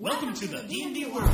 Welcome to the D&D world.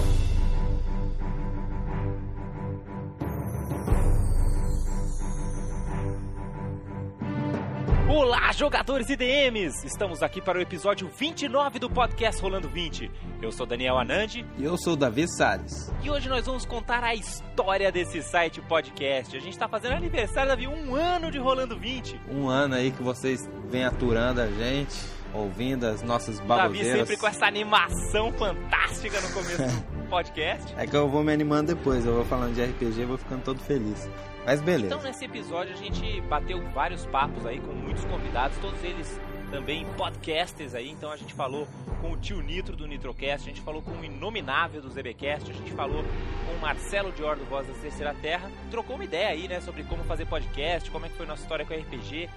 Olá, jogadores e DMs! Estamos aqui para o episódio 29 do podcast Rolando 20. Eu sou Daniel Anandi E eu sou o Davi Salles. e hoje nós vamos contar a história desse site podcast. A gente está fazendo aniversário, Davi, um ano de Rolando 20. Um ano aí que vocês vêm aturando a gente, ouvindo as nossas Davi baboseiras. sempre com essa animação fantástica no começo do podcast. É que eu vou me animando depois, eu vou falando de RPG e vou ficando todo feliz. Mas beleza. Então, nesse episódio, a gente bateu vários papos aí com muitos convidados, todos eles também podcasters aí. Então, a gente falou com o tio Nitro do Nitrocast, a gente falou com o Inominável do ZBcast, a gente falou com o Marcelo Dior do Voz da Terceira Terra. Trocou uma ideia aí, né, sobre como fazer podcast, como é que foi nossa história com RPG.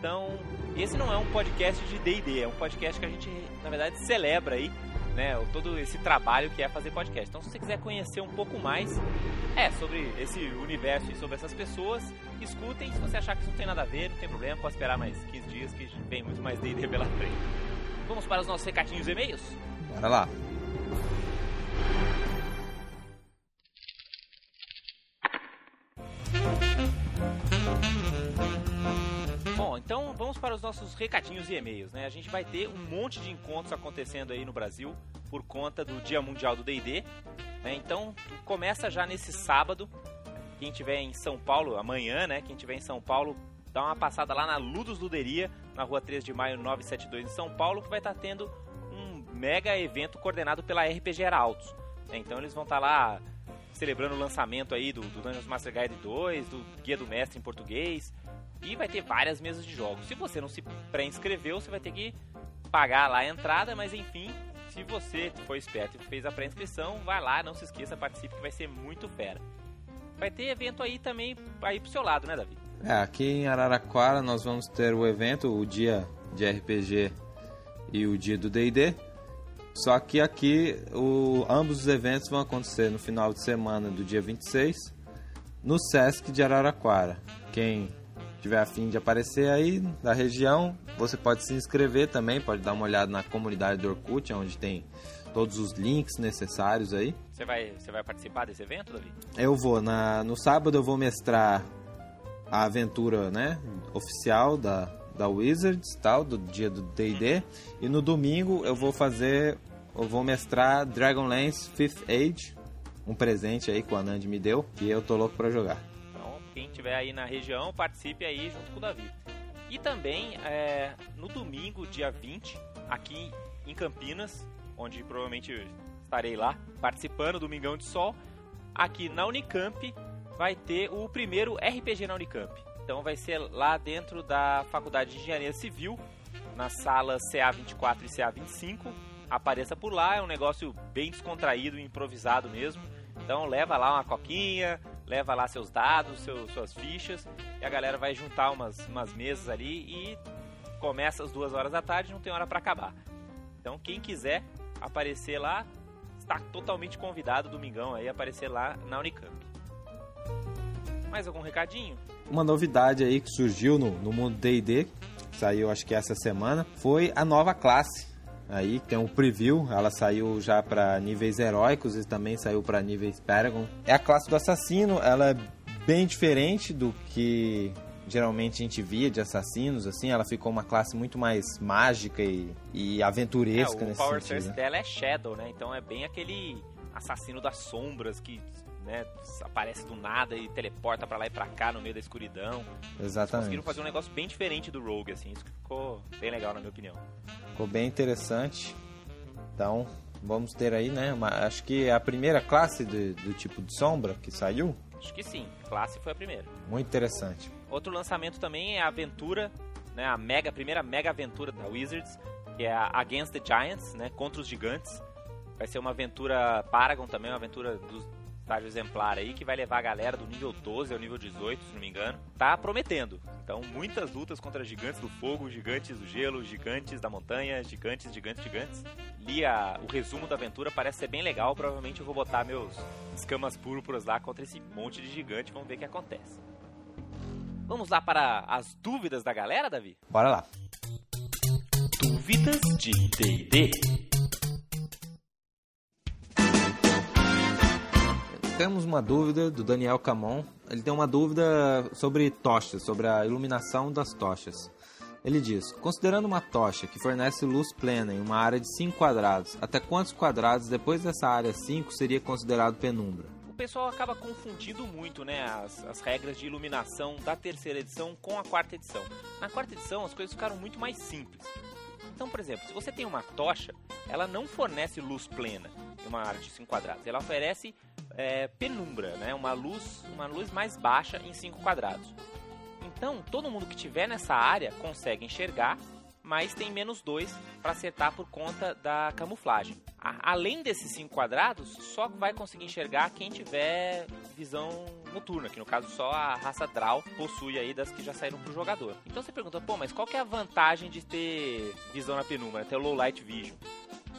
Então, esse não é um podcast de D&D, é um podcast que a gente, na verdade, celebra aí, né, todo esse trabalho que é fazer podcast. Então, se você quiser conhecer um pouco mais, é, sobre esse universo e sobre essas pessoas, escutem. Se você achar que isso não tem nada a ver, não tem problema, pode esperar mais 15 dias que vem muito mais D&D pela frente. Vamos para os nossos recadinhos e e-mails? Bora lá. Bom, então vamos para os nossos recadinhos e e-mails, né? A gente vai ter um monte de encontros acontecendo aí no Brasil por conta do Dia Mundial do D&D, né? Então, começa já nesse sábado. Quem tiver em São Paulo, amanhã, né? Quem tiver em São Paulo, dá uma passada lá na Ludus Luderia, na rua 3 de maio 972 em São Paulo, que vai estar tendo um mega evento coordenado pela RPG Arautos. né? Então eles vão estar lá celebrando o lançamento aí do, do Dungeons Master Guide 2, do Guia do Mestre em português, e vai ter várias mesas de jogos. Se você não se pré-inscreveu, você vai ter que pagar lá a entrada, mas enfim, se você foi esperto e fez a pré-inscrição, vai lá, não se esqueça, participe que vai ser muito fera. Vai ter evento aí também aí pro seu lado, né, Davi? É, aqui em Araraquara nós vamos ter o evento, o dia de RPG e o dia do D&D. Só que aqui o, ambos os eventos vão acontecer no final de semana do dia 26 no Sesc de Araraquara. Quem tiver afim de aparecer aí da região, você pode se inscrever também, pode dar uma olhada na comunidade do Orkut, onde tem todos os links necessários aí. Você vai, você vai participar desse evento, Davi? Eu vou na no sábado eu vou mestrar a aventura, né, oficial da da Wizards, tal, do dia do D&D, e no domingo eu vou fazer eu vou mestrar Dragonlance Fifth Age, um presente aí que o Anand me deu, e eu tô louco pra jogar. Quem tiver aí na região, participe aí junto com o Davi. E também, é, no domingo, dia 20, aqui em Campinas, onde provavelmente estarei lá, participando do Domingão de Sol, aqui na Unicamp, vai ter o primeiro RPG na Unicamp. Então vai ser lá dentro da Faculdade de Engenharia Civil, nas salas CA24 e CA25. Apareça por lá, é um negócio bem descontraído, improvisado mesmo. Então leva lá uma coquinha, leva lá seus dados, suas fichas, e a galera vai juntar umas, umas mesas ali e começa às duas horas da tarde, não tem hora para acabar. Então quem quiser aparecer lá, está totalmente convidado domingão aí aparecer lá na Unicamp. Mais algum recadinho? Uma novidade aí que surgiu no, no mundo D&D, saiu acho que essa semana, foi a nova classe. Aí tem um preview, ela saiu já para níveis heróicos e também saiu para níveis Paragon. É a classe do assassino, ela é bem diferente do que geralmente a gente via de assassinos, assim, ela ficou uma classe muito mais mágica e, e aventuresca É, o nesse Power sentido. Source né? dela é Shadow, né? Então é bem aquele assassino das sombras que né, aparece do nada e teleporta pra lá e pra cá no meio da escuridão. Eles Exatamente. conseguiram fazer um negócio bem diferente do Rogue, assim. Isso ficou bem legal, na minha opinião. Ficou bem interessante. Então, vamos ter aí, né? uma- acho que é a primeira classe de- do tipo de sombra que saiu. Acho que sim. Classe foi a primeira. Muito interessante. Outro lançamento também é a aventura, né? A mega, a primeira mega aventura da Wizards, que é a Against the Giants, né? Contra os gigantes. Vai ser uma aventura Paragon também, uma aventura dos estágio exemplar aí, que vai levar a galera do nível 12 ao nível 18, se não me engano. Tá prometendo. Então, muitas lutas contra gigantes do fogo, gigantes do gelo, gigantes da montanha, gigantes, gigantes, gigantes. Li a- o resumo da aventura, parece ser bem legal. Provavelmente eu vou botar meus escamas púrpuras lá contra esse monte de gigante. Vamos ver o que acontece. Vamos lá para as dúvidas da galera, Davi? Bora lá. Dúvidas de D&D. Temos uma dúvida do Daniel Camon. Ele tem uma dúvida sobre tochas, sobre a iluminação das tochas. Ele diz: considerando uma tocha que fornece luz plena em uma área de 5 quadrados, até quantos quadrados depois dessa área 5 seria considerado penumbra? O pessoal acaba confundindo muito né, as, as regras de iluminação da terceira edição com a quarta edição. Na quarta edição as coisas ficaram muito mais simples. Então, por exemplo, se você tem uma tocha, ela não fornece luz plena em uma área de 5 quadrados. Ela oferece é, penumbra, né? uma, luz, uma luz mais baixa em 5 quadrados. Então, todo mundo que estiver nessa área consegue enxergar, mas tem menos 2 para acertar por conta da camuflagem. Além desses 5 quadrados, só vai conseguir enxergar quem tiver visão noturna, que no caso só a raça Draw possui aí das que já saíram pro jogador. Então você pergunta, pô, mas qual que é a vantagem de ter visão na penumbra, ter low light vision?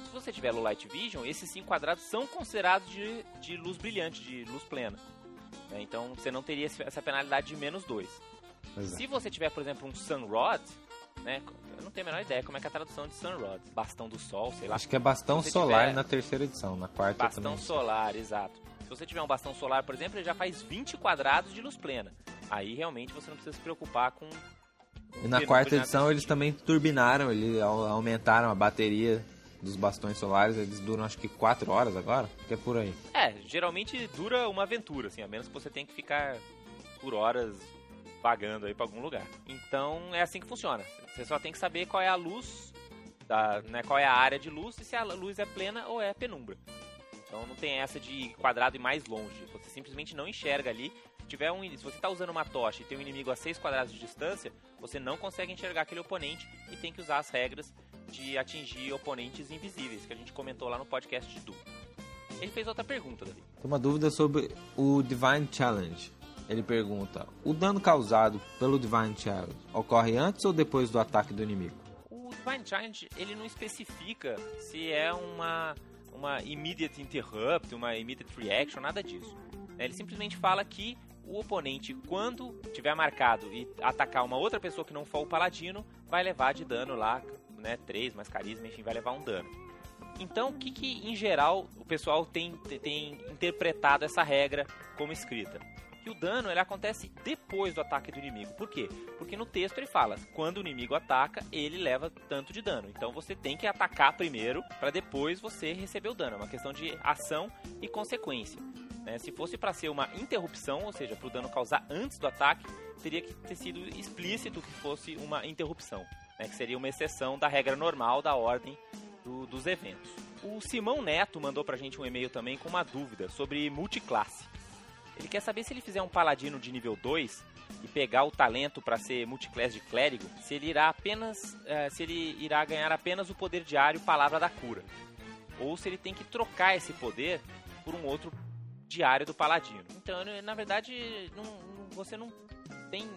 Se você tiver low light vision, esses 5 quadrados são considerados de, de luz brilhante, de luz plena. Né? Então você não teria essa penalidade de menos 2. Se você tiver, por exemplo, um Sunrod, né? Eu não tenho a menor ideia como é que é a tradução de Sunrod. Bastão do Sol, sei lá. Acho que é bastão solar tiver... na terceira edição, na quarta Bastão solar, exato. Se você tiver um bastão solar, por exemplo, ele já faz 20 quadrados de luz plena. Aí realmente você não precisa se preocupar com. E na quarta edição eles também turbinaram, eles aumentaram a bateria dos bastões solares, eles duram acho que 4 horas agora, que é por aí. É, geralmente dura uma aventura, assim, a menos que você tenha que ficar por horas vagando aí para algum lugar. Então é assim que funciona. Você só tem que saber qual é a luz, da, né, qual é a área de luz e se a luz é plena ou é penumbra. Então não tem essa de quadrado e mais longe. Você simplesmente não enxerga ali. Se, tiver um, se você está usando uma tocha e tem um inimigo a 6 quadrados de distância, você não consegue enxergar aquele oponente e tem que usar as regras de atingir oponentes invisíveis, que a gente comentou lá no podcast de Du. Ele fez outra pergunta, Davi. Tem uma dúvida sobre o Divine Challenge. Ele pergunta: o dano causado pelo Divine Challenge ocorre antes ou depois do ataque do inimigo? O Divine Challenge ele não especifica se é uma uma immediate interrupt, uma immediate reaction, nada disso. Ele simplesmente fala que o oponente, quando tiver marcado e atacar uma outra pessoa que não for o paladino, vai levar de dano lá, né, 3 mais carisma, enfim, vai levar um dano. Então, o que, que em geral o pessoal tem, tem interpretado essa regra como escrita? Que o dano ele acontece depois do ataque do inimigo. Por quê? Porque no texto ele fala: quando o inimigo ataca, ele leva tanto de dano. Então você tem que atacar primeiro para depois você receber o dano. É uma questão de ação e consequência. Né? Se fosse para ser uma interrupção, ou seja, para o dano causar antes do ataque, teria que ter sido explícito que fosse uma interrupção, né? que seria uma exceção da regra normal da ordem do, dos eventos. O Simão Neto mandou pra gente um e-mail também com uma dúvida sobre multiclasse. Ele quer saber se ele fizer um paladino de nível 2 e pegar o talento para ser multiclass de clérigo, se ele irá apenas uh, se ele irá ganhar apenas o poder diário Palavra da Cura. Ou se ele tem que trocar esse poder por um outro diário do paladino. Então, na verdade, não, você não tem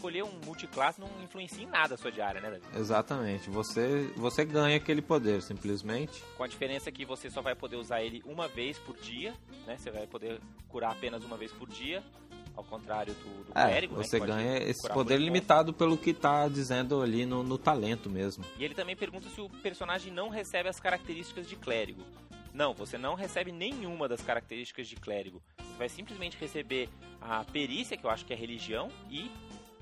escolher um multiclasse não influencia em nada a sua diária, né, Davi? Exatamente. Você, você ganha aquele poder, simplesmente. Com a diferença que você só vai poder usar ele uma vez por dia, né? Você vai poder curar apenas uma vez por dia. Ao contrário do, do é, clérigo, você né, ganha esse poder limitado pelo que está dizendo ali no, no talento mesmo. E ele também pergunta se o personagem não recebe as características de clérigo. Não, você não recebe nenhuma das características de clérigo. Você vai simplesmente receber a perícia, que eu acho que é religião, e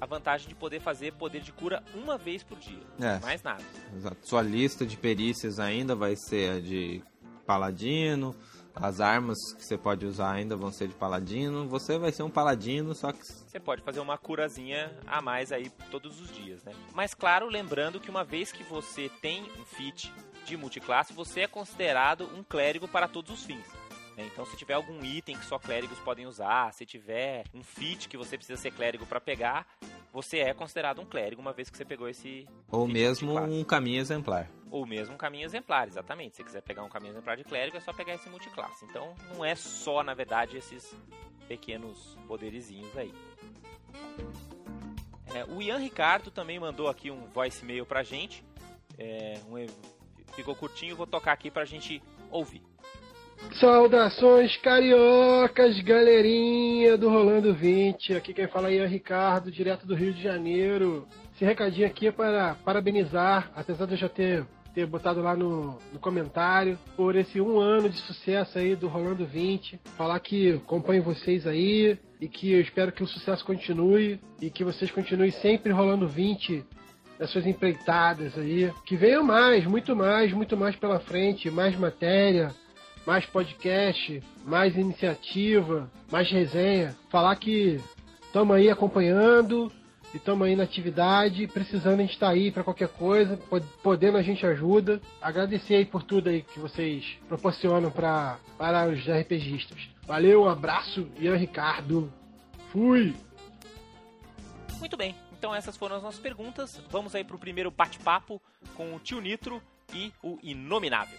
a vantagem de poder fazer poder de cura uma vez por dia. É. Mais nada. Exato. Sua lista de perícias ainda vai ser a de paladino. As armas que você pode usar ainda vão ser de paladino. Você vai ser um paladino, só que. Você pode fazer uma curazinha a mais aí todos os dias, né? Mas claro, lembrando que uma vez que você tem um feat de multiclasse, você é considerado um clérigo para todos os fins. Né? Então, se tiver algum item que só clérigos podem usar, se tiver um feat que você precisa ser clérigo para pegar, você é considerado um clérigo uma vez que você pegou esse. Ou mesmo um caminho exemplar. Ou mesmo um caminho exemplar, exatamente. Se você quiser pegar um caminho exemplar de clérigo, é só pegar esse multiclasse. Então, não é só, na verdade, esses pequenos poderizinhos aí. É, o Ian Ricardo também mandou aqui um voicemail pra gente. É, um, ficou curtinho, vou tocar aqui pra gente ouvir. Saudações cariocas, galerinha do Rolando 20. Aqui quem fala aí é Ricardo, direto do Rio de Janeiro. Esse recadinho aqui é para parabenizar, apesar de eu já ter ter botado lá no, no comentário, por esse um ano de sucesso aí do Rolando 20. Falar que acompanho vocês aí e que eu espero que o sucesso continue e que vocês continuem sempre rolando 20 nas suas empreitadas aí. Que venham mais, muito mais, muito mais pela frente, mais matéria, mais podcast, mais iniciativa, mais resenha. Falar que estamos aí acompanhando e estamos aí na atividade. Precisando, a gente está aí para qualquer coisa. Podendo, a gente ajuda. Agradecer aí por tudo aí que vocês proporcionam pra, para os RPGistas. Valeu, um abraço, Ian Ricardo. Fui! Muito bem, então essas foram as nossas perguntas. Vamos aí para o primeiro bate-papo com o tio Nitro e o Inominável.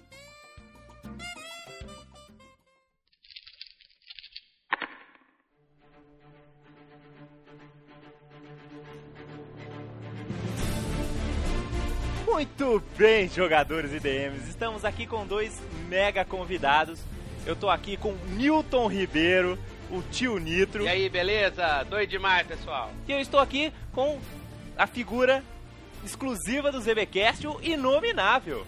Muito bem, jogadores e DMs. Estamos aqui com dois mega convidados. Eu tô aqui com Newton Ribeiro, o tio Nitro. E aí, beleza? Doido demais, pessoal. E eu estou aqui com a figura exclusiva do ZBcast, o Inominável.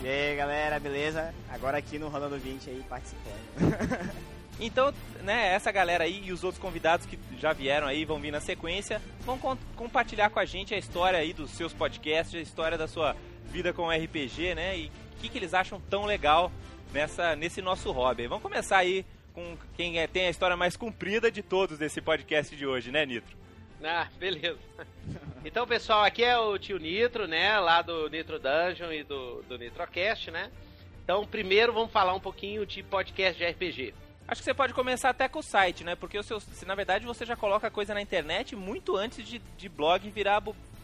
E aí, galera, beleza? Agora aqui no Rolando 20 aí, participando. Então, né, essa galera aí e os outros convidados que já vieram aí, vão vir na sequência, vão co compartilhar com a gente a história aí dos seus podcasts, a história da sua vida com RPG, né? E o que, que eles acham tão legal nessa, nesse nosso hobby. Vamos começar aí com quem é, tem a história mais comprida de todos desse podcast de hoje, né, Nitro? Ah, beleza. Então, pessoal, aqui é o tio Nitro, né? Lá do Nitro Dungeon e do, do Nitrocast, né? Então, primeiro vamos falar um pouquinho de podcast de RPG. Acho que você pode começar até com o site, né? Porque o seu, se na verdade você já coloca coisa na internet muito antes de, de blog virar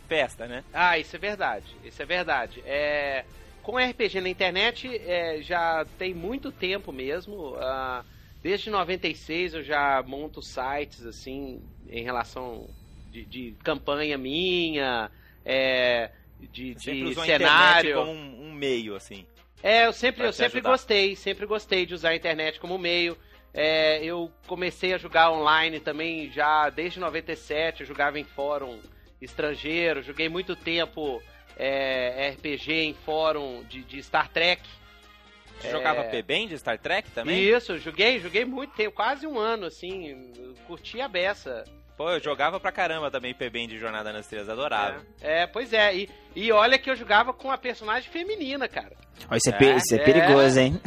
festa, né? Ah, isso é verdade. Isso é verdade. É, com RPG na internet é, já tem muito tempo mesmo. Uh, desde 96 eu já monto sites assim em relação de, de campanha minha, é, de, de cenário. como um, um, meio assim. É, eu sempre, eu sempre gostei, sempre gostei de usar a internet como meio. É, eu comecei a jogar online também já desde 97, eu jogava em fórum estrangeiro, joguei muito tempo é, RPG em fórum de, de Star Trek. Você é... jogava PBEM de Star Trek também? Isso, joguei, joguei muito tempo, quase um ano, assim, curti a beça. Pô, eu jogava pra caramba também PBEM de Jornada nas Estrelas, adorava. É, é pois é, e, e olha que eu jogava com a personagem feminina, cara. Oh, isso, é, é, isso é, perigoso, hein?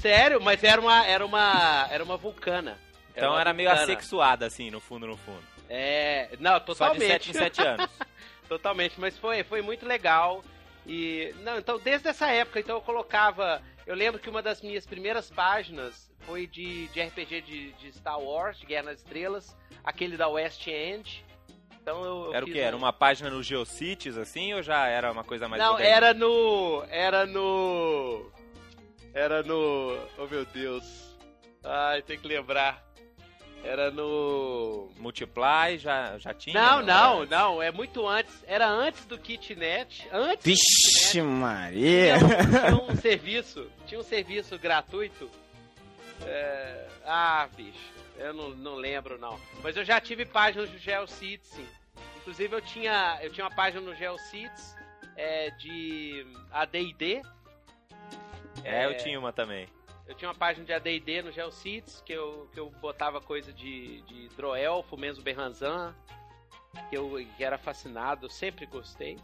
Sério, mas era uma, era uma, era uma vulcana. Era então uma era vulcana. meio assexuada, assim, no fundo, no fundo. É, não, totalmente. Só de 7 em 7 anos. totalmente, mas foi, foi muito legal. E, não, então desde essa época, então eu colocava, eu lembro que uma das minhas primeiras páginas foi de, de RPG de, de Star Wars, de Guerra nas Estrelas, aquele da West End. Então eu, eu era o que? Um... Era uma página no GeoCities, assim, ou já era uma coisa mais Não, moderna? era no. Era no. Era no. Oh meu Deus. Ai, tem que lembrar. Era no. Multiply já, já tinha? Não, não, não, não, É muito antes. Era antes do Kitnet. Antes Vixe, Maria! Tinha, tinha um serviço. Tinha um serviço gratuito. É... Ah, bicho. Eu não, não lembro, não. Mas eu já tive páginas do GeoCities, sim. Inclusive, eu tinha, eu tinha uma página no GeoCities é, de AD&D. É, é, eu tinha uma também. Eu tinha uma página de AD&D no GeoCities, que eu, que eu botava coisa de, de Droelfo, mesmo Berranzan, que eu que era fascinado, sempre gostei.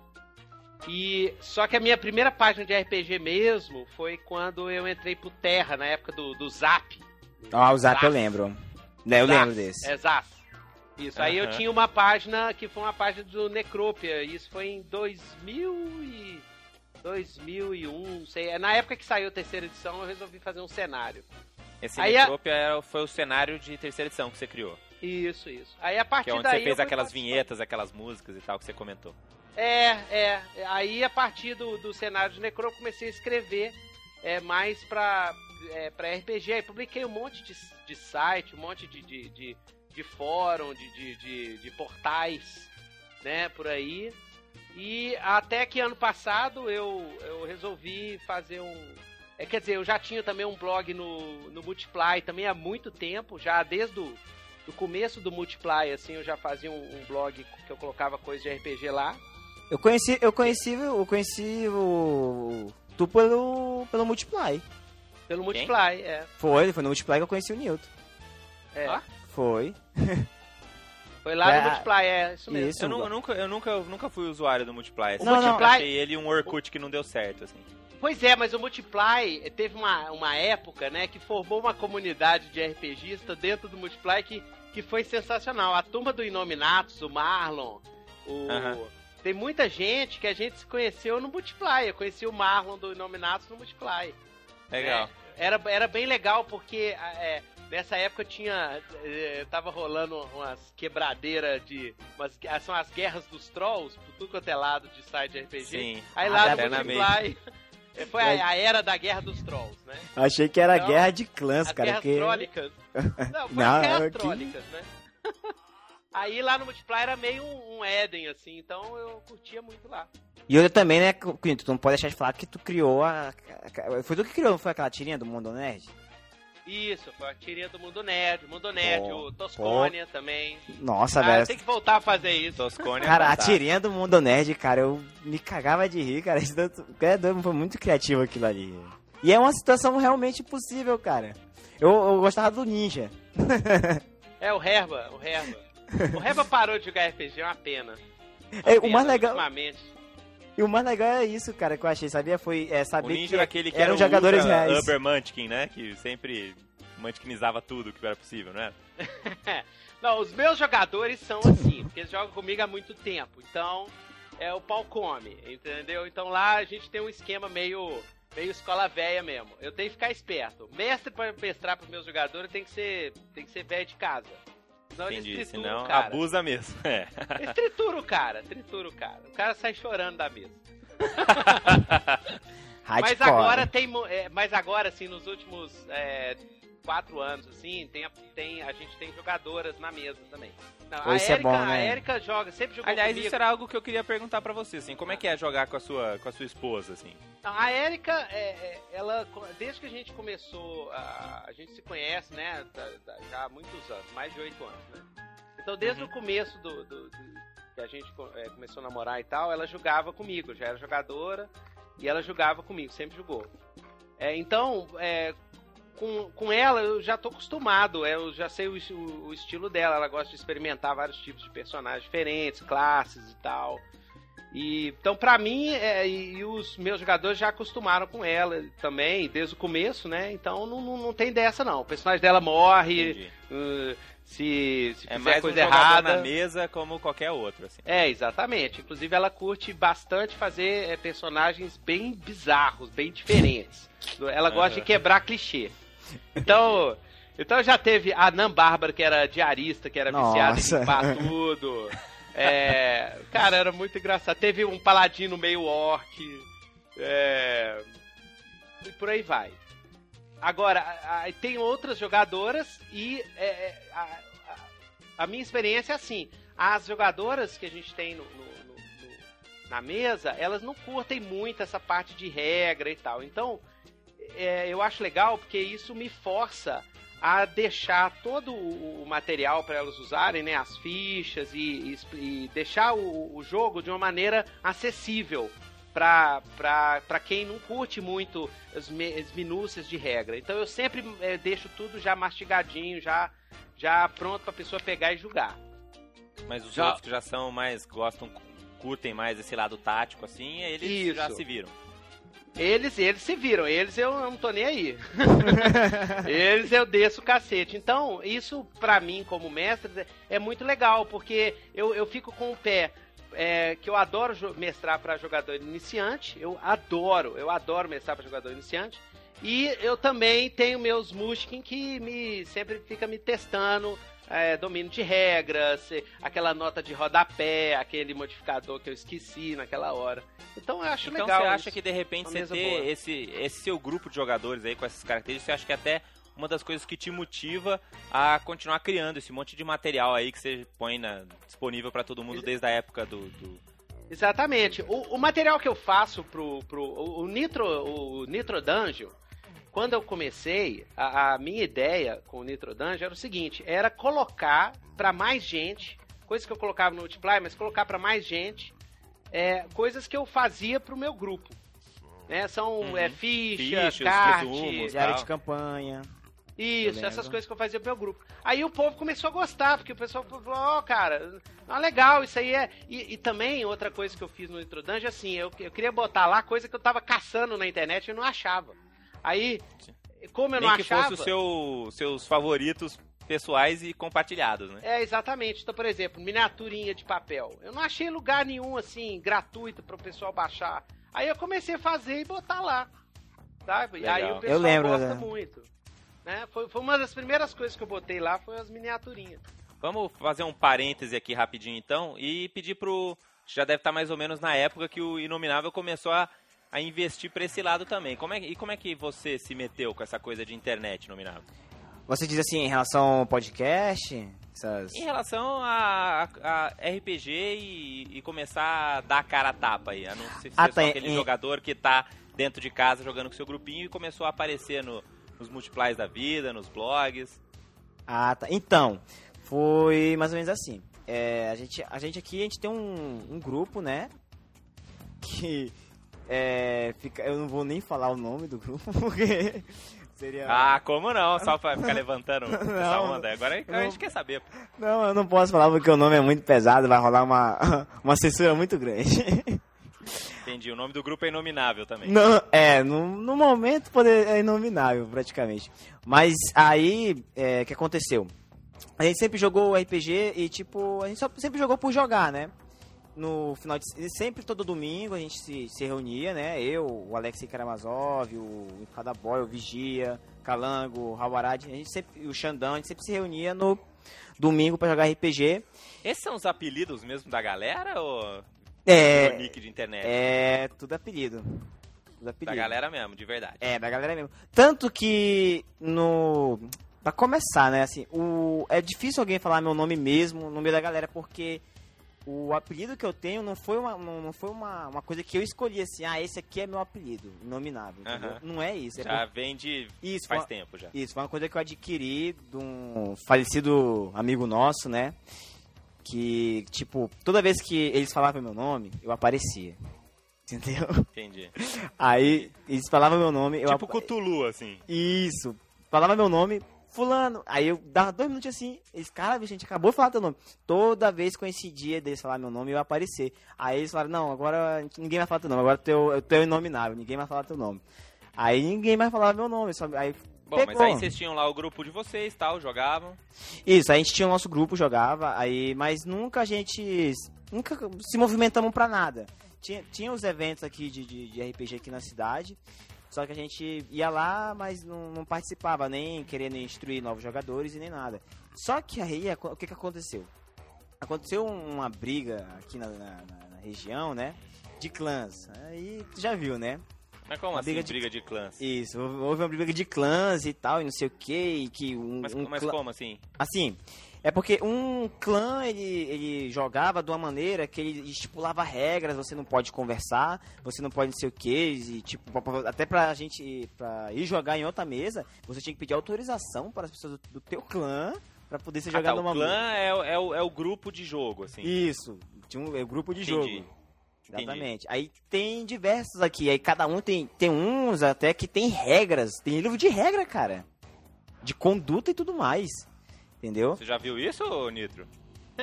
E só que a minha primeira página de RPG mesmo foi quando eu entrei pro Terra, na época do, do Zap. Ah, o Zap, Zap eu lembro. Né, eu lembro desse. Exato. Isso. Uhum. Aí eu tinha uma página que foi uma página do Necropia. Isso foi em 2000 e... 2001, não sei. É na época que saiu a terceira edição, eu resolvi fazer um cenário. Esse Aí a... foi o cenário de terceira edição que você criou. Isso, isso. Aí a partir que é onde daí você fez aquelas vinhetas, aquelas músicas e tal que você comentou. É, é. Aí a partir do, do cenário de Necro eu comecei a escrever é, mais pra, é, pra RPG. Aí publiquei um monte de, de site, um monte de, de, de, de fórum, de, de, de, de portais, né, por aí. E até que ano passado eu, eu resolvi fazer um. É, quer dizer, eu já tinha também um blog no, no Multiply também há muito tempo, já desde o do começo do Multiply, assim, eu já fazia um, um blog que eu colocava coisas de RPG lá. Eu conheci, eu conheci, eu conheci o tu pelo pelo Multiply. Pelo Quem? Multiply, é. Foi, foi no Multiply que eu conheci o Newton. é. Ah? Foi. Foi lá É, no Multiply, é isso mesmo. Isso. Eu, nu- eu nunca, eu, nunca, eu nunca fui usuário do Multiply. assim. Não, não. Eu achei ele um Orkut que não deu certo, assim. Pois é, mas o Multiply teve uma, uma época, né, que formou uma comunidade de RPGista dentro do Multiply que, que foi sensacional. A turma do Inominatus, o Marlon, o... Tem muita gente que a gente se conheceu no Multiply. Eu conheci o Marlon do Inominatus no Multiply. Legal. Era, era bem legal porque é, nessa época tinha. é, tava rolando umas quebradeiras de. Umas, são as guerras dos trolls, por tudo quanto é lado de site de RPG. Sim. Aí lá no. Multiply. é, Foi a, a era da guerra dos trolls, né? Achei que era Não. guerra de clãs, As cara. guerras Que... trólicas. Não, foi Não, as guerras que- trólicas, né? Aí lá no Multiply era meio um, um Éden, assim, então eu curtia muito lá. E outra também, né, Quinto, tu não pode deixar de falar que tu criou a- Foi tu que criou, não foi aquela tirinha do Mundo Nerd? Isso, foi a tirinha do Mundo Nerd, Mundo Nerd, Pô, o Toscônia também. Nossa, Ah, velho. tem que voltar a fazer isso. Toscone é Cara, a tirinha do Mundo Nerd, cara, eu me cagava de rir, cara. Isso é foi muito criativo aquilo ali. E é uma situação realmente possível, cara. Eu, eu gostava do Ninja. É, o Herba, o Herba. O Herba parou de jogar RPG, é uma pena. É, o mais legal, Ultimamente. E o mais legal é isso, cara, que eu achei, sabia? Foi é, O saber Ninja que era aquele que eram era o jogadores ultra reais. Uber Munchkin, né? Que sempre munchkinizava tudo que era possível, né? Não, os meus jogadores são assim, porque eles jogam comigo há muito tempo. Então, é o pau come, entendeu? Então lá a gente tem um esquema meio meio escola velha mesmo. Eu tenho que ficar esperto. Mestre para mestrar pros meus jogadores tem que ser tem que ser velho de casa. Senão eles Entendi. trituram Senão o cara. abusa mesmo. É. Eles trituram o cara, tritura o cara. O cara sai chorando da mesa. Mas agora tem. é, mas agora, assim, nos últimos é, quatro anos, assim, tem, a- tem, a gente tem jogadoras na mesa também. Não, a é Erika, bom, a né? Erika joga, sempre jogou Aliás, comigo. isso era algo que eu queria perguntar pra você, assim. Como é que é jogar com a sua, com a sua esposa, assim? Não, a Erika, é, é, ela, desde que a gente começou, a, a gente se conhece, né, já há muitos anos, mais de oito anos, né? Então, desde Uhum. o começo do, do- do- que a gente é, começou a namorar e tal, ela jogava comigo, já era jogadora e ela jogava comigo, sempre jogou. É, então, é, com, com ela eu já tô acostumado, é, eu já sei o, o- o estilo dela, ela gosta de experimentar vários tipos de personagens diferentes, classes e tal. E, então, pra mim, é, e, os meus jogadores já acostumaram com ela também, desde o começo, né? Então não, não, não tem dessa, não. O personagem dela morre, uh, se, se É fizer mais um coisa jogador errada. na mesa como qualquer outro, assim. É, exatamente. Inclusive, ela curte bastante fazer é, personagens bem bizarros, bem diferentes. Ela gosta de Aham. quebrar clichê. Então, então já teve a Nan Bárbara, que era diarista, que era viciada Nossa. em limpar tudo. É, cara, era muito engraçado. Teve um paladino meio orc. É, e por aí vai. Agora, a- a- tem outras jogadoras e é, é, a, a- minha experiência é assim: as jogadoras que a gente tem no- no- no- na mesa, elas não curtem muito essa parte de regra e tal. Então, é, eu acho legal porque isso me força a deixar todo o, material para elas usarem, né, as fichas e, e e deixar o, o jogo de uma maneira acessível para quem não curte muito as, me- as minúcias de regra. Então eu sempre é, deixo tudo já mastigadinho, já já pronto para a pessoa pegar e julgar. Mas os Já- outros que já são mais, gostam, curtem mais esse lado tático, assim, eles Isso. já se viram. Eles, eles se viram, eles eu não tô nem aí. eles eu desço o cacete. Então, isso pra mim, como mestre, é muito legal, porque eu, eu fico com o pé. é, que eu adoro mestrar pra jogador iniciante, eu adoro, eu adoro mestrar pra jogador iniciante. E eu também tenho meus Mushkin que me sempre fica me testando é, domínio de regras, aquela nota de rodapé, aquele modificador que eu esqueci naquela hora. Então eu acho Então legal. você acha isso. que de repente Uma você ter boa. esse, esse seu grupo de jogadores aí com essas características, você acha que é até uma das coisas que te motiva a continuar criando esse monte de material aí que você põe na- disponível pra todo mundo desde a época do, do- Exatamente. O, o material que eu faço pro, pro o, o Nitro, o Nitro Dungeon, quando eu comecei, a, a minha ideia com o Nitro Dungeon era o seguinte, era colocar pra mais gente, coisa que eu colocava no Multiply, mas colocar pra mais gente é, coisas que eu fazia pro meu grupo. Né? São Uhum. é, ficha, Fichas, kart, resumos, Diário tal. de campanha. isso, essas coisas que eu fazia pro meu grupo. Aí o povo começou a gostar, porque o pessoal falou, ó, cara, ah, legal, isso aí é. E, e também, outra coisa que eu fiz no Nitro Dungeon, assim, eu, eu queria botar lá coisa que eu tava caçando na internet e não achava. Aí, como eu Nem não que achava. fosse os seu, seus favoritos pessoais e compartilhados, né? É, exatamente. Então, por exemplo, miniaturinha de papel. Eu não achei lugar nenhum, assim, gratuito para o pessoal baixar. Aí eu comecei a fazer e botar lá. Sabe? E aí o pessoal Eu lembro, gosta né? muito. Né? Foi, foi uma das primeiras coisas que eu botei lá, foi as miniaturinhas. Vamos fazer um parêntese aqui rapidinho então e pedir pro. Já deve estar mais ou menos na época que o Inominável começou a, a investir para esse lado também. Como é, e como é que você se meteu com essa coisa de internet, Inominável? Você diz assim, em relação ao podcast? Essas... Em relação a, a- RPG e, e começar a dar a cara a tapa aí, a não ser, Ah, ser tá, só aquele em- jogador que tá dentro de casa jogando com seu grupinho e começou a aparecer no- nos multiplies da vida, nos blogs. Ah, tá. Então, foi mais ou menos assim. É, a, gente, a gente aqui, a gente tem um, um grupo, né? Que é, fica, eu não vou nem falar o nome do grupo, porque seria... Ah, como não? Só pra ficar levantando essa Não, onda. Agora a gente quer saber. Não, eu não posso falar porque o nome é muito pesado, vai rolar uma, uma censura muito grande. Entendi. O nome do grupo é inominável também. Não, é, no, no momento poder, é inominável, praticamente. Mas aí, é, o que aconteceu? A gente sempre jogou RPG e, tipo, a gente só, sempre jogou por jogar, né? No final de... Sempre, todo domingo, a gente se, se reunia, né? Eu, o Alexei Karamazov, o Cada Boy, o Vigia, Calango, o Hawarad, a gente sempre, o Xandão, a gente sempre se reunia no domingo pra jogar RPG. Esses são os apelidos mesmo da galera ou É, o nick de internet? é tudo apelido. Tudo apelido. Da galera mesmo, de verdade. É, da galera mesmo. Tanto que no. Pra começar, né, assim, o... é difícil alguém falar meu nome mesmo no meio da galera, porque o apelido que eu tenho não foi uma, não não foi uma, uma coisa que eu escolhi assim, ah, esse aqui é meu apelido, inominável. Não é isso. É Já por- vem de Isso, faz foi, tempo já. isso, foi uma coisa que eu adquiri de um falecido amigo nosso, né? Que, tipo, toda vez que eles falavam meu nome, eu aparecia. Entendeu? Entendi. Aí eles falavam meu nome, eu tipo apa- Cthulhu, assim. Isso. Falava meu nome, fulano. Aí eu dava dois minutos assim, eles, cara, a gente acabou de falar teu nome. Toda vez que coincidia deles falar meu nome, eu ia aparecer. Aí eles falaram, não, agora ninguém vai falar teu nome, agora teu, teu inominável, ninguém vai falar teu nome. Aí ninguém mais falava meu nome, só, aí Bom, mas pegou. aí vocês tinham lá o grupo de vocês, tal, jogavam. Isso, a gente tinha o nosso grupo, jogava, aí, mas nunca a gente. Nunca se movimentamos pra nada. Tinha, tinha os eventos aqui de, de, de RPG aqui na cidade, só que a gente ia lá, mas não, não participava, nem querendo instruir novos jogadores e nem nada. Só que aí, o que, que aconteceu? Aconteceu uma briga aqui na, na- na- região, né? De clãs. Aí tu já viu, né? Mas como Uma assim, briga de- briga de clãs? Isso, houve uma briga de clãs e tal, e não sei o que, que um, Mas, um mas clã- como assim? Assim, é porque um clã, ele, ele jogava de uma maneira que ele estipulava regras, você não pode conversar, você não pode não sei o que, e tipo, até pra gente pra ir jogar em outra mesa, você tinha que pedir autorização para as pessoas do, do teu clã pra poder ser Ah, tá, jogado o numa clã é, o- é, o, é o grupo de jogo, assim. Isso, tinha um é um grupo de Entendi. jogo. Exatamente. Aí tem diversos aqui, aí cada um tem, tem uns até que tem regras, tem livro de regra, cara. De conduta e tudo mais. Entendeu? Você já viu isso, Nitro?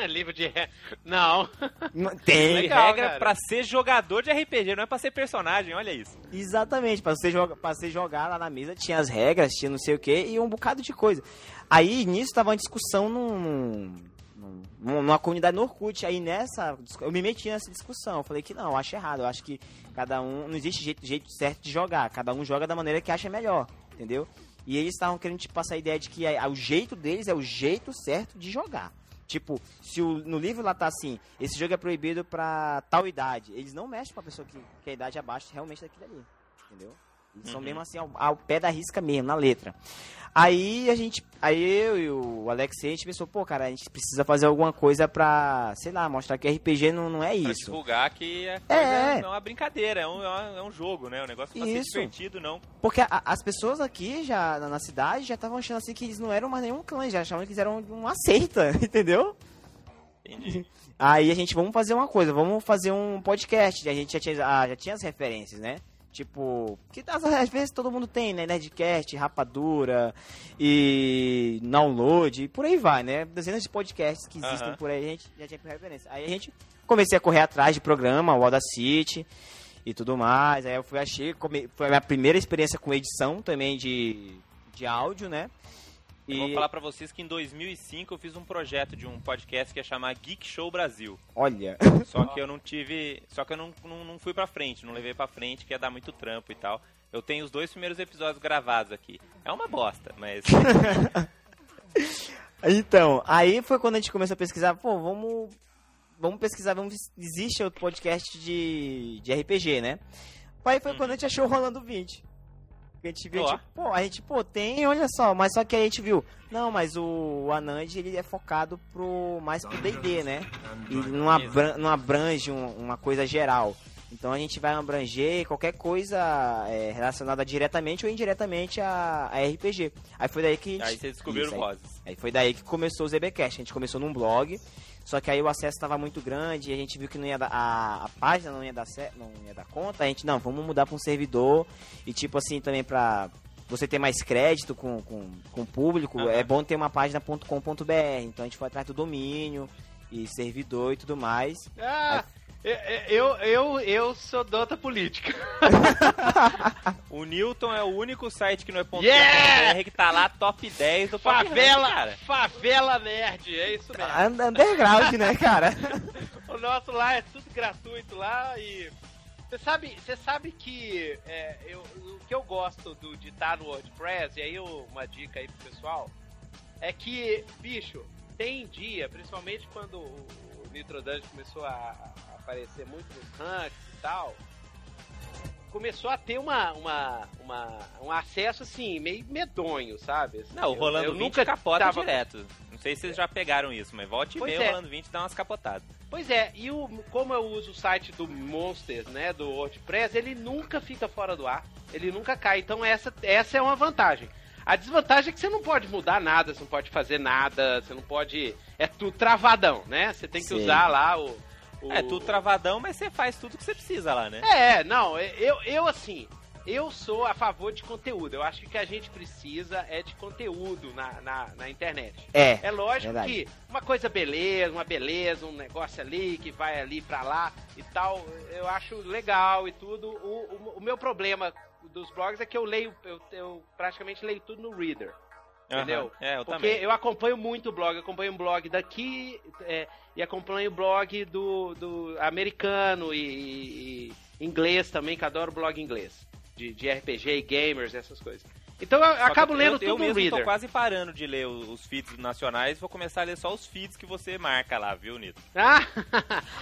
Livro de ré. Não. Não- Tem Tem, Legal, regra cara. pra ser jogador de RPG, não é pra ser personagem, olha isso. Exatamente, pra você, joga, pra você jogar lá na mesa tinha as regras, tinha não sei o que e um bocado de coisa. Aí nisso tava uma discussão num, num- numa comunidade no Orkut. Aí nessa, eu me meti nessa discussão. Eu falei que não, eu acho errado. Eu acho que cada um, não existe jeito, jeito certo de jogar. Cada um joga da maneira que acha melhor, entendeu? E eles estavam querendo te passar a ideia de que a- o jeito deles é o jeito certo de jogar. Tipo, se o- no livro lá tá assim, esse jogo é proibido pra tal idade, eles não mexem pra pessoa que, que a idade é abaixo realmente daquilo ali. Entendeu? Eles são Uhum. mesmo assim, ao, ao pé da risca mesmo, na letra. Aí a gente. Aí eu e o Alexei, a gente pensou, pô, cara, a gente precisa fazer alguma coisa pra, sei lá, mostrar que RPG não, não é Pra isso. divulgar que É, é. é uma brincadeira, é um, é um jogo, né? O negócio pra ser Isso. divertido, não. Porque a- as pessoas aqui já na, na cidade já estavam achando assim que eles não eram mais nenhum clã, já achavam que eles eram uma seita, entendeu? Entendi. Aí a gente, vamos fazer uma coisa, vamos fazer um podcast. A gente já tinha, ah, já tinha as referências, né? Tipo, que às, às vezes todo mundo tem, né? Nerdcast, Rapadura e Download, e por aí vai, né? Dezenas de podcasts que existem Aham. por aí, a gente já tinha referência. Aí a gente comecei a correr atrás de programa, o Audacity e tudo mais. Aí eu fui, achei, foi a minha primeira experiência com edição também de, de áudio, né? Eu vou falar pra vocês que em 2005 eu fiz um projeto de um podcast que ia chamar Geek Show Brasil. olha, Só que eu não tive. Só que eu não, não, não fui pra frente, não levei pra frente, que ia dar muito trampo e tal. Eu tenho os dois primeiros episódios gravados aqui. É uma bosta, mas. Então, aí foi quando a gente começou a pesquisar, pô, vamos, vamos pesquisar, vamos, existe outro podcast de, de RPG, né? Aí foi quando a gente achou o Rolando 20. A gente viu, tipo, pô, a gente, pô, tem, olha só, mas só que aí a gente viu, não, mas o Anand, ele é focado pro, mais pro D&D, né? E não, abran, não abrange um- uma coisa geral. Então a gente vai abranger qualquer coisa é, relacionada diretamente ou indiretamente a, a RPG. Aí foi daí que a gente... Aí vocês descobriram Isso, aí. vozes. Aí foi daí que começou o ZBcast. A gente começou num blog, só que aí o acesso estava muito grande e a gente viu que não ia dar, a, a página não ia dar não ia dar conta. A gente não, vamos mudar para um servidor e tipo assim também para você ter mais crédito com, com, com o público, Aham. é bom ter uma página .com.br. Então a gente foi atrás do domínio e servidor e tudo mais. Ah, eu, eu, eu sou dota política. O Newton é o único site que não é ponto Yeah! .com.br que tá lá top 10 do Pop Rank, Favela, cara. favela nerd, é isso mesmo. Und- Underground, né, cara? O nosso lá é tudo gratuito lá e. Você sabe, você sabe que é, eu, o que eu gosto do, de estar no WordPress, e aí eu- uma dica aí pro pessoal, é que, bicho, tem dia, principalmente quando o, o Nitro Dungeon começou a, a aparecer muito nos ranks e tal, começou a ter uma, uma, uma- um acesso assim, meio medonho, sabe? Assim, Não, o eu- Rolando eu 20 nunca capota tava- direto. Não sei se vocês já pegaram isso, mas volte e Pois meia é. o Rolando 20 dá umas capotadas. Pois é, e o, como eu uso o site do Monsters, né, do WordPress, ele nunca fica fora do ar, ele nunca cai. Então essa, essa é uma vantagem. A desvantagem é que você não pode mudar nada, você não pode fazer nada, você não pode. É tudo travadão, né? Você tem que Sim. usar lá o. o- É tudo travadão, mas você faz tudo que você precisa lá, né? É, não, eu, eu assim, eu sou a favor de conteúdo. Eu acho que o que a gente precisa é de conteúdo na, na, na internet. É. É lógico Verdade. que uma coisa beleza, uma beleza, um negócio ali que vai ali pra lá e tal, eu acho legal e tudo. O, o, o meu problema dos blogs é que eu leio, eu, eu praticamente leio tudo no Reader. Entendeu? Aham. É, eu Porque também. eu acompanho muito o blog, eu acompanho um blog daqui é, e acompanho o blog do, do americano e, e- inglês também, que adoro blog inglês. De, de RPG e gamers, essas coisas. Então eu Só acabo eu- lendo eu, tudo eu no mesmo Reader. tô quase parando de ler os, os feeds nacionais, vou começar a ler só os feeds que você marca lá, viu, Nito? Ah,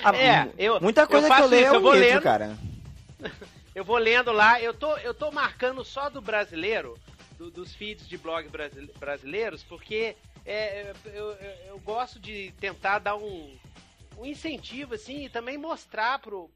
Ah, é, eu, Muita coisa eu que eu leio isso, é eu o vou livro, lendo, cara. eu vou lendo lá, eu tô, eu tô marcando só do brasileiro, do- dos feeds de blog brasile- brasileiros, porque é, eu, eu- eu gosto de tentar dar um, um incentivo, assim, e também mostrar pro,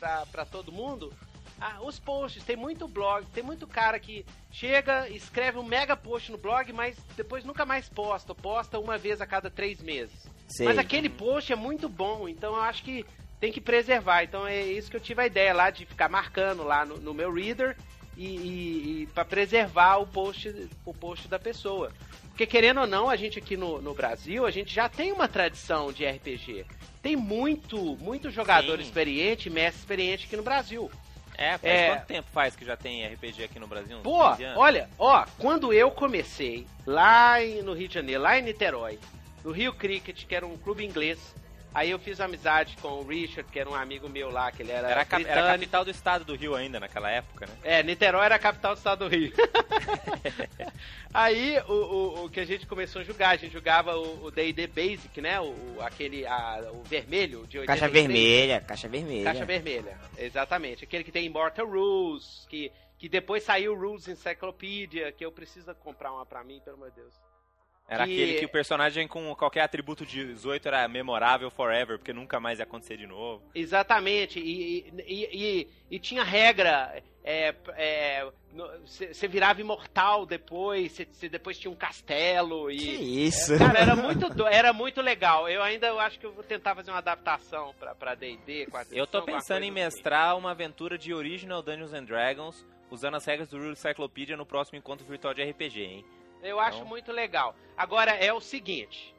pra, pra todo mundo ah, os posts. Tem muito blog, tem muito cara que chega, escreve um mega post no blog, mas depois nunca mais posta, posta uma vez a cada três meses. Sei. Mas aquele post é muito bom, então eu acho que tem que preservar. Então é isso que eu tive a ideia lá de ficar marcando lá no, no meu reader e, e, para preservar o post, o post da pessoa. Porque querendo ou não, a gente aqui no, no Brasil, a gente já tem uma tradição de RPG. Tem muito, muito jogador Sim. experiente, mestre experiente aqui no Brasil. É, faz É. quanto tempo faz que já tem RPG aqui no Brasil? Pô, 15 anos? olha, ó, quando eu comecei lá no Rio de Janeiro, lá em Niterói, no Rio Cricket, que era um clube inglês, aí eu fiz amizade com o Richard, que era um amigo meu lá, que ele era, Era, a cap- era capital do estado do Rio ainda, naquela época, né? É, Niterói era a capital do estado do Rio. Aí o, o, o que a gente começou a jogar, a gente jogava o D&D Basic, né? O, o- aquele, a- o vermelho de 86. Caixa vermelha, caixa vermelha. Caixa vermelha, exatamente. Aquele que tem Immortal Rules, que, que depois saiu Rules Encyclopedia, que eu preciso comprar uma pra mim, pelo amor de Deus. Era que- aquele que o personagem com qualquer atributo de 18 era memorável forever, porque nunca mais ia acontecer de novo. Exatamente, e, e, e, e tinha regra, você virava imortal depois, você depois tinha um castelo Que e... isso? Cara, era muito, do- era muito legal. Eu ainda eu acho que eu vou tentar fazer uma adaptação pra, pra D&D, Eu tô pensando em assim. mestrar uma aventura de Original Dungeons and Dragons usando as regras do Rule Cyclopedia no próximo encontro virtual de RPG, hein? Eu acho Então- muito legal. Agora, é o seguinte.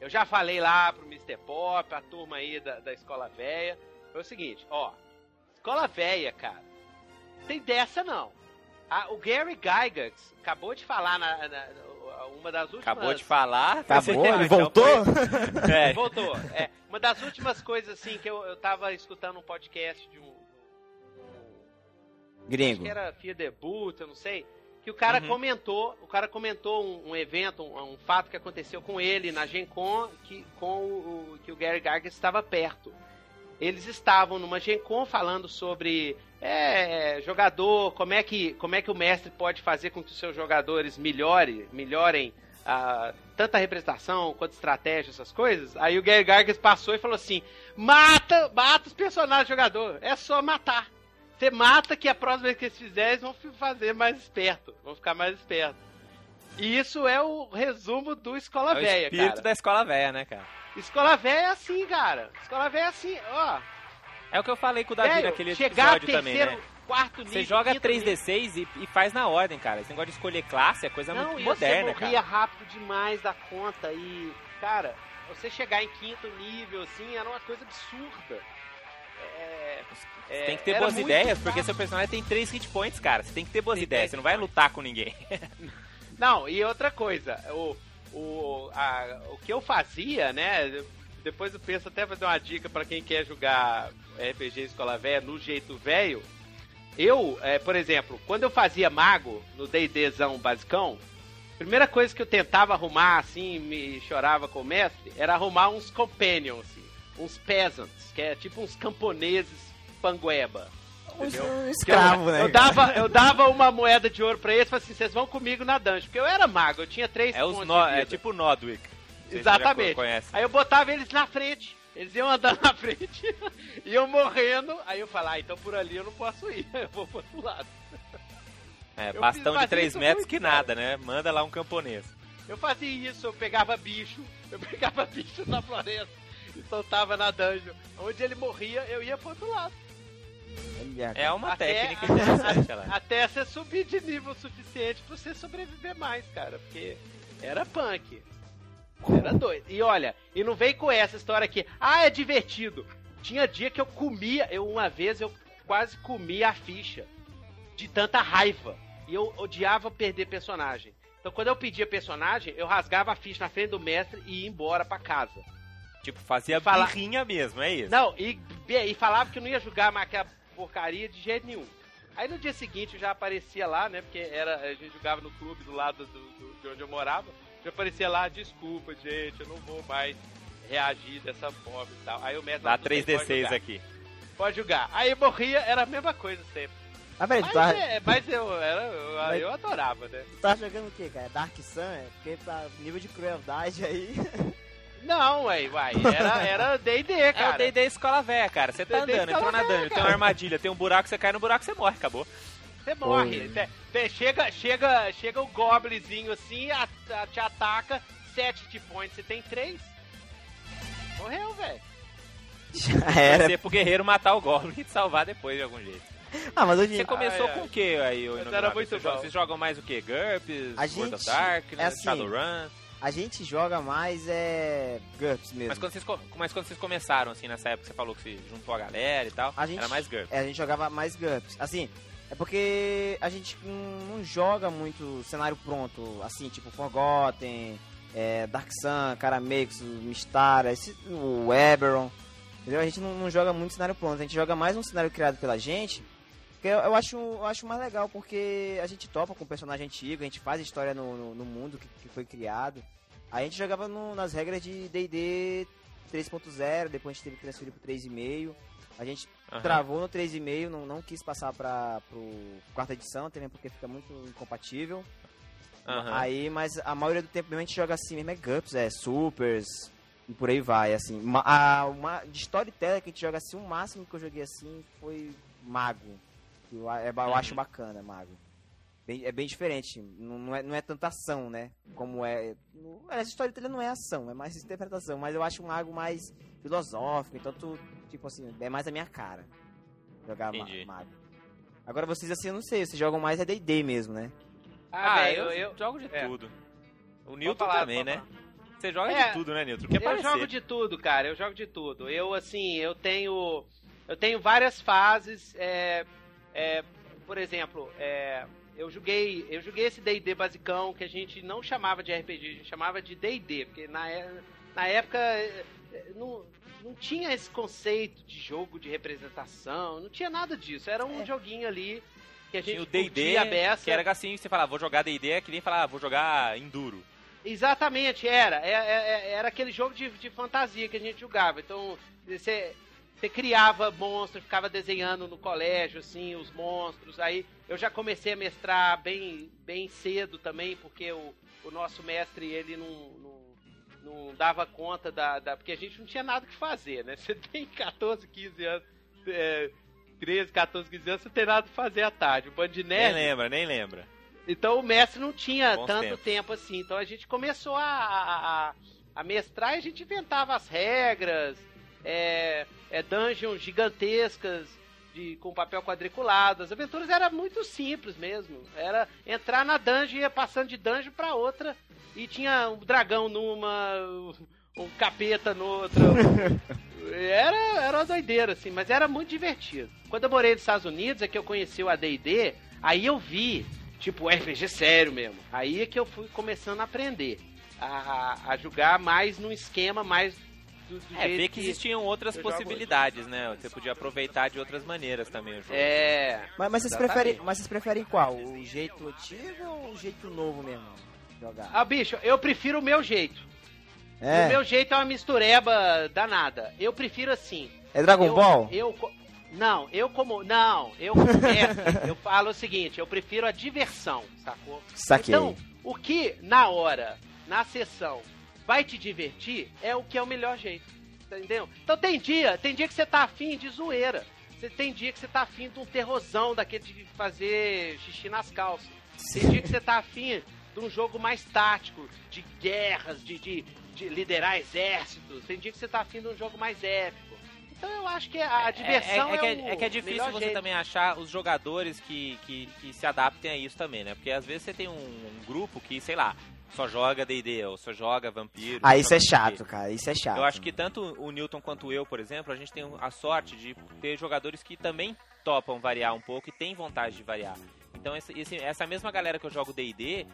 Eu já falei lá pro Mr. Pop, a turma aí da, da Escola Véia. Foi o seguinte, ó. Escola Véia, cara. Tem dessa não. Ah, o Gary Gygax acabou de falar na, na- uma das últimas... Acabou de falar. Acabou? Então Ele foi- voltou? É, Voltou. É, uma das últimas coisas, assim, que eu, eu tava escutando um podcast de um... Acho Gringo. que era Fear Debut, eu não sei. Que o cara Uhum. comentou, o cara comentou um, um evento, um, um fato que aconteceu com ele na Gen Con, que, com o, o- que o Gary Gygax estava perto. Eles estavam numa Gen Con falando sobre é, jogador, como é, que, como é que o mestre pode fazer com que os seus jogadores melhore, melhorem ah, tanto a representação quanto estratégia, essas coisas. Aí o Gary Gygax passou e falou assim: mata, mata os personagens do jogador, é só matar. Você mata que a próxima vez que eles fizerem, eles vão fazer mais esperto. Vão ficar mais esperto. E isso é o resumo do Escola é o Véia, espírito cara. da escola velha, né, cara? Escola Véia é assim, cara. Escola Véia é assim, ó. É o que eu falei com o Davi Velho, naquele episódio também, terceiro, né? quarto nível. Você joga quinto nível. 3D6 e, e faz na ordem, cara. Esse negócio de escolher classe é coisa Não, muito moderna, você morria cara. rápido demais da conta e, cara, você chegar em quinto nível, assim, era uma coisa absurda. É, é, tem que ter boas ideias, porque seu personagem tem 3 hit points, cara. Você tem que ter boas Tem ideias, três você não vai lutar com ninguém. Não, e outra coisa, o, o, a- o que eu fazia, né? Depois eu penso até fazer uma dica pra quem quer jogar RPG Escola Velha no jeito velho. Eu, é, por exemplo, quando eu fazia mago no D&Dzão basicão, primeira coisa que eu tentava arrumar, assim, me chorava com o mestre, era arrumar uns companions, assim, uns peasants, que é tipo uns camponeses pangueba. Um, entendeu? um escravo, eu, né? Eu dava, eu dava uma moeda de ouro pra eles e falei assim: vocês vão comigo na dungeon. Porque eu era mago, eu tinha três É, os pontos vida. é tipo Nodwick. Exatamente. conhece. Aí eu botava eles na frente. Eles iam andando na frente, iam morrendo. Aí eu falava, ah, então por ali eu não posso ir, eu vou pro outro lado. É, Eu bastão de 3 fazia metros que nada, né? Manda lá um camponês. Eu fazia isso, eu pegava bicho, eu pegava bicho na floresta e soltava na dungeon. Onde ele morria, eu ia pro outro lado. É uma Até- técnica interessante lá. Até você subir de nível suficiente pra você sobreviver mais, cara. Porque era punk. Era doido. E olha, e não vem com essa história aqui. Ah, é divertido. Tinha dia que eu comia, eu uma vez eu quase comia a ficha de tanta raiva. E eu odiava perder personagem. Então quando eu pedia personagem, eu rasgava a ficha na frente do mestre e ia embora pra casa. Tipo, fazia Fala- birrinha mesmo, é isso. Não, e, e falava que não ia jogar mais aquela porcaria de jeito nenhum. Aí no dia seguinte eu já aparecia lá, né? Porque era, a gente jogava no clube do lado do, do- de onde eu morava. Já aparecia lá, desculpa, gente, eu não vou mais reagir dessa forma e tal. Aí o mestre Dá "Tudo bem, pode 3D6 jogar, aqui. Pode jogar. Aí morria, era a mesma coisa sempre. Ah, tu Mas, tá, é, mas eu, era, eu, Mas- eu adorava, né? tu tá jogando o quê, cara? Dark Sun? É? Porque pra nível de crueldade aí. Não, uai, uai. Era era D&D, É cara. o D&D escola velha, cara. Você tá D&D andando, entrou escola na velha, dungeon, tem uma armadilha, tem um buraco, você cai no buraco, você morre, acabou. Você morre. Cê- cê chega, chega, chega o goblinzinho assim, a- a- te ataca, 7 de point, você tem 3. Morreu, velho. Já Vai era. ser pro guerreiro matar o Goblin e te salvar depois de algum jeito. Ah, mas hoje Você começou Ai, ai. com o que aí, Mas era muito Vocês jogam- bom. Vocês jogam mais o que? GURPS, A World of gente- Darkness, é assim, Shadowrun? A gente joga mais é GURPS mesmo. Mas quando, vocês, mas quando vocês começaram, assim, nessa época, você falou que você juntou a galera e tal, A gente- era mais GURPS. É, a gente jogava mais GURPS. Assim, é porque a gente não, joga muito cenário pronto, assim, tipo Forgotten, é, Dark Sun, Caramex, Mistara, esse, o Eberron. Entendeu? A gente não, não joga muito cenário pronto, a gente joga mais um cenário criado pela gente. Que eu, eu acho, eu acho mais legal, porque a gente topa com o personagem antigo, a gente faz história no, no, no mundo que, que foi criado. A gente jogava no- nas regras de D&D 3.0, depois a gente teve que transferir pro 3.5. A gente Aham. travou no 3,5, não, não quis passar para pro quarta edição, também porque fica muito incompatível. Aham. Aí, mas a maioria do tempo mesmo a gente joga assim mesmo, é GUPS, é Supers e por aí vai, assim. Ma- a, uma, de storyteller que a gente joga assim, o máximo que eu joguei assim foi Mago. Eu, é eu acho bacana, Mago. Bem- é bem diferente, não, é, não é tanta ação, né? Como é. No, essa storyteller não é ação, é mais interpretação, mas eu acho um Mago mais filosófico, então tu, tipo assim, é mais a minha cara. Jogar ma-. Mago. Agora vocês assim, eu não sei, vocês jogam mais é D&D mesmo, né? Ah, Ah, eu, eu, eu, jogo de é. tudo. O Newton falar, também, né? Você joga É, de tudo, né, Newton? Quer eu parecer. jogo de tudo, cara. Eu jogo de tudo. Eu, assim, eu tenho. Eu tenho várias fases. é, é, por exemplo, é, eu joguei. Eu joguei esse DD basicão que a gente não chamava de RPG, a gente chamava de DD, porque na, é- na época é, é, não, não tinha esse conceito de jogo de representação, não tinha nada disso. Era um joguinho ali que a gente Tinha o D&D, que era assim, você falava, vou jogar D&D, é que nem falar, ah, vou jogar Enduro. Exatamente, era. É- é- é- Era aquele jogo de, de fantasia que a gente jogava. Então, você, você criava monstros, ficava desenhando no colégio, assim, os monstros. Aí eu já comecei a mestrar bem, bem cedo também, porque o, o nosso mestre, ele não, não, não dava conta da, da... Porque a gente não tinha nada que fazer, né? Você tem 14, 15 anos... É, 13, 14, 15 anos, você tem nada que fazer à tarde. Um bando de Nem nerd. lembra, nem lembra. Então o mestre não tinha Bons tanto tempos. tempo assim. Então a gente começou a, a, a- a mestrar e a gente inventava as regras, é, é, dungeons gigantescas de, com papel quadriculado. As aventuras eram muito simples mesmo. Era entrar na dungeon e ia passando de dungeon pra outra. E tinha um dragão numa, um capeta noutra. Era, era uma doideira, assim, mas era muito divertido. Quando eu morei nos Estados Unidos, é que eu conheci o AD&D, aí eu vi, tipo, RPG sério mesmo. Aí é que eu fui começando a aprender. A, a, a jogar mais num esquema mais do, do É, jeito ver que existiam outras jogo possibilidades, né? Você podia aproveitar de outras maneiras também o jogo. É... Mas, mas, vocês Exatamente. preferem, mas vocês preferem qual? O jeito antigo ou o jeito novo mesmo? Jogar. Ah, bicho, eu prefiro o meu jeito. É, O meu jeito é uma mistureba danada. Eu prefiro assim. é Dragon eu, Ball? Eu, não, eu como. Não, eu como mestre, eu falo o seguinte, eu prefiro a diversão, sacou? Saquei. Então, o que na hora, na sessão, vai te divertir é o que é o melhor jeito. Entendeu? Então tem dia, tem dia que você tá afim de zoeira. Você tem dia que você tá afim de um terrosão daquele de fazer xixi nas calças. Tem dia que você tá afim de um jogo mais tático, de guerras, de, de, de liderar exércitos. Tem dia que você tá afim de um jogo mais épico. Então eu acho que a diversão é, é, que é, é que é difícil você jeito. também achar os jogadores que, que, que se adaptem a isso também, né? Porque às vezes você tem um, um grupo que, sei lá, só joga D&D ou só joga Vampiro. Ah, isso é chato, cara. Isso é chato. Eu acho que tanto o Newton quanto eu, por exemplo, a gente tem a sorte de ter jogadores que também topam variar um pouco e tem vontade de variar. Então essa mesma galera que eu jogo D&D,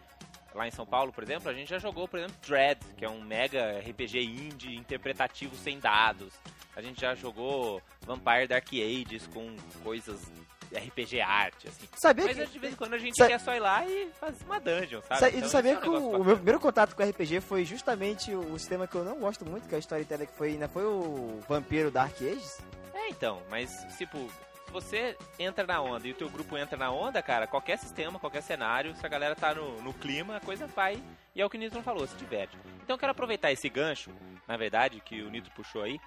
lá em São Paulo, por exemplo, a gente já jogou, por exemplo, Dread, que é um mega RPG indie interpretativo sem dados. A gente já jogou Vampire Dark Ages com coisas RPG arte, assim. Sabia Mas que... de vez em quando a gente Sa- quer só ir lá e fazer uma dungeon, sabe? Sa- Então, e sabia isso é um que o, meu primeiro contato com RPG foi justamente o, sistema que eu não gosto muito, que é a Storyteller, que foi, ainda foi o Vampiro Dark Ages? É, então, mas, tipo, você entra na onda e o teu grupo entra na onda, cara, qualquer sistema, qualquer cenário, se a galera tá no, no clima, a coisa vai. E é o que o Nitro falou, se diverte. Então eu quero aproveitar esse gancho, na verdade, que o Nitro puxou aí,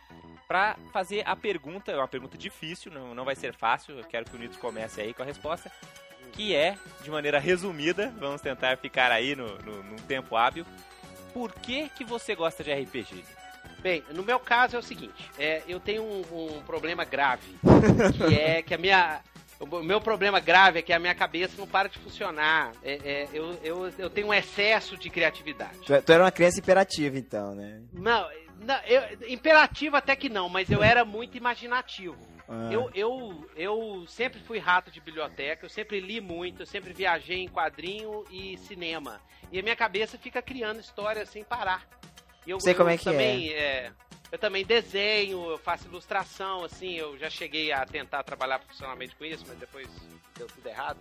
pra fazer a pergunta, é uma pergunta difícil, não, não vai ser fácil, eu quero que o Nitro comece aí com a resposta, que é, de maneira resumida, vamos tentar ficar aí no, no, num tempo hábil, por que que você gosta de RPG? Bem, no meu caso é o seguinte, é, eu tenho um, um problema grave, que é que a minha... O meu problema grave é que a minha cabeça não para de funcionar. É, é, eu, eu, eu tenho um excesso de criatividade. Tu, tu era uma criança imperativa, então, né? Não, não eu, imperativo até que não, mas eu era muito imaginativo. Ah. Eu, eu, eu sempre fui rato de biblioteca, eu sempre li muito, eu sempre viajei em quadrinho e cinema. E a minha cabeça fica criando histórias sem parar. E eu, Sei como eu é que também, é, Eu também desenho, eu faço ilustração, assim, eu já cheguei a tentar trabalhar profissionalmente com isso, mas depois deu tudo errado.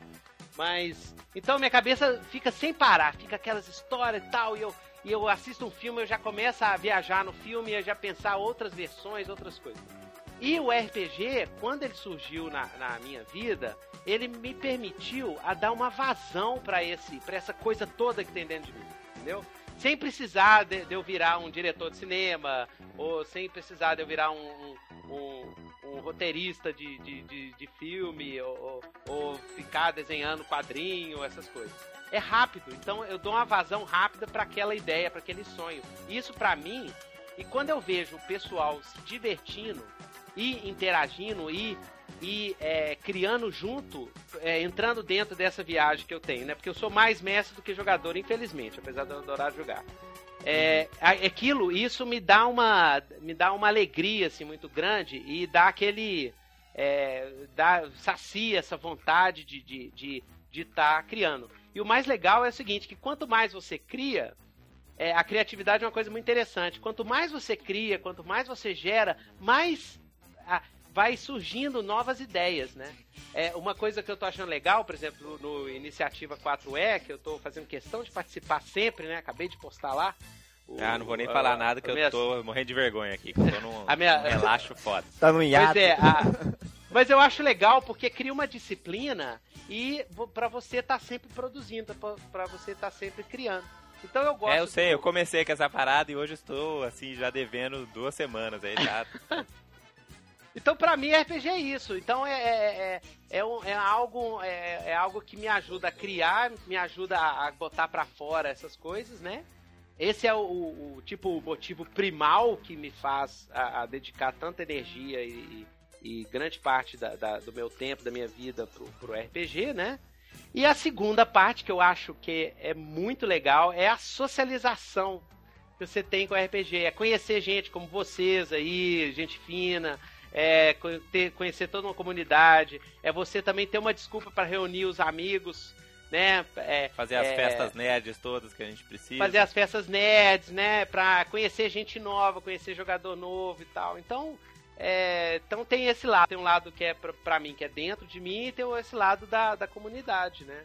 Mas. Então minha cabeça fica sem parar, fica aquelas histórias e tal, e eu, e eu assisto um filme, eu já começo a viajar no filme e já pensar outras versões, outras coisas. E o RPG, quando ele surgiu na, na minha vida, ele me permitiu a dar uma vazão para esse, para essa coisa toda que tem dentro de mim, entendeu? Sem precisar de, de eu virar um diretor de cinema, ou sem precisar de eu virar um, um, um roteirista de, de, de, de filme, ou, ou, ficar desenhando quadrinho, essas coisas. É rápido, então eu dou uma vazão rápida para aquela ideia, para aquele sonho. Isso para mim, e quando eu vejo o pessoal se divertindo e interagindo e e é, criando junto, é, entrando dentro dessa viagem que eu tenho, né? Porque eu sou mais mestre do que jogador, infelizmente, apesar de eu adorar jogar. É, aquilo, isso me dá uma, me dá uma alegria assim muito grande e dá aquele, é, dá, sacia essa vontade de estar de, de, de tá criando. E o mais legal é o seguinte, que quanto mais você cria, é, a criatividade é uma coisa muito interessante. Quanto mais você cria, quanto mais você gera, mais a, vai surgindo novas ideias, né? É, uma coisa que eu tô achando legal, por exemplo, no Iniciativa 4E, que eu tô fazendo questão de participar sempre, né? Acabei de postar lá. O, ah, não vou nem falar nada que eu minha... tô morrendo de vergonha aqui, que eu tô num, minha... num relaxo foda. Tá no hiato. Pois é, a... Mas eu acho legal porque cria uma disciplina e para você estar tá sempre produzindo, para você estar tá sempre criando. Então eu gosto. É, eu sei, do... eu comecei com essa parada e hoje estou assim já devendo duas semanas aí já. Então, para mim, RPG é isso. Então, é, é, é, é, é algo, é, é, algo que me ajuda a criar, me ajuda a, botar para fora essas coisas, né? Esse é o, o, tipo o motivo primal que me faz a, a dedicar tanta energia e, e, e grande parte da, da, do meu tempo, da minha vida pro, pro RPG, né? E a segunda parte que eu acho que é muito legal é a socialização que você tem com o RPG. É conhecer gente como vocês aí, gente fina, é ter, conhecer toda uma comunidade, é você também ter uma desculpa para reunir os amigos, né? É, fazer as é, festas nerds todas que a gente precisa. Fazer as festas nerds, né? Pra conhecer gente nova, conhecer jogador novo e tal. Então, é, então tem esse lado. Tem um lado que é pra, pra, mim, que é dentro de mim, e tem esse lado da, da comunidade, né?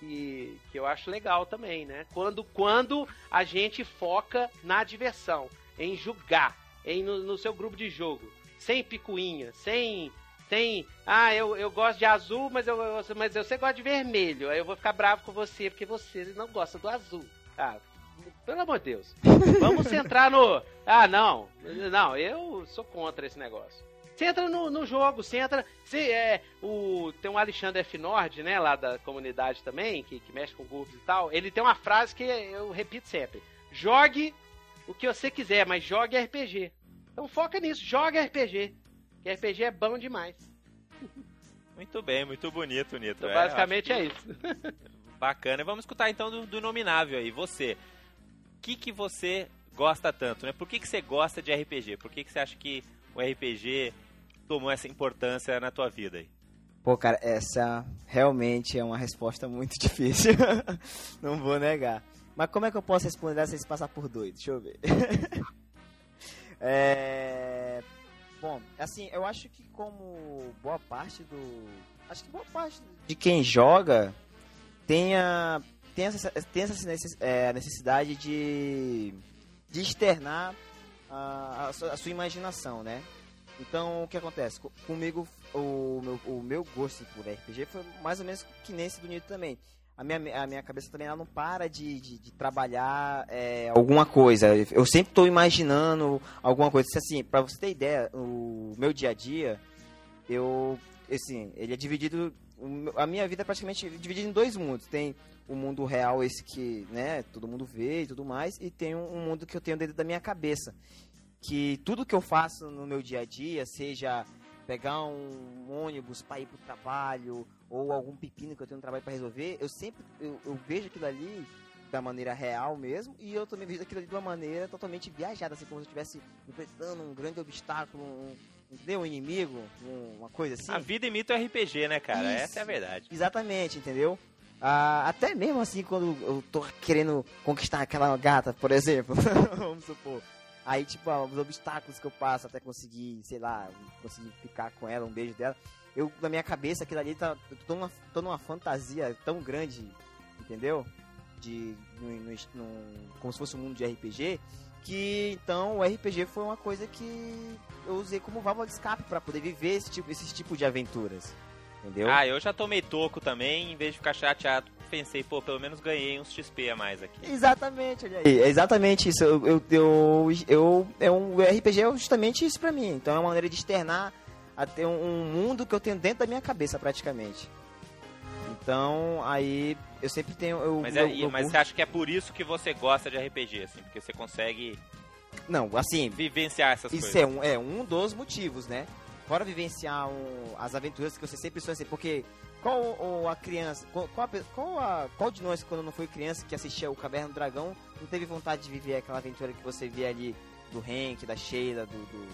Que, que eu acho legal também, né? Quando, quando a gente foca na diversão, em julgar, em no, no seu grupo de jogo sem picuinha, sem. Sem. Ah, eu, eu gosto de azul, mas eu, mas você gosta de vermelho. Aí eu vou ficar bravo com você, porque você não gosta do azul. Ah, pelo amor de Deus. Vamos entrar no. Ah, não. Não, eu sou contra esse negócio. Você entra no, no jogo, você entra. Você, é, o, tem um Alexandre F. Nord, né, lá da comunidade também, que, que mexe com grupos e tal. Ele tem uma frase que eu repito sempre: jogue o que você quiser, mas jogue RPG. Então foca nisso, joga RPG. Que RPG é bom demais. Muito bem, muito bonito, Nito. Então, é, basicamente é isso. Bacana. Vamos escutar então do, do nominável aí. Você, o que, que você gosta tanto, né? Por que, que você gosta de RPG? Por que, que você acha que o RPG tomou essa importância na tua vida aí? Pô, cara, essa realmente é uma resposta muito difícil. Não vou negar. Mas como é que eu posso responder sem se passar por doido? Deixa eu ver. É... Bom, assim, eu acho que como boa parte do... Acho que boa parte de quem joga tenha, tem essa, tem essa é, necessidade de, de externar a, a, sua, a, sua, imaginação, né? Então, o que acontece? Comigo, o meu, o meu gosto por RPG foi mais ou menos que nesse do Nito também a minha, a minha cabeça também ela não para de, de, de trabalhar é, alguma coisa. Eu sempre estou imaginando alguma coisa. Assim, para você ter ideia, o meu dia a dia, eu, assim, ele é dividido. A minha vida é praticamente dividida em dois mundos. Tem o mundo real, esse que né, todo mundo vê e tudo mais, e tem um, mundo que eu tenho dentro da minha cabeça. Que tudo que eu faço no meu dia a dia, seja pegar um ônibus para ir para o trabalho ou algum pepino que eu tenho no trabalho para resolver, eu sempre eu, eu, vejo aquilo ali da maneira real mesmo e eu também vejo aquilo ali de uma maneira totalmente viajada, assim como se eu estivesse enfrentando um grande obstáculo, um, entendeu? Um inimigo, um, uma coisa assim. A vida imita o RPG, né, cara? Isso, Essa é a verdade. Exatamente, entendeu? Ah, até mesmo assim, quando eu tô querendo conquistar aquela gata, por exemplo, vamos supor. Aí, tipo, os obstáculos que eu passo até conseguir, sei lá, conseguir ficar com ela, um beijo dela. Eu, na minha cabeça, aquilo ali tá. Eu tô numa, tô numa fantasia tão grande, entendeu? De. No, no, no, como se fosse um mundo de RPG, que então o RPG foi uma coisa que eu usei como válvula de escape para poder viver esse tipo, esse tipo de aventuras. Entendeu? Ah, eu já tomei toco também, em vez de ficar chateado, pensei, pô, pelo menos ganhei uns XP a mais aqui. Exatamente, olha aí. É exatamente isso. Eu, eu, eu, eu, é um, o RPG é justamente isso pra mim. Então é uma maneira de externar até um, mundo que eu tenho dentro da minha cabeça, praticamente. Então, aí eu sempre tenho. Eu, Mas, eu, é, eu mas curto- você acha que é por isso que você gosta de RPG, assim, porque você consegue Não, assim, vivenciar essas Isso coisas. é um, é um dos motivos, né? Fora vivenciar um- as aventuras que você sempre sonha assim, porque qual o- a criança, qual, qual, a qual, a- qual de nós, quando não foi criança, que assistia o Caverna do Dragão, não teve vontade de viver aquela aventura que você via ali do Hank, da Sheila, do, do,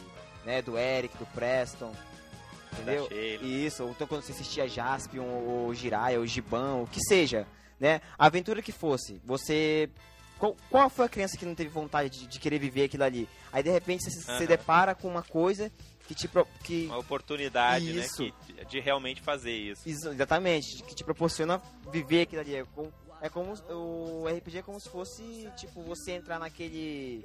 né, do Eric, do Preston, entendeu? Isso, ou então quando você assistia Jaspion, ou Jiraiya, ou Gibão, o que seja, né? A aventura que fosse, você... Qual, qual foi a criança que não teve vontade de, de querer viver aquilo ali? Aí de repente você se depara com uma coisa que te... pro- Que, Uma oportunidade, Isso. né, que- de realmente fazer isso. Ex- Exatamente, que te proporciona viver aquilo ali. É como, é como o RPG é como se fosse, tipo, você entrar naquele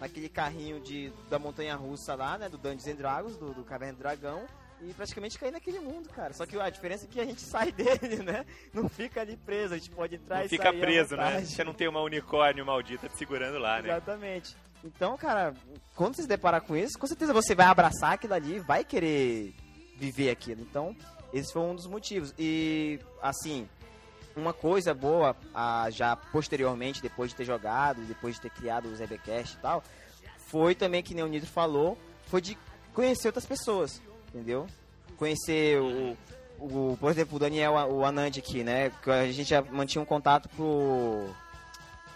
naquele carrinho de, da montanha russa lá, né, do Dungeons and Dragons, do, do Caverna do Dragão, e praticamente cair naquele mundo, cara. Só que a diferença é que a gente sai dele, né? Não fica ali preso, a gente pode entrar Não e fica preso, né? Você não tem uma unicórnio maldita te segurando lá, né? Exatamente. Então, cara, quando você se deparar com isso, com certeza você vai abraçar aquilo ali, vai querer viver aquilo. Então, esse foi um dos motivos. E, assim, uma coisa boa, ah, já posteriormente, depois de ter jogado, depois de ter criado o ZBcast e tal, foi também, que nem o Nitro falou, foi de conhecer outras pessoas, entendeu? Conhecer o, o por exemplo, o Daniel, o Anand aqui, né? Que a gente já mantinha um contato por,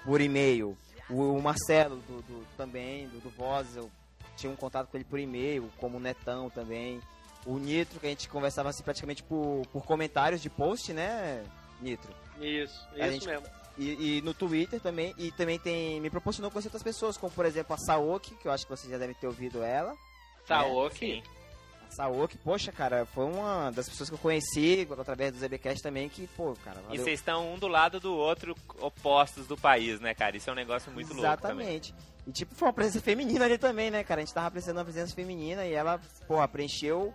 por e-mail. O, o Marcelo do, do- também, do, do Voz, eu tinha um contato com ele por e-mail, como o Netão também. O Nitro, que a gente conversava assim praticamente por, por comentários de post, né, Nitro? Isso, A isso gente- mesmo. E, e no Twitter também, e também tem me proporcionou conhecer outras pessoas, como por exemplo a Saoki, que eu acho que vocês já devem ter ouvido ela. Saoki. A Saoki, poxa, cara, foi uma das pessoas que eu conheci através do ZBcast também, que, pô, cara, E valeu. vocês estão um do lado do outro, opostos do país, né, cara? Isso é um negócio muito louco também. Exatamente. E tipo, foi uma presença feminina ali também, né, cara? A gente tava precisando de uma presença feminina e ela, porra, preencheu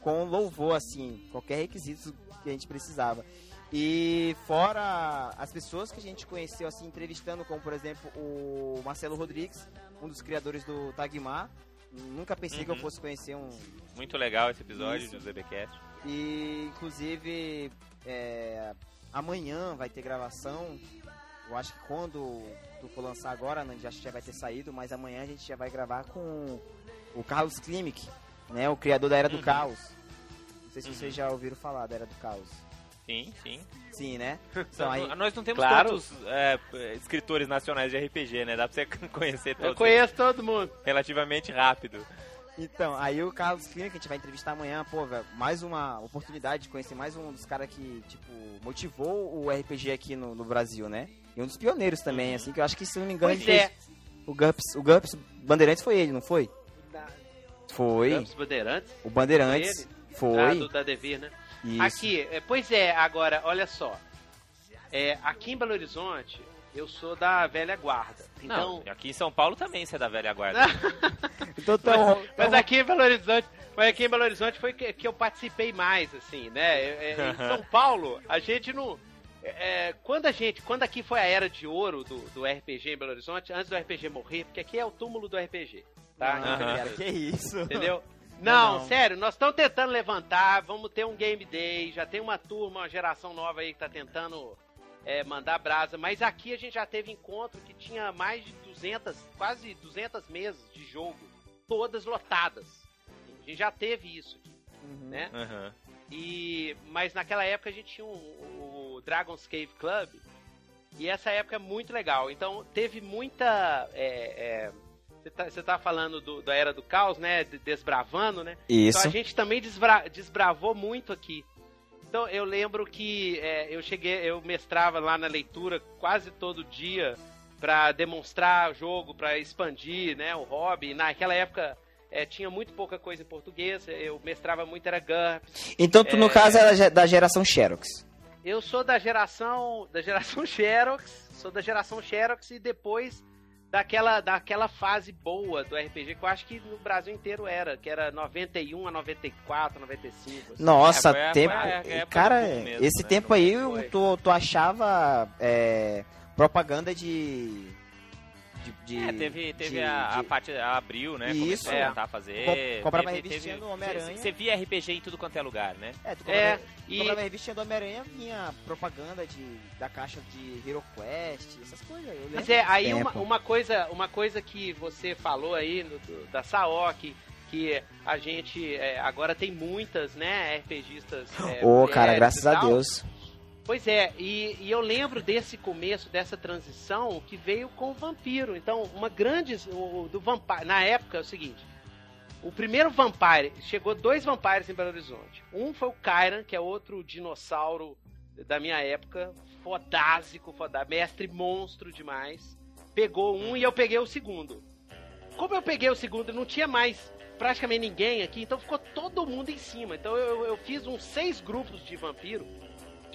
com louvor, assim, qualquer requisito que a gente precisava. E fora as pessoas que a gente conheceu, assim, entrevistando, como por exemplo o Marcelo Rodrigues, um dos criadores do Tagmar. Nunca pensei que eu Uhum. fosse conhecer um, Muito legal esse episódio Isso. do ZBcast. e, inclusive, é, amanhã vai ter gravação. Eu acho que quando tu for lançar agora, né, já, já vai ter saído, mas amanhã a gente já vai gravar com o Carlos Klimek, né, o criador da Era do Uhum. Caos. Não sei se Uhum. vocês já ouviram falar da Era do Caos. Sim, sim. Sim, né? Então, aí, Nós não temos Claro. tantos é, escritores nacionais de RPG, né? Dá pra você conhecer Eu todos conheço todo mundo. relativamente rápido. Então, aí o Carlos Klimek, que a gente vai entrevistar amanhã, pô, velho, mais uma oportunidade de conhecer mais um dos caras que, tipo, motivou o RPG aqui no, no Brasil, né? E um dos pioneiros também, Uhum. assim, que eu acho que, se não me engano, Pois ele é. fez o GURPS, o GURPS Bandeirantes foi ele, não foi? Foi. Campos Bandeirantes. O Bandeirantes Ah, foi. do da Devir, né? Isso. Aqui, é, pois é, agora, olha só. É, aqui em Belo Horizonte, eu sou da velha guarda. Então, Não, aqui em São Paulo também você é da velha guarda. Então, tão, mas tão- aqui em Belo Horizonte, mas aqui em Belo Horizonte foi que, que eu participei mais, assim, né? É, é, em São Paulo, a gente não. é, é, quando a gente. Quando aqui foi a era de ouro do, do RPG em Belo Horizonte, antes do RPG morrer, porque aqui é o túmulo do RPG, tá? Cara, que isso? Entendeu? Não, Não. sério, nós estamos tentando levantar, vamos ter um game day, já tem uma turma, uma geração nova aí que tá tentando é, mandar brasa, mas aqui a gente já teve encontro que tinha mais de 200, quase 200 mesas de jogo, todas lotadas. A gente já teve isso aqui, Uhum. né? Aham. E, mas naquela época a gente tinha um- o Dragon's Cave Club. E essa época é muito legal. Então teve muita. é, é, Você tá, você tá falando do- da Era do Caos, né? de- Desbravando, né? Isso. Então a gente também desbra- desbravou muito aqui. Então eu lembro que é, eu cheguei, eu mestrava lá na leitura quase todo dia pra demonstrar o jogo, pra expandir, né, o hobby. Naquela época é, tinha muito pouca coisa em português, eu mestrava muito era GURPS. Então, tu, no É. caso, é da ge- da geração Xerox. Eu sou da geração da geração Xerox, sou da geração Xerox e depois daquela, daquela fase boa do RPG, que eu acho que no Brasil inteiro era, que era 91 a 94, 95. Assim. Nossa, É, tempo. a época cara, mesmo, esse né? tempo aí tu, tu achava é, propaganda de. De, É, teve, teve de- a, a de- parte, a Abril, né? Isso. Começou a tentar fazer. Com- comprava teve- revistinha teve- do Homem-Aranha. Você via RPG em tudo quanto é lugar, né? É, tu É, comprava, tu e- comprava a revistinha do Homem-Aranha, vinha propaganda de, da caixa de Hero Quest, essas coisas. Eu lembro Mas é, aí uma, uma coisa, uma coisa que você falou aí no- do- da Saok, que a gente é, agora tem muitas, né, RPGistas. é, Ô, cara, mulheres graças e a. Deus. Pois é, e, e eu lembro desse começo, dessa transição que veio com o Vampiro. Então, uma grande. O, do Vampire. Na época é o seguinte: o primeiro Vampire, chegou dois Vampires em Belo Horizonte. Um foi o Kyran, que é outro dinossauro da minha época, fodásico, foda, mestre monstro demais. Pegou um e eu peguei o segundo. Como eu peguei o segundo, não tinha mais praticamente ninguém aqui, então ficou todo mundo em cima. Então eu, eu fiz uns seis grupos de vampiro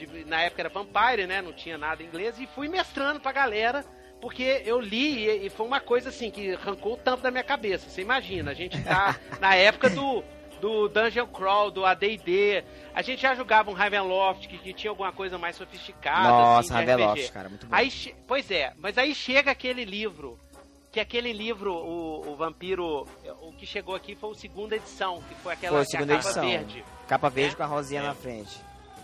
de- na época era Vampire, né? Não tinha nada em inglês. E fui mestrando pra galera, porque eu li e, foi uma coisa assim que arrancou o tampo da minha cabeça. Você imagina, a gente tá na época do, do Dungeon Crawl, do AD&D. A gente já jogava um Ravenloft, que, que tinha alguma coisa mais sofisticada. Nossa, assim, de Raveloft, RPG. cara, muito bom. Aí, pois é, mas aí chega aquele livro, que aquele livro, o, o Vampiro, o que chegou aqui foi a segunda edição, que foi aquela Foi a que é segunda capa edição. verde. Capa verde É? com a rosinha É. na frente.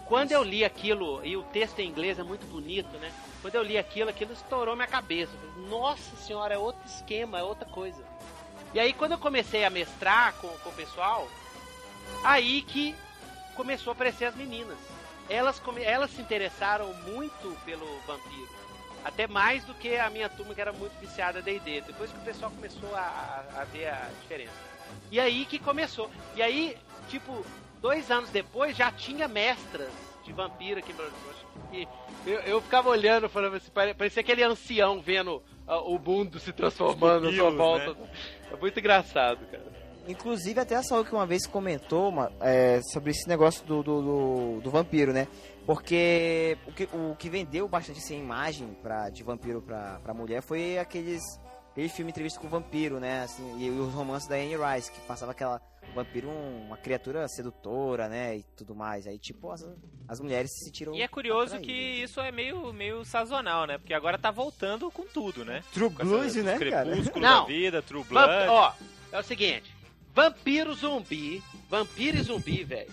Quando eu li aquilo, e o texto em inglês é muito bonito, né? Quando eu li aquilo, aquilo estourou minha cabeça. Nossa senhora, é outro esquema, é outra coisa. E aí, quando eu comecei a mestrar com, com o pessoal, aí que começou a aparecer as meninas. Elas, elas se interessaram muito pelo vampiro. Até mais do que a minha turma, que era muito viciada D&D. Depois que o pessoal começou a, a- a ver a diferença. E aí que começou. E aí, tipo, dois anos depois, já tinha mestras de vampiro aqui em Belo Horizonte. E eu, eu ficava olhando, falando assim, pare- parecia aquele ancião vendo ah, o mundo se transformando à sua volta. É muito engraçado, cara. Inclusive, até a Saul que uma vez comentou uma, é, sobre esse negócio do, do, do, do vampiro, né? Porque o que, o que vendeu bastante essa imagem pra, de vampiro pra, pra mulher foi aqueles, aquele filme Entrevista com o Vampiro, né? Assim, e, os romances da Anne Rice, que passava aquela o vampiro um- uma criatura sedutora, né? E tudo mais. Aí, tipo, as, as mulheres se sentiram. E é curioso que isso é meio, meio sazonal, né? Porque agora tá voltando com tudo, né? True Blues, né, os cara? Crepúsculo Não. da vida, True Vamp- Blood. ó, é o seguinte: vampiro zumbi, vampiro e zumbi, velho.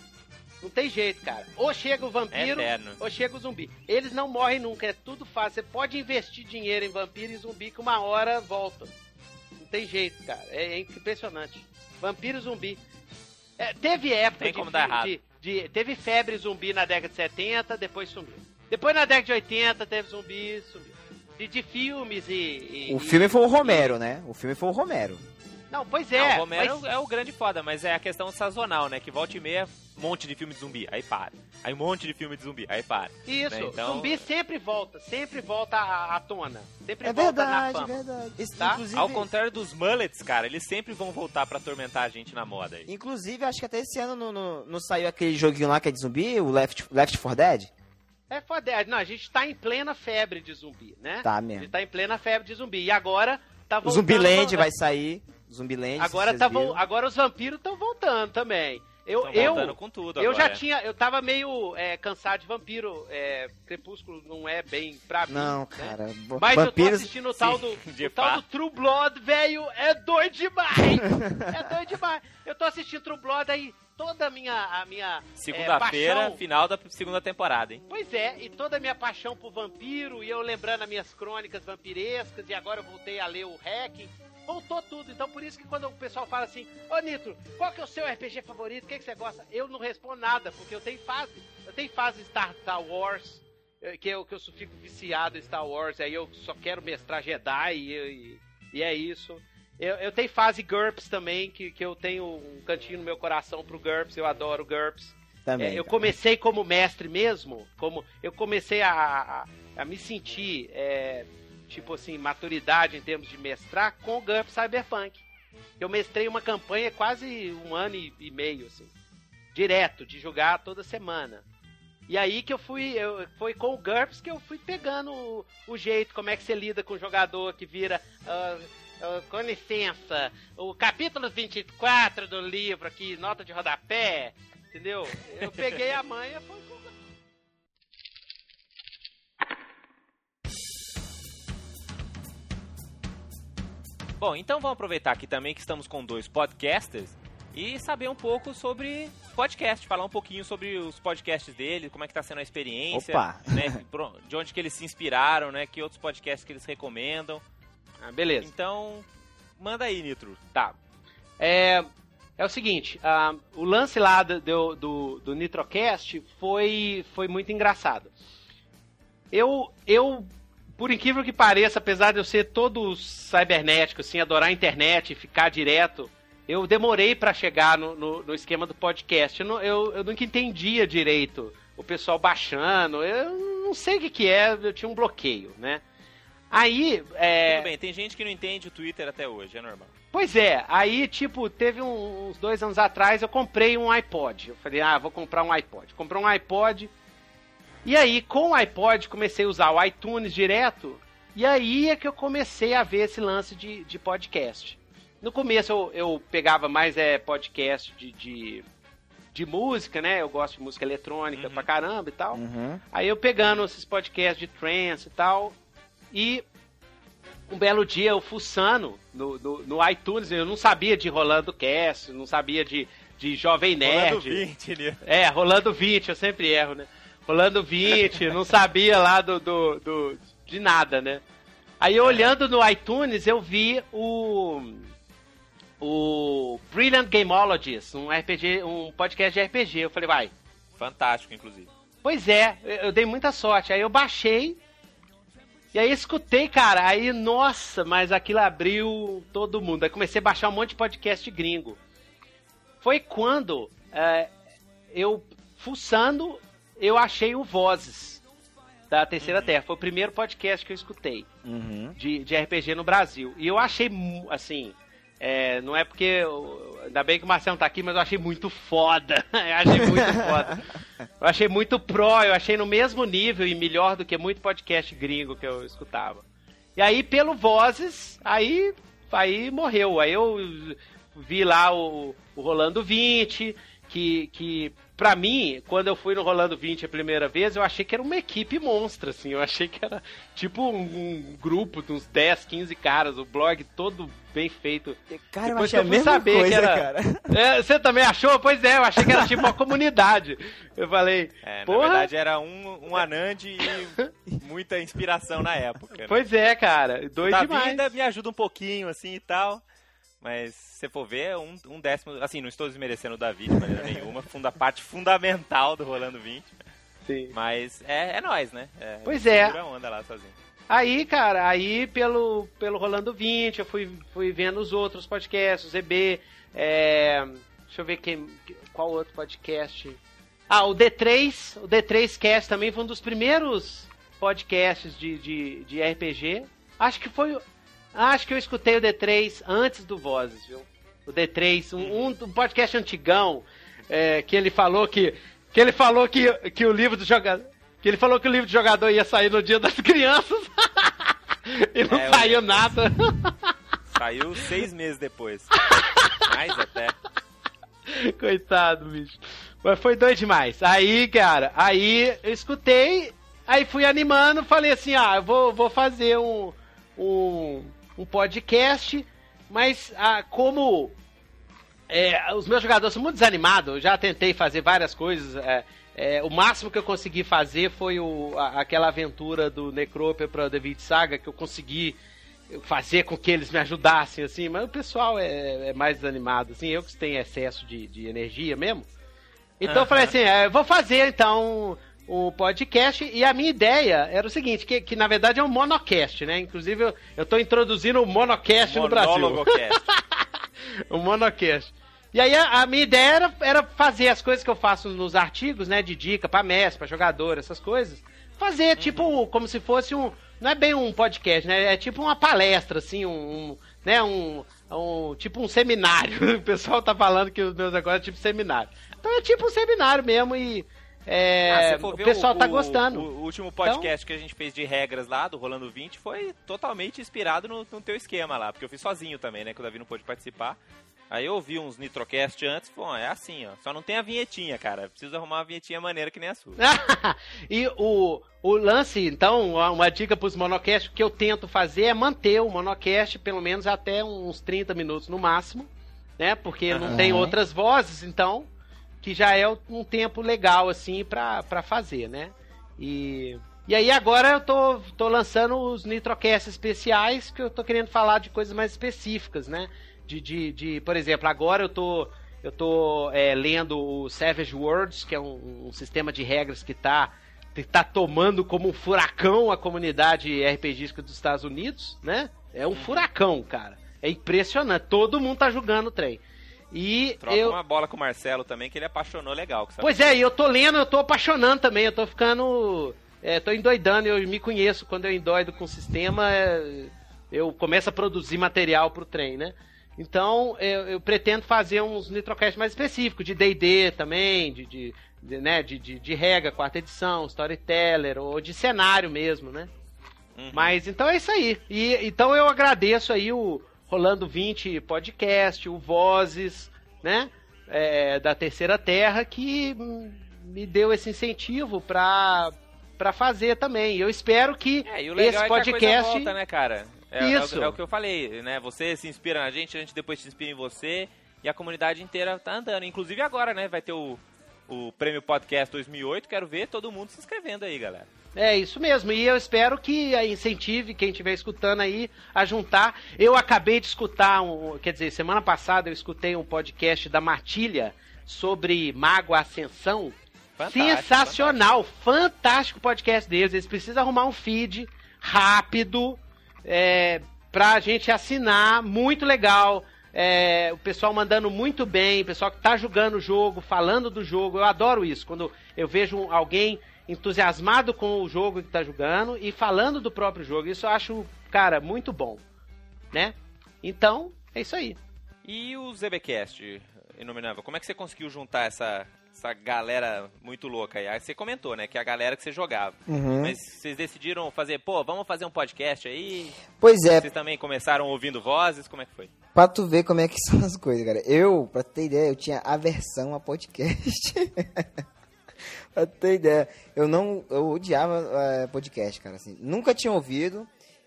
Não tem jeito, cara. Ou chega o é vampiro, eterno. ou chega o zumbi. Eles não morrem nunca, é tudo fácil. Você pode investir dinheiro em vampiro e zumbi que uma hora volta. Não tem jeito, cara. É, é impressionante. Vampiro e zumbi. É, teve época Tem de, como dar errado. de- de- Teve febre zumbi na década de 70, depois sumiu. Depois na década de 80 teve zumbi, sumiu. De, de filmes e, e- O e- filme foi o Romero, né? O filme foi o Romero. Não, pois Não, é. o Romero mas- é o grande foda, mas é a questão sazonal, né? Que volta e meia, um monte de filme de zumbi, aí para. Aí um monte de filme de zumbi, aí para. Isso, né, então- zumbi sempre volta, sempre volta à, à tona. Sempre É volta verdade, na é fama. verdade. Esse- Tá? Inclusive, Ao contrário dos mullets, cara, eles sempre vão voltar pra atormentar a gente na moda aí. inclusive, acho que até esse ano não, não, não saiu aquele joguinho lá que é de zumbi, o Left, Left 4 Dead? É foda. Não, a gente tá em plena febre de zumbi, né? Tá A mesmo. gente tá em plena febre de zumbi. E agora tá O voltando. Zumbiland vai sair. Zumbiland. Agora, tá vol... agora os vampiros estão voltando também. Eu, Tão eu, voltando com tudo eu já agora. tinha. Eu tava meio é, cansado de vampiro. É, Crepúsculo não é bem pra mim. Não, né? cara. Mas eu tô vampiros. assistindo o tal do, o tal do True Blood, velho, é doido demais! é doido demais! Eu tô assistindo True Blood aí, toda a minha, a minha é, Segunda-feira, paixão- final da segunda temporada, hein? Pois é, e toda a minha paixão por vampiro, e eu lembrando as minhas crônicas vampirescas, e agora eu voltei a ler o Hacking, voltou tudo. Então por isso que quando o pessoal fala assim, ô Nitro, qual que é o seu RPG favorito? O que, que você gosta? Eu não respondo nada, porque eu tenho fase. Eu tenho fase Star, Wars, eh, que eu, que eu fico viciado em Star Wars, aí eu só quero mestrar Jedi e, e, e é isso. Eu, eu tenho fase GURPS também, que, que eu tenho um cantinho no meu coração pro GURPS, eu adoro GURPS. Também. É, eu cara. comecei como mestre mesmo, como eu comecei a, a, a me sentir, é, tipo assim, maturidade em termos de mestrar com o GURPS Cyberpunk. Eu mestrei uma campanha quase um ano e, e meio, assim, direto, de jogar toda semana. E aí que eu fui, eu, foi com o GURPS que eu fui pegando o, o jeito, como é que você lida com um jogador que vira. Uh, uh, com licença, o capítulo 24 do livro aqui, nota de rodapé, entendeu? Eu peguei a manha foi Bom, então vamos aproveitar aqui também que estamos com dois podcasters e saber um pouco sobre podcast, falar um pouquinho sobre os podcasts dele, como é que tá sendo a experiência, Opa. né, de onde que eles se inspiraram, né, que outros podcasts que eles recomendam. Ah, beleza. Então, manda aí, Nitro. Tá. É, é o seguinte, uh, o lance lá do, do, do Nitrocast foi, foi muito engraçado. Eu, eu, por incrível que pareça, apesar de eu ser todo cibernético, assim, adorar a internet ficar direto, eu demorei para chegar no, no, no, esquema do podcast. Eu, eu, eu nunca entendia direito o pessoal baixando. Eu não sei o que, que é, eu tinha um bloqueio, né? Aí. É... Tudo bem, tem gente que não entende o Twitter até hoje, é normal. Pois é, aí, tipo, teve uns dois anos atrás eu comprei um iPod. Eu falei, ah, vou comprar um iPod. Comprei um iPod. E aí, com o iPod, comecei a usar o iTunes direto. E aí é que eu comecei a ver esse lance de, de podcast. No começo eu, eu pegava mais é, podcast de, de, de, música, né? Eu gosto de música eletrônica uhum. pra caramba e tal. Uhum. Aí eu pegando esses podcasts de trance e tal. E um belo dia eu fuçando no, no, no, iTunes, eu não sabia de Rolando Cast, não sabia de, de Jovem Nerd. Rolando 20, né? É, Rolando 20, eu sempre erro, né? Rolando 20, não sabia lá do, do, do, de nada, né? Aí olhando no iTunes, eu vi o o Brilliant Gameologist, um RPG, um podcast de RPG. Eu falei, vai. Fantástico, inclusive. Pois é, eu dei muita sorte. Aí eu baixei e aí escutei, cara, aí, nossa, mas aquilo abriu todo mundo. Aí comecei a baixar um monte de podcast gringo. Foi quando é, eu, fuçando, eu achei o Vozes da Terceira uhum. Terra. Foi o primeiro podcast que eu escutei uhum. de, de RPG no Brasil. E eu achei, assim, é, não é porque. Ainda bem que o Marcelo tá aqui, mas eu achei muito foda. eu achei muito foda. Eu achei muito pró, eu achei no mesmo nível e melhor do que muito podcast gringo que eu escutava. E aí, pelo Vozes, aí, aí morreu. Aí eu vi lá o, o Rolando 20, que, que pra mim, quando eu fui no Rolando 20 a primeira vez, eu achei que era uma equipe monstra, assim. Eu achei que era tipo um, um grupo de uns 10, 15 caras, o blog todo bem feito. Cara, Depois eu achei eu a saber coisa, que era... cara. É, você também achou? Pois é, eu achei que era tipo uma comunidade. Eu falei. É, Porra. na verdade era um, um Anand e muita inspiração na época. Né? Pois é, cara. Doido da demais. vida me ajuda um pouquinho, assim e tal. Mas se for ver, é um, um décimo. Assim, não estou desmerecendo o Davi de maneira nenhuma. Funda, parte fundamental do Rolando 20. Sim. Mas é, é nós, né? É, pois é. onda lá sozinho. Aí, cara, aí pelo, pelo Rolando 20, eu fui, fui vendo os outros podcasts, o ZB, é, deixa eu ver quem, qual outro podcast. Ah, o D3, o D3 Cast também foi um dos primeiros podcasts de, de, de RPG. Acho que foi, Acho que eu escutei o D3 antes do Vozes, viu? O D3, um, um podcast antigão, é, que ele falou que. Que ele falou que, que o livro do jogador. Que ele falou que o livro do jogador ia sair no dia das crianças. e não é, saiu nada. Saiu seis meses depois. Mais até. Coitado, bicho. Mas foi doido demais. Aí, cara, aí eu escutei, aí fui animando, falei assim, ah, eu vou, vou fazer um, um, um podcast, mas ah, como é, os meus jogadores são muito desanimados, eu já tentei fazer várias coisas. É, é, o máximo que eu consegui fazer foi o, a, aquela aventura do Necropia para David Saga, que eu consegui fazer com que eles me ajudassem, assim, mas o pessoal é, é mais desanimado, assim, eu que tenho excesso de, de energia mesmo. Então eu falei assim, é, vou fazer então o podcast e a minha ideia era o seguinte, que, que na verdade é um monocast, né? Inclusive eu, eu tô introduzindo o monocast no Brasil. o monocast. E aí a, a, minha ideia era, era fazer as coisas que eu faço nos artigos, né? De dica pra mestre, pra jogador, essas coisas. Fazer uhum. tipo como se fosse um... Não é bem um podcast, né? É tipo uma palestra, assim, um... um né? Um, um, tipo um seminário. O pessoal tá falando que os meus agora é tipo seminário. Então é tipo um seminário mesmo e É, Ah, o pessoal o, tá o- gostando. O, o último podcast que a gente fez de regras lá, do Rolando 20, foi totalmente inspirado no, no teu esquema lá, porque eu fiz sozinho também, né, que o Davi não pôde participar. Aí eu ouvi uns Nitrocast antes, pô, é assim, ó. Só não tem a vinhetinha, cara. Preciso arrumar uma vinhetinha maneira que nem a sua. e o, o lance, então, uma uma dica pros monocast, o que eu tento fazer é manter o monocast pelo menos até uns 30 minutos no máximo, né? Porque não Aham. tem outras vozes, então, que já é um tempo legal, assim, pra, pra fazer, né? E, e aí agora eu tô, tô lançando os Nitrocast especiais, que eu tô querendo falar de coisas mais específicas, né? De, de, de por exemplo, agora eu tô eu tô é, lendo o Savage Worlds, que é um, um sistema de regras que tá, que tá tomando como um furacão a comunidade RPGística dos Estados Unidos, né? É um furacão, cara. É impressionante. Todo mundo tá jogando o trem. E Troca eu. uma bola com o Marcelo também, que ele apaixonou legal. que sabe? Pois é, e eu tô lendo, eu tô apaixonando também, eu tô ficando. É, tô endoidando, eu me conheço quando eu endoido com o sistema, é, eu começo a produzir material pro trem, né? Então, eu, eu pretendo fazer uns Nitrocast mais específicos, de DD também, de, de, de, né, de, de, de regra, quarta edição, storyteller, ou de cenário mesmo, né? Uhum. Mas então é isso aí. E então eu agradeço aí o Rolando 20 Podcast, o Vozes, né? é, da Terceira Terra, que me deu esse incentivo pra, pra fazer também. Eu espero que É, e legal esse é podcast. volta, né, cara? É, é Isso. É, o que eu falei, né? Você se inspira na gente, a gente depois se inspira em você e a comunidade inteira tá andando. Inclusive agora, né? Vai ter o, o Prêmio Podcast 2008. Quero ver todo mundo se inscrevendo aí, galera. É isso mesmo, e eu espero que incentive quem estiver escutando aí a juntar. Eu acabei de escutar, um, quer dizer, semana passada eu escutei um podcast da Matilha sobre Mago Ascensão. Fantástico, Sensacional, fantástico. podcast deles. Eles precisam arrumar um feed rápido é, pra gente assinar, muito legal. É, o pessoal mandando muito bem, o pessoal que tá jogando o jogo, falando do jogo. Eu adoro isso, quando eu vejo alguém entusiasmado com o jogo que tá jogando e falando do próprio jogo. Isso eu acho, cara, muito bom, né? Então, é isso aí. E o ZBcast, Inominável, como é que você conseguiu juntar essa, essa galera muito louca aí? Aí você comentou, né, que é a galera que você jogava. Uhum. Mas vocês decidiram fazer, pô, vamos fazer um podcast aí? Pois é, Vocês também começaram ouvindo vozes? Como é que foi? pra tu ver como é que são as coisas, cara. Eu, pra ter ideia, eu tinha aversão a podcast. pra ter ideia. Eu não. Eu odiava eh, podcast, cara. Assim, nunca tinha ouvido.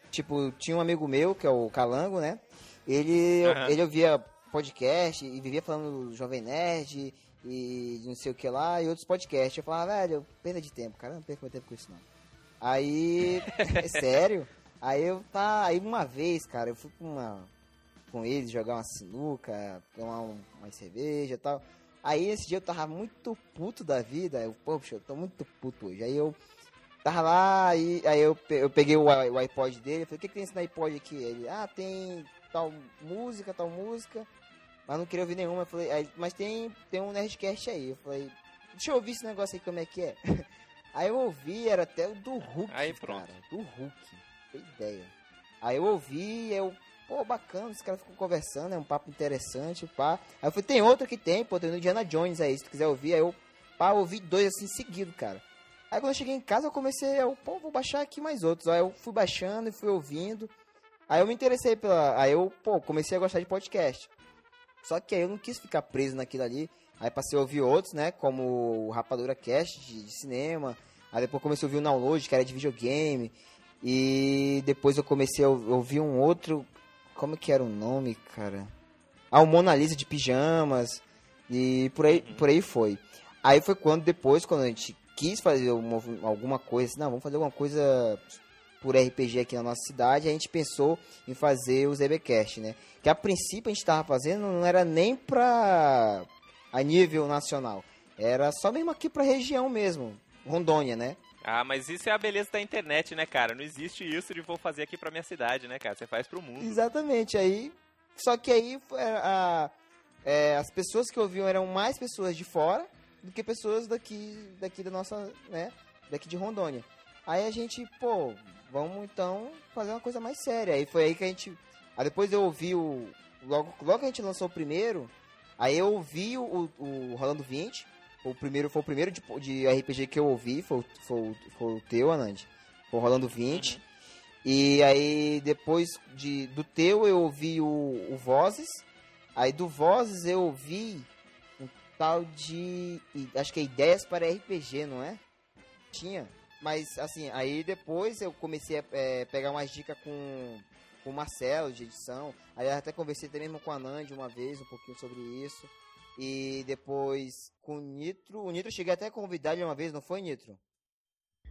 Tipo, tinha um amigo meu, que é o Calango, né? Ele, Aham. ele ouvia podcast e vivia falando do Jovem Nerd e não sei o que lá, e outros podcasts. Eu falava, velho, perda de tempo, cara, não perca meu tempo com isso não. Aí, é sério? Aí eu tá, aí uma vez, cara, eu fui com uma com eles jogar uma sinuca, tomar um, uma cerveja e tal. Aí esse dia eu tava muito puto da vida, eu, poxa, eu tô muito puto hoje. Aí eu tava lá, aí, aí eu, eu peguei o, o iPod dele, falei, o que, que tem esse iPod aqui? Ele, ah, tem tal música, tal música, mas não queria ouvir nenhuma. Eu falei, aí, mas tem, tem um Nerdcast aí. Eu falei, deixa eu ouvir esse negócio aí, como é que é. Aí eu ouvi, era até o do Hulk, Aí pronto. cara, do Hulk, tem ideia. Aí eu ouvi, eu, pô, bacana, os caras ficam conversando, é um papo interessante, pá. Aí eu falei, tem outra que tem, pô, tem o Indiana Jones aí, se tu quiser ouvir. Aí eu, pá, ouvi dois assim seguido, cara. Aí quando eu cheguei em casa, eu comecei, eu, pô, vou baixar aqui mais outros. Aí eu fui baixando e fui ouvindo. Aí eu me interessei pela. Aí eu, pô, comecei a gostar de podcast. Só que aí eu não quis ficar preso naquilo ali. Aí passei a ouvir outros, né? Como o Rapadura Cast de, de cinema. Aí depois comecei a ouvir o Download, que era de videogame. E depois eu comecei a ou- ouvir um outro. Como que era o nome, cara? Ah, o Mona Lisa de pijamas. E por aí, por aí foi. Aí foi quando depois, quando a gente quis fazer uma- alguma coisa, assim, não, vamos fazer alguma coisa por RPG aqui na nossa cidade, a gente pensou em fazer o ZBcast, né? Que a princípio a gente tava fazendo não era nem pra a nível nacional, era só mesmo aqui pra região mesmo, Rondônia, né? Ah, mas isso é a beleza da internet, né, cara? Não existe isso de vou fazer aqui pra minha cidade, né, cara? Você faz pro mundo. Exatamente, aí. Só que aí foi a- é, as pessoas que ouviam eram mais pessoas de fora do que pessoas daqui, daqui da nossa, né? Daqui de Rondônia. Aí a gente, pô, vamos então fazer uma coisa mais séria. Aí foi aí que a gente. Aí depois eu ouvi o. Logo, logo que a gente lançou o primeiro, aí eu ouvi o, o Rolando 20. Foi o primeiro, foi o primeiro de, de RPG que eu ouvi, foi, o- foi, o- foi o teu, Anand. Foi o Rolando 20. E aí, depois de, do teu, eu ouvi o, o Vozes. Aí do Vozes eu ouvi um tal de. Acho que é Ideias para RPG, não é? Tinha. Mas assim, aí depois eu comecei a é, pegar umas dicas com, com o Marcelo de edição. Aí até conversei até mesmo com a Nandi uma vez, um pouquinho sobre isso. E depois com o Nitro. O Nitro eu cheguei até a convidar ele uma vez, não foi, Nitro?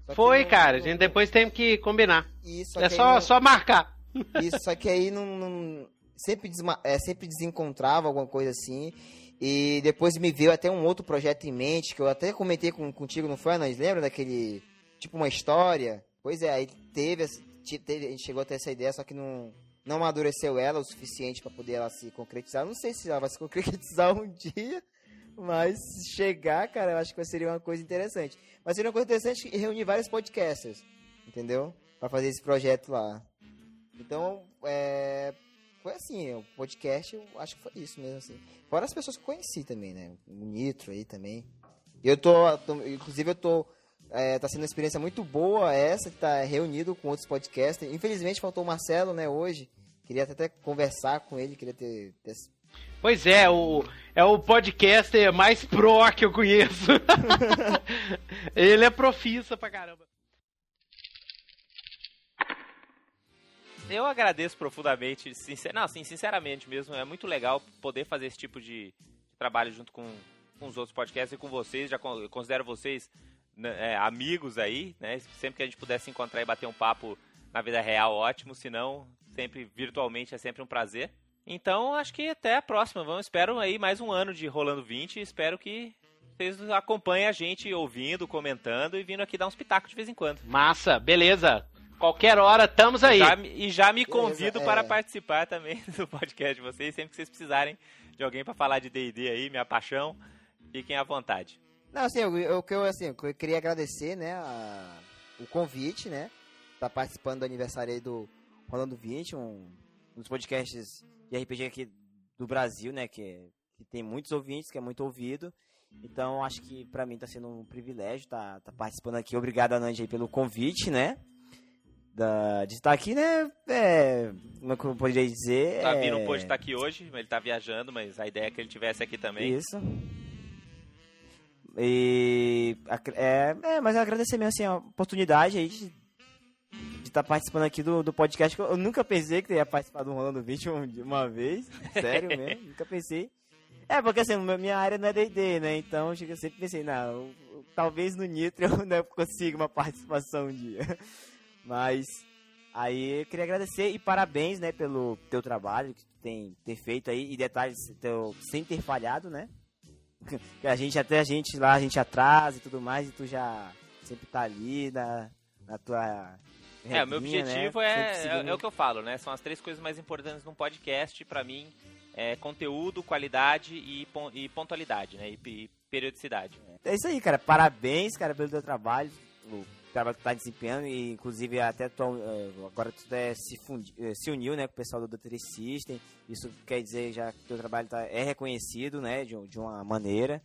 Só Foi, não- cara. A não- gente depois tem que combinar. Isso, É só, não- só marcar. isso, só que aí não, sempre, desma- é, sempre desencontrava alguma coisa assim. E depois me veio até um outro projeto em mente, que eu até comentei com, contigo, não foi, Anãs? Lembra daquele, tipo uma história? Pois é, aí teve, teve, a gente chegou a ter essa ideia, só que não, não amadureceu ela o suficiente para poder ela se concretizar. Não sei se ela vai se concretizar um dia, mas chegar, cara, eu acho que seria uma coisa interessante. Mas seria uma coisa interessante reunir vários podcasters, entendeu? Pra fazer esse projeto lá. Então, é, foi assim, o podcast, eu acho que foi isso mesmo, assim. Fora as pessoas que conheci também, né? O Nitro aí também. Eu tô, tô- inclusive eu tô, é, tá sendo uma experiência muito boa essa, tá reunido com outros podcasts. Infelizmente faltou o Marcelo, né, hoje. Queria até conversar com ele, queria ter, ter Pois é, o, é o podcaster mais pro que eu conheço. Ele é profissa pra caramba. Eu agradeço profundamente, sincer... não, assim, sinceramente mesmo, é muito legal poder fazer esse tipo de trabalho junto com, com os outros podcasts e com vocês, já considero vocês é, amigos aí, né, sempre que a gente puder se encontrar e bater um papo na vida real, ótimo, se não, sempre virtualmente é sempre um prazer. Então, acho que até a próxima, vamos, espero aí mais um ano de Rolando 20 e espero que vocês acompanhem a gente ouvindo, comentando e vindo aqui dar uns pitacos de vez em quando. Massa, beleza. Qualquer hora, estamos aí. Já e já me Beleza, convido é. para participar também do podcast de vocês, sempre que vocês precisarem de alguém para falar de D&D aí, minha paixão, fiquem à vontade. Não, assim, eu, eu, que eu, assim, eu queria agradecer, né, a- o convite, né, tá participando do aniversário aí do Rolando 20, um, um dos podcasts de RPG aqui do Brasil, né, que, é- que tem muitos ouvintes, que é muito ouvido. Então, acho que pra mim tá sendo um privilégio tá, tá participando aqui. Obrigado, Anand, aí, pelo convite, né, da, de estar aqui, né, é, como é eu poderia dizer? Tá vindo é, não pôde estar aqui hoje, ele tá viajando, mas a ideia é que ele tivesse aqui também. Isso. E. É, é, mas eu agradecer mesmo assim, a oportunidade aí de estar participando aqui do, do podcast. Eu, nunca pensei que eu ia participar do Rolando 20 de uma vez. Sério mesmo, nunca pensei. É, porque assim, minha- minha área não é DD, né? Então eu sempre pensei, não, eu- eu- talvez no Nitro eu não consiga uma participação um dia. Mas aí eu queria agradecer e parabéns, né, pelo teu trabalho que tu tem ter feito aí e detalhes teu, sem ter falhado, né? Que a gente até a gente lá a gente atrasa e tudo mais e tu já sempre tá ali na, na tua É, o meu regrinha, objetivo né? é, é, é o que eu falo, né? São as três coisas mais importantes num podcast, pra mim, é conteúdo, qualidade e, e pontualidade, né? E, e periodicidade. É isso aí, cara. Parabéns, cara, pelo teu trabalho. O trabalho que tá desempenhando. E inclusive até eh, agora tu é, se, fundi, eh, se uniu né, com o pessoal do Dr. System. Isso quer dizer já que o teu trabalho tá, é reconhecido, né? De, de uma maneira.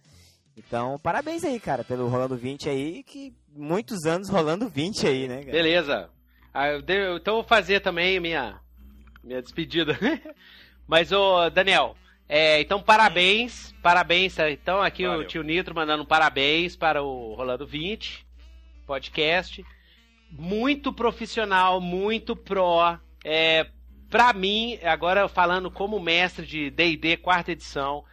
Então, parabéns aí, cara, pelo Rolando 20 aí, que muitos anos rolando 20 aí, né, cara? Beleza. Ah, eu de- então eu vou fazer também minha, minha despedida. Mas, ô, Daniel, é, então parabéns, parabéns. Então aqui o Valeu. tio Nitro mandando parabéns para o Rolando 20 podcast. Muito profissional, muito pró. É, pra mim, agora falando como mestre de D&D quarta edição,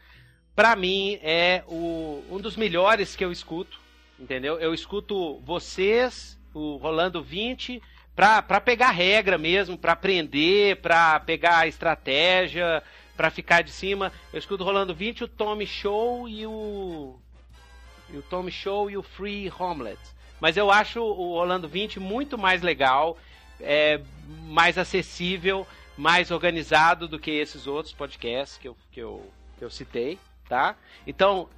pra mim é o, um dos melhores que eu escuto, entendeu? Eu escuto vocês, o Rolando 20, pra, pra pegar regra mesmo, pra aprender, pra pegar estratégia, pra ficar de cima. Eu escuto o Rolando 20, o Tommy Show e o. E o Tommy Show e o Free Homelet. Mas eu acho o Rolando 20 muito mais legal, é, mais acessível, mais organizado do que esses outros podcasts que eu, que eu, que eu citei, tá? Então,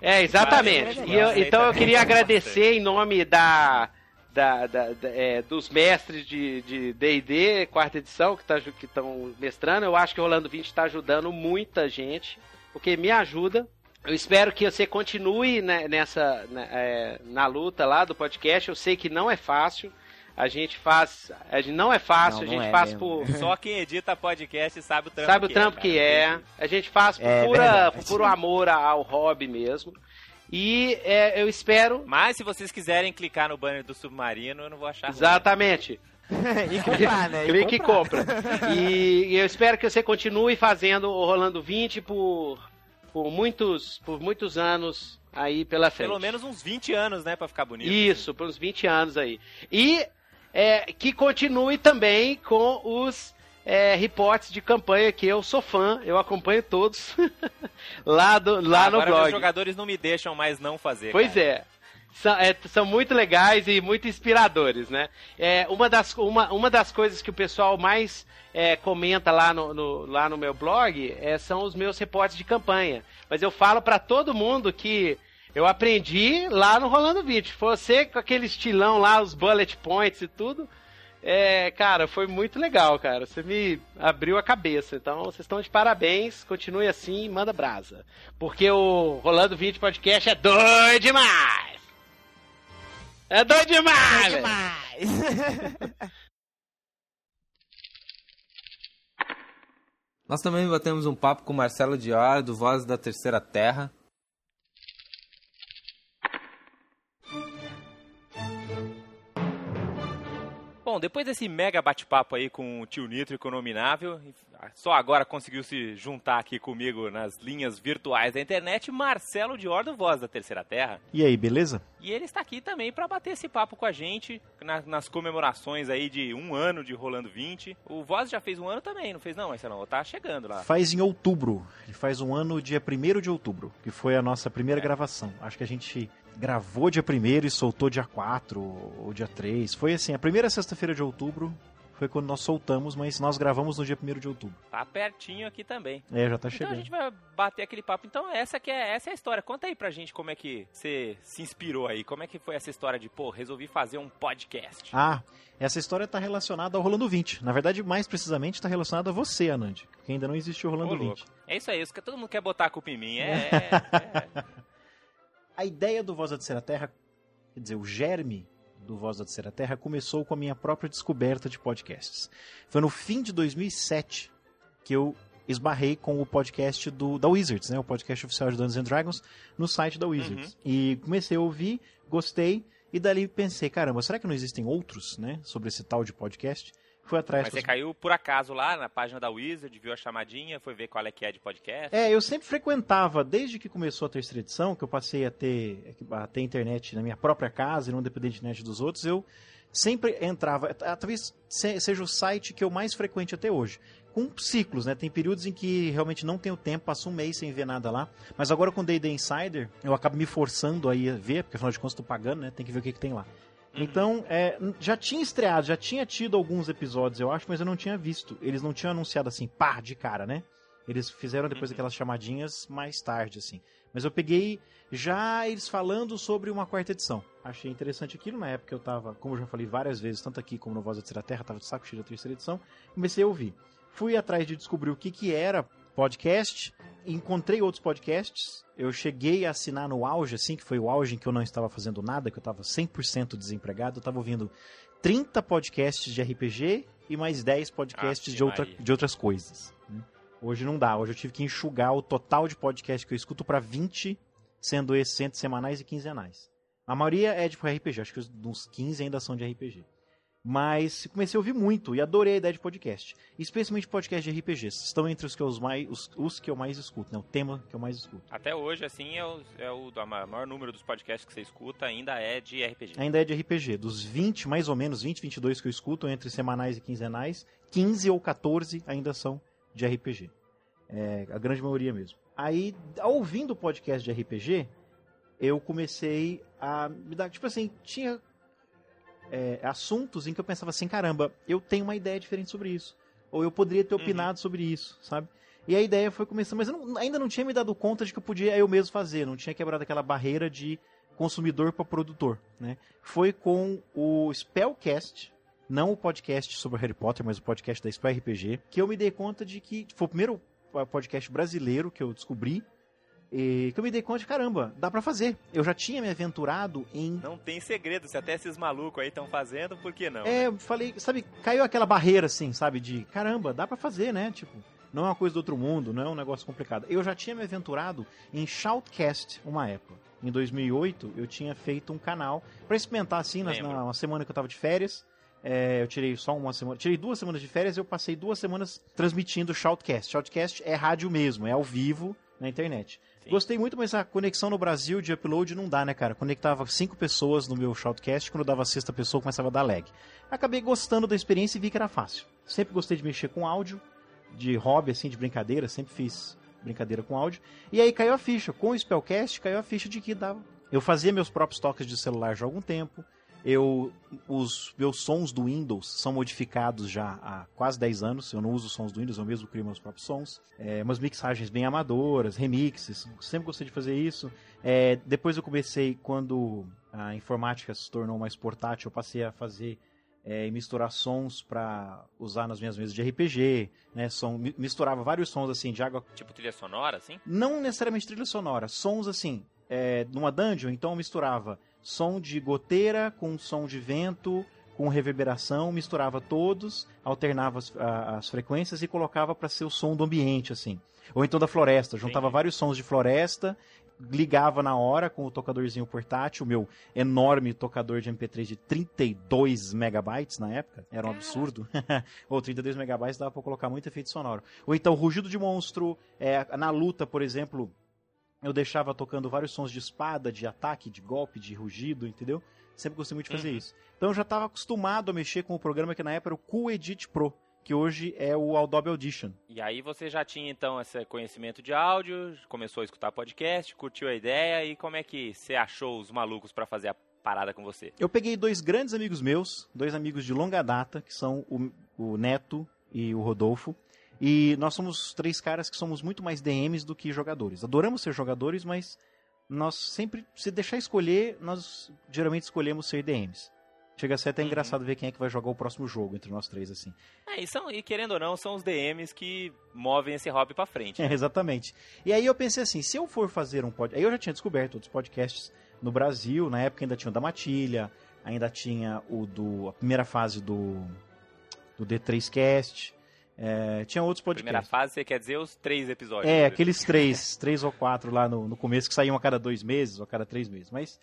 é, exatamente. Eu- valeu. então eu queria agradecer em nome da, da, da- da- é, dos mestres de D&D, quarta edição, que tá estão mestrando. Eu acho que o Rolando 20 está ajudando muita gente, porque me ajuda, eu espero que você continue né, nessa né, é, na luta lá do podcast. Eu sei que não é fácil. A gente faz. A gente não é fácil, Não, a gente é faz mesmo. por. Só quem edita podcast sabe o trampo Sabe o que trampo é, que é. A gente faz por, É pura, por puro amor ao hobby mesmo. E é, eu espero. Mas se vocês quiserem clicar no banner do Submarino, eu não vou achar ruim. Exatamente. e comprar, né? Clique e compra. E, e eu espero que você continue fazendo o Rolando 20 por, por, muitos, por muitos anos aí pela frente. Pelo menos uns 20 anos, né, pra ficar bonito. Isso, por uns 20 anos aí. E é, que continue também com os é, reportes de campanha, que eu sou fã, eu acompanho todos lá, do, lá no Agora meus blog. jogadores não me deixam mais não fazer. Pois cara. é. São, é, são muito legais e muito inspiradores, né? É, uma, das, uma, uma das coisas que o pessoal mais é, comenta lá no, no- lá no meu blog é, são os meus reportes de campanha. Mas eu falo pra todo mundo que eu aprendi lá no Rolando Vídeo. Você com aquele estilão lá, os bullet points e tudo. É, cara, foi muito legal, cara. Você me abriu a cabeça. Então, vocês estão de parabéns. Continue assim manda brasa. Porque o Rolando Vídeo Podcast é doido demais! É doido demais! velho. demais. Nós também batemos um papo com Marcelo Dior, do Voz da Terceira Terra. Bom, depois desse mega bate-papo aí com o tio Nitro e com o Nominável, só agora conseguiu se juntar aqui comigo nas linhas virtuais da internet, Marcelo Dior do Voz da Terceira Terra. E aí, beleza? E ele está aqui também para bater esse papo com a gente na- nas comemorações aí de um ano de Rolando 20. O Voz já fez um ano também, não fez não, Marcelo? Tá chegando lá. Faz em outubro. Ele faz um ano dia 1 de outubro, que foi a nossa primeira É. gravação. Acho que a gente gravou dia 1 e soltou dia 4 ou dia 3. Foi assim, a primeira sexta-feira de outubro foi quando nós soltamos, mas nós gravamos no dia 1 de outubro. Tá pertinho aqui também. É, já tá Então a chegando. gente vai bater aquele papo. Então essa que é, essa é a história. Conta aí pra gente como é que você se inspirou aí. Como é que foi essa história de, pô, resolvi fazer um podcast. Ah, essa história tá relacionada ao Rolando 20. Na verdade, mais precisamente, tá relacionada a você, Anand, que ainda não existe o Rolando Ô, louco. 20. É isso aí, isso que todo mundo quer botar a culpa em mim. É, é, é. A ideia do Voz da Terceira Terra, quer dizer, o germe do Voz da Terceira Terra começou com a minha própria descoberta de podcasts. Foi no fim de 2007 que eu esbarrei com o podcast do, da Wizards, né, o podcast oficial de Dungeons and Dragons, no site da Wizards. E comecei a ouvir, gostei, e dali pensei, caramba, será que não existem outros, né, sobre esse tal de podcast? Fui atrás. Mas você caiu por acaso lá na página da Wizard, viu a chamadinha, foi ver qual é que é de podcast. É, eu sempre frequentava, desde que começou a terceira edição, que eu passei a ter, a ter internet na minha própria casa e não depender de internet dos outros, eu sempre entrava, ah, talvez se- seja o site que eu mais frequente até hoje. Com ciclos, né? Tem períodos em que realmente não tenho tempo, passo um mês sem ver nada lá. Mas agora com o D&D Insider, eu acabo me forçando aí a ver, porque afinal de contas estou pagando, né? Tem que ver o que, que tem lá. Então, é, já tinha estreado, já tinha tido alguns episódios, eu acho, mas eu não tinha visto. Eles não tinham anunciado assim, pá, de cara, né? Eles fizeram depois Uhum. aquelas chamadinhas mais tarde, assim. Mas eu peguei já eles falando sobre uma quarta edição. Achei interessante aquilo. Na época eu tava, como eu já falei várias vezes, tanto aqui como no Voz da Terceira Terra, tava de saco cheio da terceira edição. Comecei a ouvir. Fui atrás de descobrir o que, que era podcast. Encontrei outros podcasts. Eu cheguei a assinar no auge, assim, que foi o auge em que eu não estava fazendo nada, que eu estava 100% desempregado. Eu estava ouvindo 30 podcasts de RPG e mais 10 podcasts Ave de, outra, de outras coisas. né? Hoje não dá. Hoje eu tive que enxugar o total de podcast que eu escuto para 20, sendo esses entre semanais e quinzenais. A maioria é de RPG, acho que uns 15 ainda são de RPG. Mas comecei a ouvir muito e adorei a ideia de podcast. Especialmente podcast de RPGs. Estão entre os que eu mais, os, os que eu mais escuto, né? O tema que eu mais escuto. Até hoje, assim, é o, é o maior número dos podcasts que você escuta ainda é de RPG. Ainda é de RPG. Dos 20, mais ou menos, 20, 22 que eu escuto, entre semanais e quinzenais, 15 ou 14 ainda são de RPG. É, a grande maioria mesmo. Aí, ouvindo o podcast de RPG, eu comecei a me dar. Tipo assim, tinha é, assuntos em que eu pensava assim: caramba, eu tenho uma ideia diferente sobre isso. Ou eu poderia ter Uhum. opinado sobre isso, sabe? E a ideia foi começando, mas eu não- ainda não tinha me dado conta de que eu podia eu mesmo fazer, não tinha quebrado aquela barreira de consumidor para produtor, né? Foi com o Spellcast, não o podcast sobre Harry Potter, mas o podcast da Spell RPG, que eu me dei conta de que foi o primeiro podcast brasileiro que eu descobri E que eu me dei conta de, caramba, dá pra fazer. Eu já tinha me aventurado em Não tem segredo, se até esses malucos aí estão fazendo, por que não? É, eu falei, sabe, caiu aquela barreira assim, sabe, de caramba, dá pra fazer, né? Tipo, não é uma coisa do outro mundo, não é um negócio complicado. Eu já tinha me aventurado em Shoutcast uma época. Em 2008, eu tinha feito um canal pra experimentar assim, nas- na uma semana que eu tava de férias. É, eu tirei só uma semana, tirei duas semanas de férias e eu passei duas semanas transmitindo Shoutcast. Shoutcast é rádio mesmo, é ao vivo na internet. Sim. Gostei muito, mas a conexão no Brasil de upload não dá, né, cara? Conectava cinco pessoas no meu Shoutcast, quando eu dava a sexta pessoa começava a dar lag. Acabei gostando da experiência e vi que era fácil. Sempre gostei de mexer com áudio, de hobby, assim, de brincadeira, sempre fiz brincadeira com áudio. E aí caiu a ficha. Com o Spellcast, caiu a ficha de que dava. Eu fazia meus próprios toques de celular já há algum tempo. Eu, os meus sons do Windows são modificados já há quase 10 anos. Eu não uso sons do Windows, eu mesmo crio meus próprios sons. É, umas mixagens bem amadoras, remixes. Sempre gostei de fazer isso. É, depois eu comecei, quando a informática se tornou mais portátil, eu passei a fazer é, misturar sons para usar nas minhas mesas de RPG, né? Som, mi- misturava vários sons assim de água, Tipo trilha sonora, assim? não necessariamente trilha sonora, sons assim, é, numa dungeon, então eu misturava som de goteira com som de vento, com reverberação, misturava todos, alternava as, a- as frequências e colocava para ser o som do ambiente assim. Ou então da floresta, juntava Entendi. vários sons de floresta, ligava na hora com o tocadorzinho portátil, o meu enorme tocador de MP3 de 32 megabytes na época, era um absurdo. Ou 32 megabytes dava pra colocar muito efeito sonoro. Ou então rugido de monstro, é, na luta, por exemplo, eu deixava tocando vários sons de espada, de ataque, de golpe, de rugido, entendeu? Sempre gostei muito de fazer Uhum. isso. Então eu já estava acostumado a mexer com o programa que na época era o Cool Edit Pro, que hoje é o Adobe Audition. E aí você já tinha então esse conhecimento de áudio, começou a escutar podcast, curtiu a ideia e como é que você achou os malucos pra fazer a parada com você? Eu peguei dois grandes amigos meus, dois amigos de longa data, que são o, o Neto e o Rodolfo. E nós somos três caras que somos muito mais DMs do que jogadores. Adoramos ser jogadores, mas nós sempre, se deixar escolher, nós geralmente escolhemos ser DMs. Chega a ser até Uhum. engraçado ver quem é que vai jogar o próximo jogo entre nós três, assim. É, e, são, e querendo ou não, são os DMs que movem esse hobby pra frente. É, exatamente. E aí eu pensei assim, se eu for fazer um podcast... Aí eu já tinha descoberto outros podcasts no Brasil, na época ainda tinha o da Matilha, ainda tinha o do... a primeira fase do, do D3Cast, é, tinha outros Primeira podcasts. fase, você quer dizer os três episódios. É, né? aqueles três, três ou quatro lá no, no começo que saíam a cada dois meses ou a cada três meses. Mas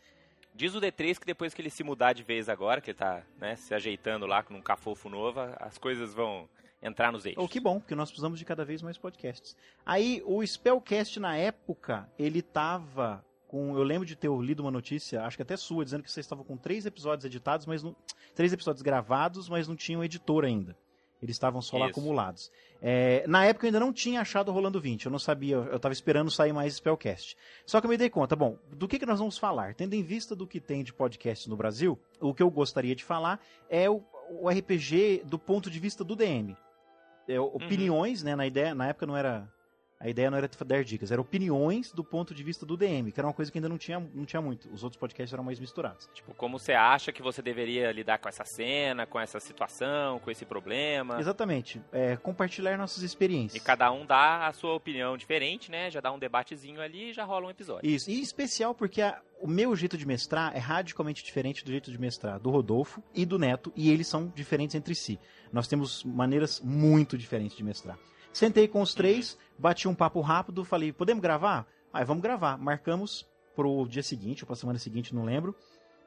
Diz o D3 que depois que ele se mudar de vez agora, que ele tá né, se ajeitando lá com um cafofo novo, as coisas vão entrar nos eixos. Oh, que bom, porque nós precisamos de cada vez mais podcasts. Aí, o Spellcast, na época, ele tava com... Eu lembro de ter lido uma notícia, acho que até sua, dizendo que vocês estavam com três episódios editados, mas não... Três episódios gravados, mas não tinham editor ainda. Eles estavam só lá Isso. acumulados. É, na época eu ainda não tinha achado o Rolando 20, eu não sabia, eu estava esperando sair mais Spellcast. Só que eu me dei conta, bom, do que, que nós vamos falar? Tendo em vista do que tem de podcast no Brasil, o que eu gostaria de falar é o, o RPG do ponto de vista do DM. É, opiniões, né, na ideia, na época não era a ideia não era dar dicas, era opiniões do ponto de vista do DM, que era uma coisa que ainda não tinha, não tinha muito. Os outros podcasts eram mais misturados. Tipo, como você acha que você deveria lidar com essa cena, com essa situação, com esse problema. Exatamente. É, compartilhar nossas experiências. E cada um dá a sua opinião diferente, né? Já dá um debatezinho ali e já rola um episódio. Isso, e especial porque a- o meu jeito de mestrar é radicalmente diferente do jeito de mestrar do Rodolfo e do Neto, e eles são diferentes entre si. Nós temos maneiras muito diferentes de mestrar. Sentei com os três, bati um papo rápido, falei, podemos gravar? Aí vamos gravar. Marcamos pro dia seguinte, ou pra semana seguinte, não lembro.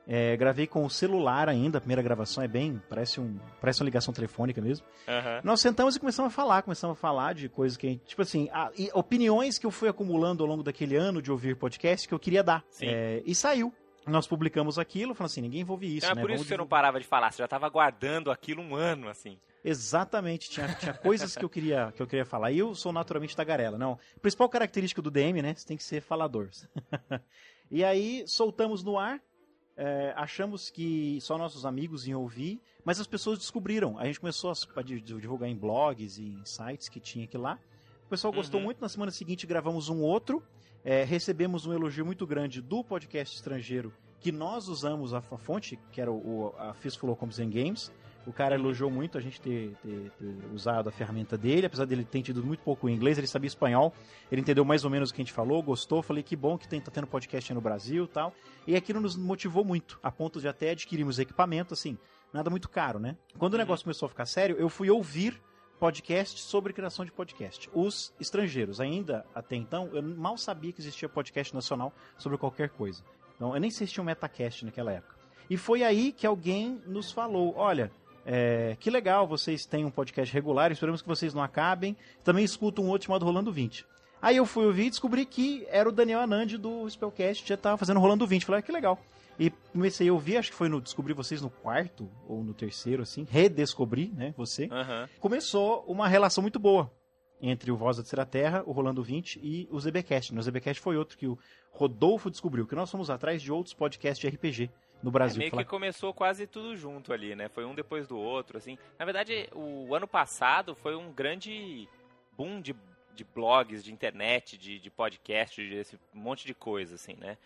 É, gravei com o celular ainda, a primeira gravação é bem, parece, um, parece uma ligação telefônica mesmo. Aham. Nós sentamos e começamos a falar, começamos a falar de coisas que, tipo assim, a- opiniões que eu fui acumulando ao longo daquele ano de ouvir podcast que eu queria dar. É, e saiu. Nós publicamos aquilo, falando assim, ninguém ouve isso, é né? por isso Vamos que você não parava de falar, você já tava guardando aquilo um ano, assim. Exatamente, tinha, tinha coisas que eu, queria, que eu queria falar. E eu sou naturalmente tagarela. Não, a principal característica do DM, né? Você tem que ser falador. e aí, soltamos no ar. é, achamos que só nossos amigos iam ouvir, mas as pessoas descobriram. A gente começou a, a di- divulgar em blogs e em sites que tinha aqui lá. O pessoal gostou Uhum. muito. Na semana seguinte gravamos um outro. É, recebemos um elogio muito grande do podcast estrangeiro que nós usamos a, a fonte, que era o, a Fistful of Combs and Games. O cara elogiou muito a gente ter, ter, ter, usado a ferramenta dele, apesar dele ter tido muito pouco inglês, ele sabia espanhol, ele entendeu mais ou menos o que a gente falou, gostou, falei que bom que tem, tá tendo podcast no Brasil tal. E aquilo nos motivou muito, a ponto de até adquirirmos equipamento, assim, nada muito caro, né? Quando o Uhum. negócio começou a ficar sério, eu fui ouvir podcast sobre criação de podcast. Os estrangeiros, ainda até então, eu mal sabia que existia podcast nacional sobre qualquer coisa. Então, eu nem sei se tinha um Metacast naquela época. E foi aí que alguém nos falou: olha, é, que legal, vocês têm um podcast regular, esperamos que vocês não acabem. Também escuto um outro chamado Rolando 20. Aí eu fui ouvir e descobri que era o Daniel Anand do Spellcast, já tava fazendo Rolando 20. Falei, ah, que legal. E comecei a ouvir, acho que foi no. Descobri vocês no quarto ou no terceiro, assim. Redescobri, né? Você. Aham. Começou uma relação muito boa entre o Voz da Terceira Terra, o Rolando 20 e o ZBcast. O ZBcast foi outro que o Rodolfo descobriu, que nós fomos atrás de outros podcasts de RPG no É, Brasil. meio Falar- que começou quase tudo junto ali, né? Foi um depois do outro, assim. Na verdade, o ano passado foi um grande boom de, de blogs, de internet, de, de podcast, de esse monte de coisa, assim, né?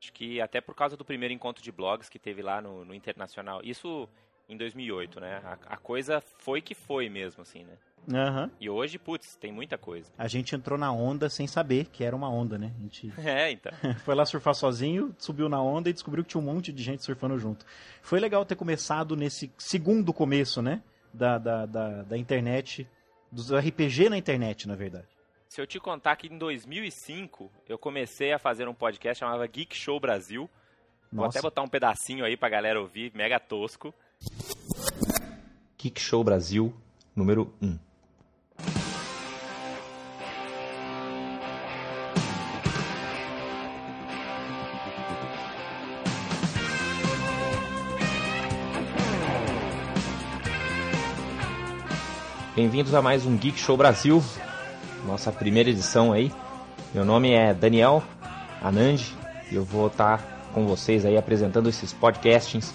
Acho que até por causa do primeiro encontro de blogs que teve lá no, no Internacional. Isso em 2008, né? A, a coisa foi que foi mesmo, assim, né? Aham. E hoje, putz, tem muita coisa. A gente entrou na onda sem saber que era uma onda, né? A gente É, então. foi lá surfar sozinho, subiu na onda e descobriu que tinha um monte de gente surfando junto. Foi legal ter começado nesse segundo começo, né? Da, da, da, da internet, dos RPG na internet, na verdade. Se eu te contar que em 2005 eu comecei a fazer um podcast chamava Geek Show Brasil. Vou Nossa. até botar um pedacinho aí pra galera ouvir, mega tosco. Kick Show Brasil, número 1. Bem-vindos a mais um Geek Show Brasil, nossa primeira edição aí. Meu nome é Daniel Anand e eu vou estar com vocês aí apresentando esses podcastings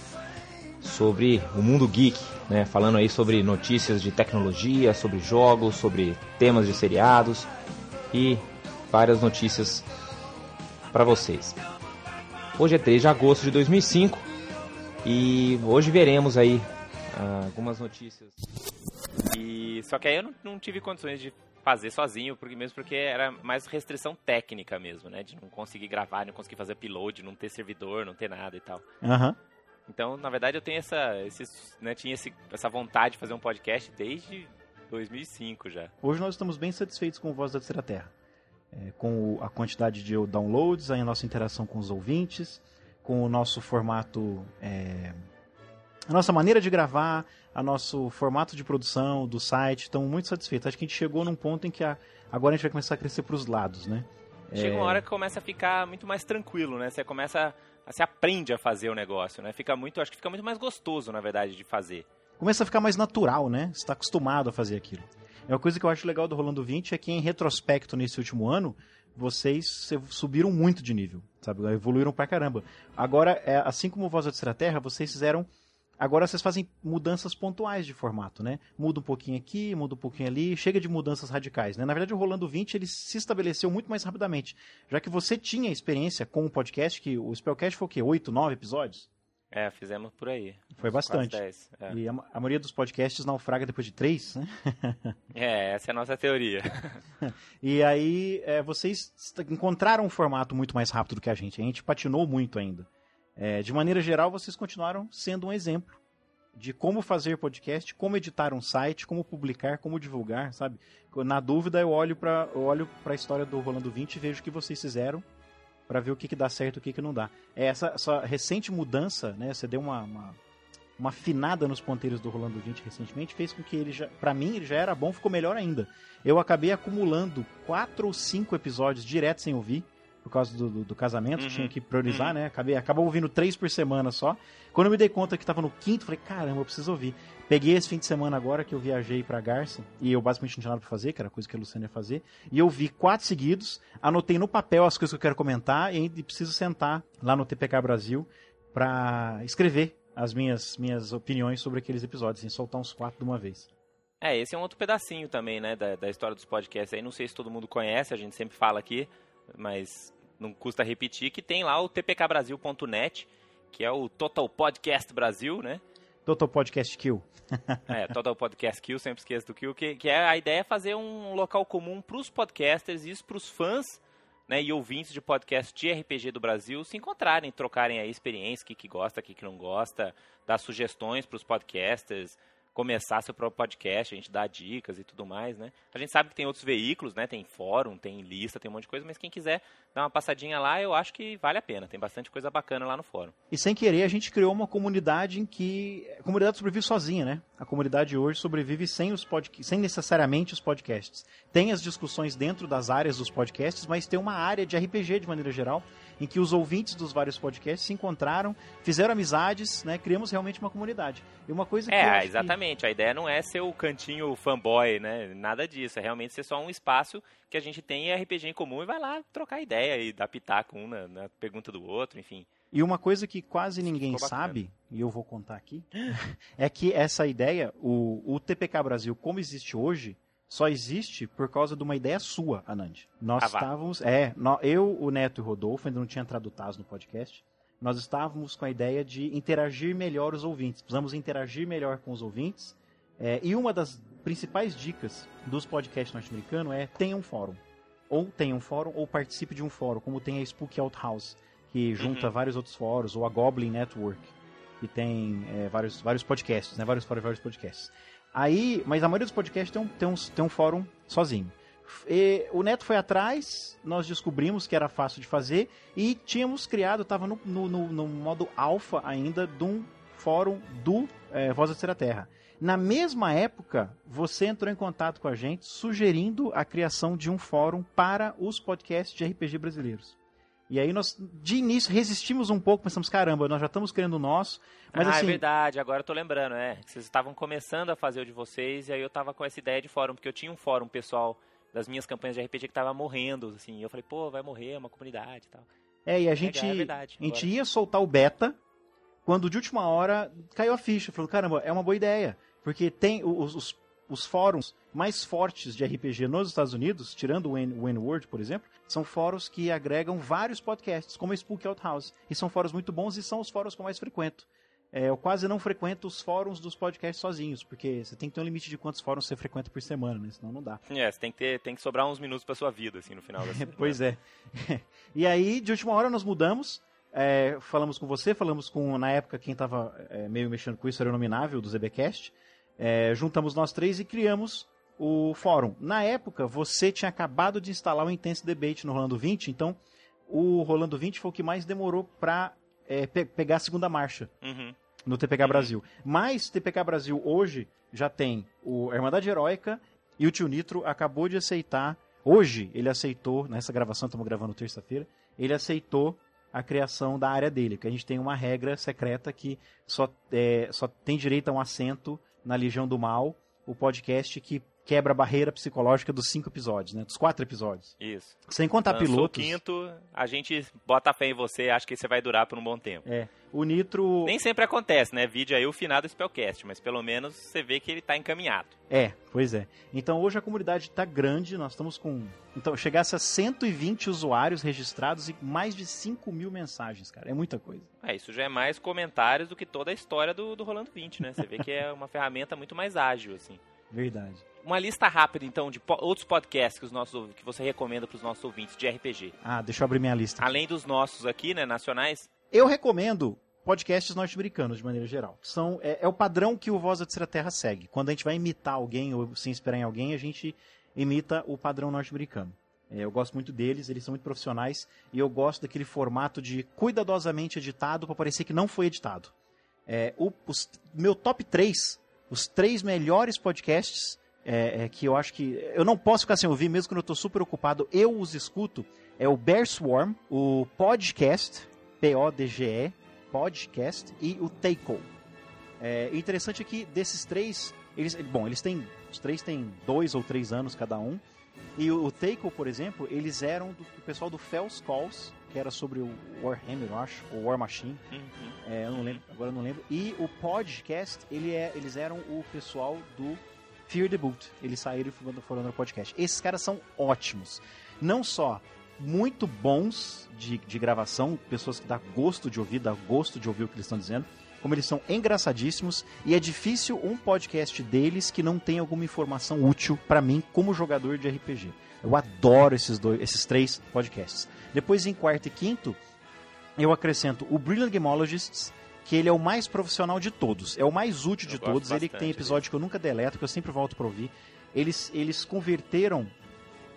sobre o mundo geek, né? Falando aí sobre notícias de tecnologia, sobre jogos, sobre temas de seriados e várias notícias para vocês. Hoje é 3 de agosto de 2005 e hoje veremos aí algumas notícias. E só que aí eu não, não tive condições de fazer sozinho, porque mesmo porque era mais restrição técnica mesmo, né? De não conseguir gravar, não conseguir fazer upload, não ter servidor, não ter nada e tal. Aham. Então, na verdade, eu tenho essa, esse, né, tinha esse, essa vontade de fazer um podcast desde 2005 já. Hoje nós estamos bem satisfeitos com o Voz da Terceira Terra. É, com a quantidade de downloads, a nossa interação com os ouvintes, com o nosso formato. é, a nossa maneira de gravar, a nosso formato de produção do site. Estamos muito satisfeitos. Acho que a gente chegou num ponto em que a- agora a gente vai começar a crescer para os lados, né? Chega uma hora que começa a ficar muito mais tranquilo, né? Você começa, a, você aprende a fazer o negócio, né? Fica muito, acho que fica muito mais gostoso, na verdade, de fazer. começa a ficar mais natural, né? Você está acostumado a fazer aquilo. É uma coisa que eu acho legal do Rolando 20 é que em retrospecto nesse último ano, vocês subiram muito de nível, sabe? Evoluíram pra caramba. Agora, é, assim como o Voz da Terra, vocês fizeram Agora vocês fazem mudanças pontuais de formato, né? Muda um pouquinho aqui, muda um pouquinho ali, chega de mudanças radicais, né? Na verdade, o Rolando 20 ele se estabeleceu muito mais rapidamente, já que você tinha experiência com o podcast, que o Spellcast foi o quê? 8, 9 episódios? É, fizemos por aí. Foi bastante. 10, é. E a, a maioria dos podcasts naufraga depois de três, né? É, essa é a nossa teoria. E aí é, vocês encontraram um formato muito mais rápido do que a gente. A gente patinou muito ainda. É, de maneira geral, vocês continuaram sendo um exemplo de como fazer podcast, como editar um site, como publicar, como divulgar, sabe? Na dúvida, eu olho para olho a história do Rolando 20 e vejo o que vocês fizeram para ver o que, que dá certo e o que, que não dá. É, essa, essa recente mudança, né? Você deu uma, uma, uma afinada nos ponteiros do Rolando 20 recentemente, fez com que ele já, para mim, ele já era bom, ficou melhor ainda. Eu acabei acumulando quatro ou cinco episódios direto sem ouvir, por causa do, do, do casamento, Uhum. tinha que priorizar, Uhum. né? Acabei, acabava ouvindo três por semana só. Quando eu me dei conta que tava no quinto, falei, caramba, eu preciso ouvir. Peguei esse fim de semana agora que eu viajei pra Garça, e eu basicamente não tinha nada pra fazer, que era coisa que a Luciana ia fazer, e eu vi quatro seguidos, anotei no papel as coisas que eu quero comentar, e preciso sentar lá no TPK Brasil pra escrever as minhas, minhas opiniões sobre aqueles episódios, assim, soltar uns quatro de uma vez. É, esse é um outro pedacinho também, né, da, da história dos podcasts aí. Não sei se todo mundo conhece, a gente sempre fala aqui, mas não custa repetir, que tem lá o tpkbrasil.net, que é o Total Podcast Brasil, né? Total Podcast Kill. É, Total Podcast Kill, sempre esqueço do Kill, que, que é a ideia é fazer um local comum para os podcasters e isso para os fãs né, e ouvintes de podcast de RPG do Brasil se encontrarem, trocarem a experiência, o que, que gosta, o que, que não gosta, dar sugestões para os podcasters, começar seu próprio podcast, a gente dá dicas e tudo mais, né? A gente sabe que tem outros veículos, né? Tem fórum, tem lista, tem um monte de coisa, mas quem quiser dar uma passadinha lá, eu acho que vale a pena. Tem bastante coisa bacana lá no fórum. E sem querer, a gente criou uma comunidade em que. A comunidade sobrevive sozinha, né? A comunidade hoje sobrevive sem, os pod... sem necessariamente os podcasts. Tem as discussões dentro das áreas dos podcasts, mas tem uma área de RPG de maneira geral, em que os ouvintes dos vários podcasts se encontraram, fizeram amizades, né? Criamos realmente uma comunidade. E uma coisa que. É, que- exatamente. A ideia não é ser o cantinho fanboy, né? Nada disso. É realmente ser só um espaço que a gente tem RPG em comum e vai lá trocar ideia e dar pitaco um na, na pergunta do outro, enfim. E uma coisa que quase ninguém sabe, e eu vou contar aqui, é que essa ideia, o, o TPK Brasil, como existe hoje, só existe por causa de uma ideia sua, Anand. Nós Ah, estávamos. É, nó- eu, o Neto e o Rodolfo, ainda não tinha entrado o Taz no podcast. Nós estávamos com a ideia de interagir melhor os ouvintes. Precisamos interagir melhor com os ouvintes. É, e uma das principais dicas dos podcasts norte-americanos é tenha um fórum. Ou tenha um fórum, ou participe de um fórum, como tem a Spook Out House, que junta Uhum. vários outros fóruns, ou a Goblin Network, que tem é, vários, vários podcasts, né? Vários fóruns, vários podcasts. Aí, mas a maioria dos podcasts tem um, tem um, tem um fórum sozinho. E o Neto foi atrás, nós descobrimos que era fácil de fazer e tínhamos criado, estava no, no, no- modo alfa ainda, de um fórum do é, Voz da Terceira Terra. Na mesma época, você entrou em contato com a gente sugerindo a criação de um fórum para os podcasts de RPG brasileiros. E aí nós, de início, resistimos um pouco, pensamos, caramba, nós já estamos criando o nosso. Mas ah, assim, é verdade, agora eu tô lembrando, é. Vocês estavam começando a fazer o de vocês e aí eu tava com essa ideia de fórum, porque eu tinha um fórum pessoal das minhas campanhas de RPG que tava morrendo, assim. E eu falei, pô, vai morrer, é uma comunidade e tal. É, e a gente, Legal, é verdade, a gente ia soltar o beta, quando de última hora caiu a ficha. Falou, caramba, é uma boa ideia. Porque tem os, os, os fóruns mais fortes de RPG nos Estados Unidos, tirando o N-Word, por exemplo, são fóruns que agregam vários podcasts, como a Spook Out House. E são fóruns muito bons e são os fóruns que eu mais frequento. É, eu quase não frequento os fóruns dos podcasts sozinhos, porque você tem que ter um limite de quantos fóruns você frequenta por semana, né? Senão não dá. É, você tem que, ter, tem que sobrar uns minutos pra sua vida, assim, no final da semana. Pois é. e aí, de última hora, nós mudamos. é, falamos com você, falamos com, na época, quem estava meio mexendo com isso era o Nominável, do ZBcast. É, juntamos nós três e criamos o fórum. Na época, você tinha acabado de instalar o Intense Debate no Rolando 20, então o Rolando 20 foi o que mais demorou para pegar a segunda marcha Uhum. No TPK Brasil. Mas TPK Brasil hoje já tem o a Irmandade Heróica e o Tio Nitro acabou de aceitar. Hoje ele aceitou, nessa gravação, estamos gravando terça-feira, ele aceitou a criação da área dele, que a gente tem uma regra secreta que só, é, só tem direito a um assento na Legião do Mal, o podcast que quebra a barreira psicológica dos cinco episódios, né? Dos quatro episódios. Isso. Sem contar Lançou pilotos. o quinto, a gente bota fé em você, acha que você vai durar por um bom tempo. É, o Nitro. Nem sempre acontece, né? Vídeo aí o final do Spellcast, mas pelo menos você vê que ele tá encaminhado. É, pois é. Então hoje a comunidade está grande, nós estamos com. Então, chegasse a 120 usuários registrados e mais de 5 mil mensagens, cara. É muita coisa. É, isso já é mais comentários do que toda a história do, do Rolando 20, né? Você vê que é uma ferramenta muito mais ágil, assim. Verdade. Uma lista rápida, então, de po- outros podcasts que, os nossos, que você recomenda para os nossos ouvintes de RPG. Ah, deixa eu abrir minha lista. Além dos nossos aqui, né, nacionais. Eu recomendo podcasts norte-americanos, de maneira geral. São, é, é o padrão que o Voz da Terceira Terra segue. Quando a gente vai imitar alguém ou se inspirar em alguém, a gente imita o padrão norte-americano. É, eu gosto muito deles, eles são muito profissionais e eu gosto daquele formato de cuidadosamente editado para parecer que não foi editado. É, o, os- meu top 3, os três melhores podcasts é, é, que eu acho que. Eu não posso ficar sem ouvir, mesmo quando eu estou super ocupado, eu os escuto. É o Bear Swarm, o Podcast, P-O-D-G-E, Podcast, e o Takeo. É o interessante é que desses três, eles, bom, eles têm, os três têm dois ou três anos cada um. E o, o Takeo, por exemplo, eles eram do, do pessoal do Fells Calls, que era sobre o Warhammer, eu acho, ou War Machine. É, eu não lembro, agora eu não lembro. E o podcast, ele é, eles eram o pessoal do Fear the Boot. Eles saíram e foram, no podcast. Esses caras são ótimos. Não só muito bons de, de gravação, pessoas que dá gosto de ouvir, dá gosto de ouvir o que eles estão dizendo, como eles são engraçadíssimos e é difícil um podcast deles que não tem alguma informação útil pra mim como jogador de RPG. Eu adoro esses dois, esses três podcasts. Depois em quarto e quinto, eu acrescento o Brilliant Gamologists, que ele é o mais profissional de todos, é o mais útil de Eu todos, ele tem episódio que eu nunca deleto, que eu sempre volto pra ouvir. Eles, eles converteram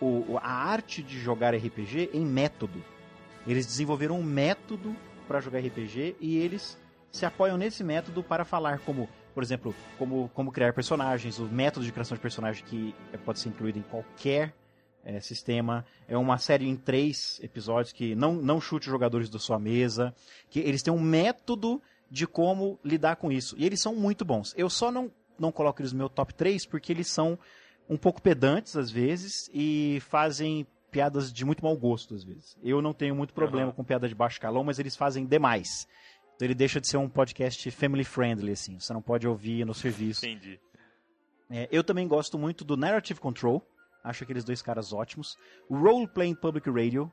o- a arte de jogar RPG em método. Eles desenvolveram um método para jogar RPG e eles se apoiam nesse método para falar como, por exemplo, como, como criar personagens, o método de criação de personagem que pode ser incluído em qualquer eh, sistema. É uma série em três episódios que não, não chute os jogadores da sua mesa, que eles têm um método de como lidar com isso. E eles são muito bons. Eu só não, não coloco eles no meu top 3 porque eles são um pouco pedantes às vezes e fazem piadas de muito mau gosto às vezes. Eu não tenho muito problema Aham. com piada de baixo calão, mas eles fazem demais. Então ele deixa de ser um podcast family friendly assim. Você não pode ouvir no serviço. Entendi. É, eu também gosto muito do Narrative Control. Acho aqueles dois caras ótimos. O Role Playing Public Radio.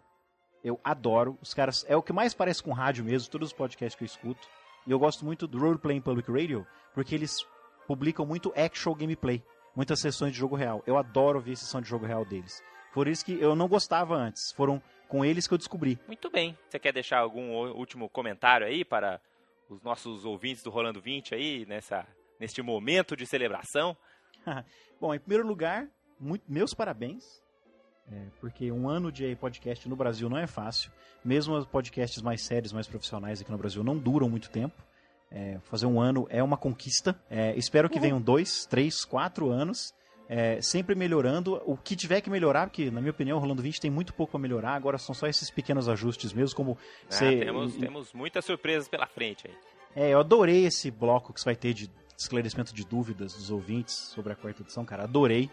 Eu adoro. Os caras. É o que mais parece com rádio mesmo, todos os podcasts que eu escuto. E eu gosto muito do Role Playing Public Radio, porque eles publicam muito actual gameplay. Muitas sessões de jogo real. Eu adoro ver sessão de jogo real deles. Por isso que eu não gostava antes. Foram com eles que eu descobri. Muito bem. Você quer deixar algum último comentário aí para os nossos ouvintes do Rolando 20 aí, nessa, neste momento de celebração? Bom, em primeiro lugar, muito- meus parabéns. É, porque um ano de podcast no Brasil não é fácil. Mesmo os podcasts mais sérios, mais profissionais aqui no Brasil não duram muito tempo. É, fazer um ano é uma conquista. É, espero que venham dois, três, quatro anos. é, sempre melhorando. O que tiver que melhorar, porque na minha opinião o Rolando 20 tem muito pouco a melhorar. Agora são só esses pequenos ajustes mesmo, como Ah, temos, e- temos muitas surpresas pela frente aí. é, eu adorei esse bloco que você vai ter de esclarecimento de dúvidas dos ouvintes sobre a quarta edição, cara. Adorei.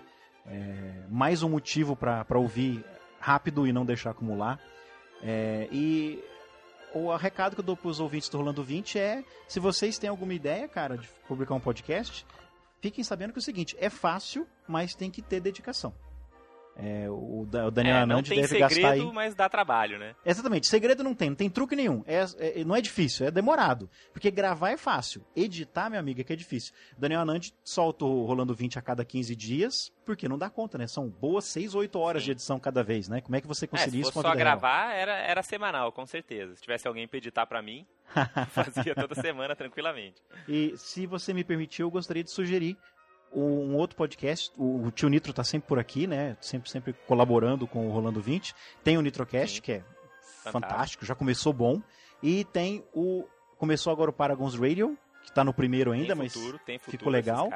É, mais um motivo pra ouvir rápido e não deixar acumular. É, e o recado que eu dou pros ouvintes do Rolando 20 é: se vocês têm alguma ideia, cara, de publicar um podcast, fiquem sabendo que é o seguinte: é fácil, mas tem que ter dedicação. É, o, o Daniel É, não Anand tem deve gastar aí. segredo, mas dá trabalho, né? Exatamente, segredo não tem, não tem truque nenhum. É, é- não é difícil, é demorado. Porque gravar é fácil. Editar, meu amigo, é que é difícil. O Daniel Anand solta o Rolando 20 a cada 15 dias, porque não dá conta, né? São boas 6 ou 8 horas Sim. de edição cada vez, né? Como é que você É, conseguir se isso fosse com a só gravar, era, era semanal, com certeza. Se tivesse alguém pra editar pra mim, fazia toda semana tranquilamente. E se você me permitir, eu gostaria de sugerir um outro podcast. O, o tio Nitro tá sempre por aqui, né? Sempre, sempre colaborando com o Rolando 20. Tem o Nitrocast, Sim. que é Fantástico. fantástico, já começou bom. E tem o. Começou agora o Paragons Radio, que tá no primeiro ainda, tem mas. futuro, tem futuro ficou legal.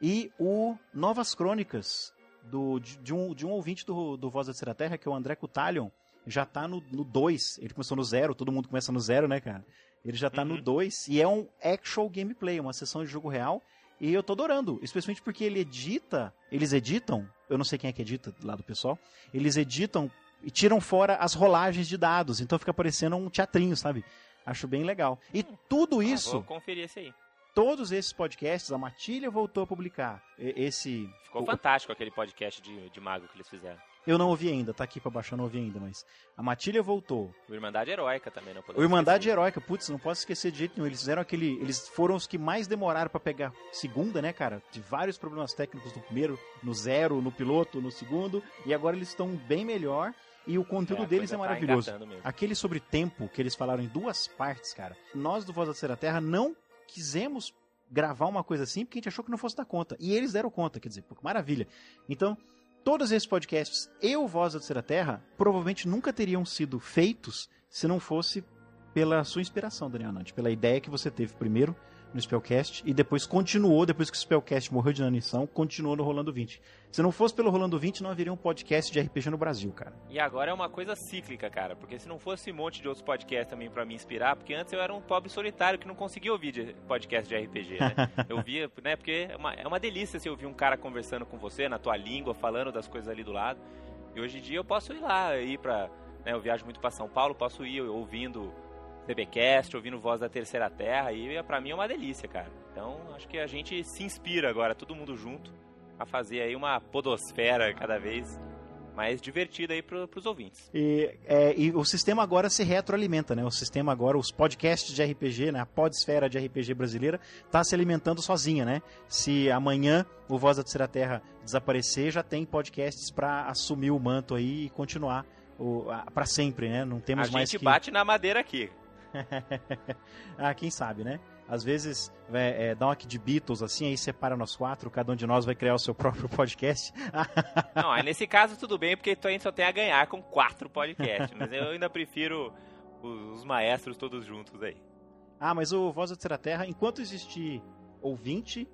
E o Novas Crônicas, do, de, de um, de um ouvinte do, do Voz da Terceira Terra, que é o André Cutalion, já tá no 2. Ele começou no zero, todo mundo começa no zero, né, cara? Ele já tá no Uhum. 2 e é um actual gameplay, uma sessão de jogo real. E eu tô adorando, especialmente porque ele edita, eles editam, eu não sei quem é que edita lá do pessoal, eles editam e tiram fora as rolagens de dados, então fica parecendo um teatrinho, sabe? Acho bem legal. E tudo Ah, isso, vou conferir esse aí. todos esses podcasts, a Matilha voltou a publicar esse. Ficou o- fantástico aquele podcast de, de mago que eles fizeram. Eu não ouvi ainda, tá aqui pra baixar, eu não ouvi ainda, mas a Matilha voltou. O Irmandade Heróica também, não O podemos Irmandade esquecer. Heróica, putz, não posso esquecer de jeito nenhum. Eles fizeram aquele. Eles foram os que mais demoraram pra pegar segunda, né, cara? De vários problemas técnicos no primeiro, no zero, no piloto, no segundo. E agora eles estão bem melhor. E o conteúdo É, deles é tá maravilhoso. mesmo. Aquele sobre tempo que eles falaram em duas partes, cara. Nós do Voz da Terceira Terra não quisemos gravar uma coisa assim porque a gente achou que não fosse dar conta. E eles deram conta, quer dizer, maravilha. Então, todos esses podcasts e o Voz da Terceira Terra provavelmente nunca teriam sido feitos se não fosse pela sua inspiração, Daniel Nante, pela ideia que você teve primeiro no Spellcast e depois continuou, depois que o Spellcast morreu de inanição, continuou no Rolando 20. Se não fosse pelo Rolando 20, não haveria um podcast de RPG no Brasil, cara. E agora é uma coisa cíclica, cara, porque se não fosse um monte de outros podcasts também pra me inspirar, porque antes eu era um pobre solitário que não conseguia ouvir de podcast de RPG, né? Eu via, né, porque é uma, é uma delícia se ouvir um cara conversando com você na tua língua, falando das coisas ali do lado. E hoje em dia eu posso ir lá, ir pra, né, eu viajo muito pra São Paulo, posso ir ouvindo CBcast, ouvindo Voz da Terceira Terra, e pra mim é uma delícia, cara. Então, acho que a gente se inspira agora, todo mundo junto, a fazer aí uma podosfera cada vez mais divertida aí pro, pros ouvintes. E, é, e o sistema agora se retroalimenta, né? O sistema agora, os podcasts de RPG, né? A podesfera de RPG brasileira tá se alimentando sozinha, né? Se amanhã o Voz da Terceira Terra desaparecer, já tem podcasts para assumir o manto aí e continuar para sempre, né? Não temos a mais gente que... bate na madeira aqui. ah, quem sabe, né? Às vezes é, é, dá uma de Beatles assim, aí separa nós quatro, cada um de nós vai criar o seu próprio podcast. Não, aí nesse caso tudo bem, porque a gente só tem a ganhar com quatro podcasts, mas eu ainda prefiro os, os maestros todos juntos aí. Ah, mas o Voz da Terceira Terra, enquanto existir ouvinte,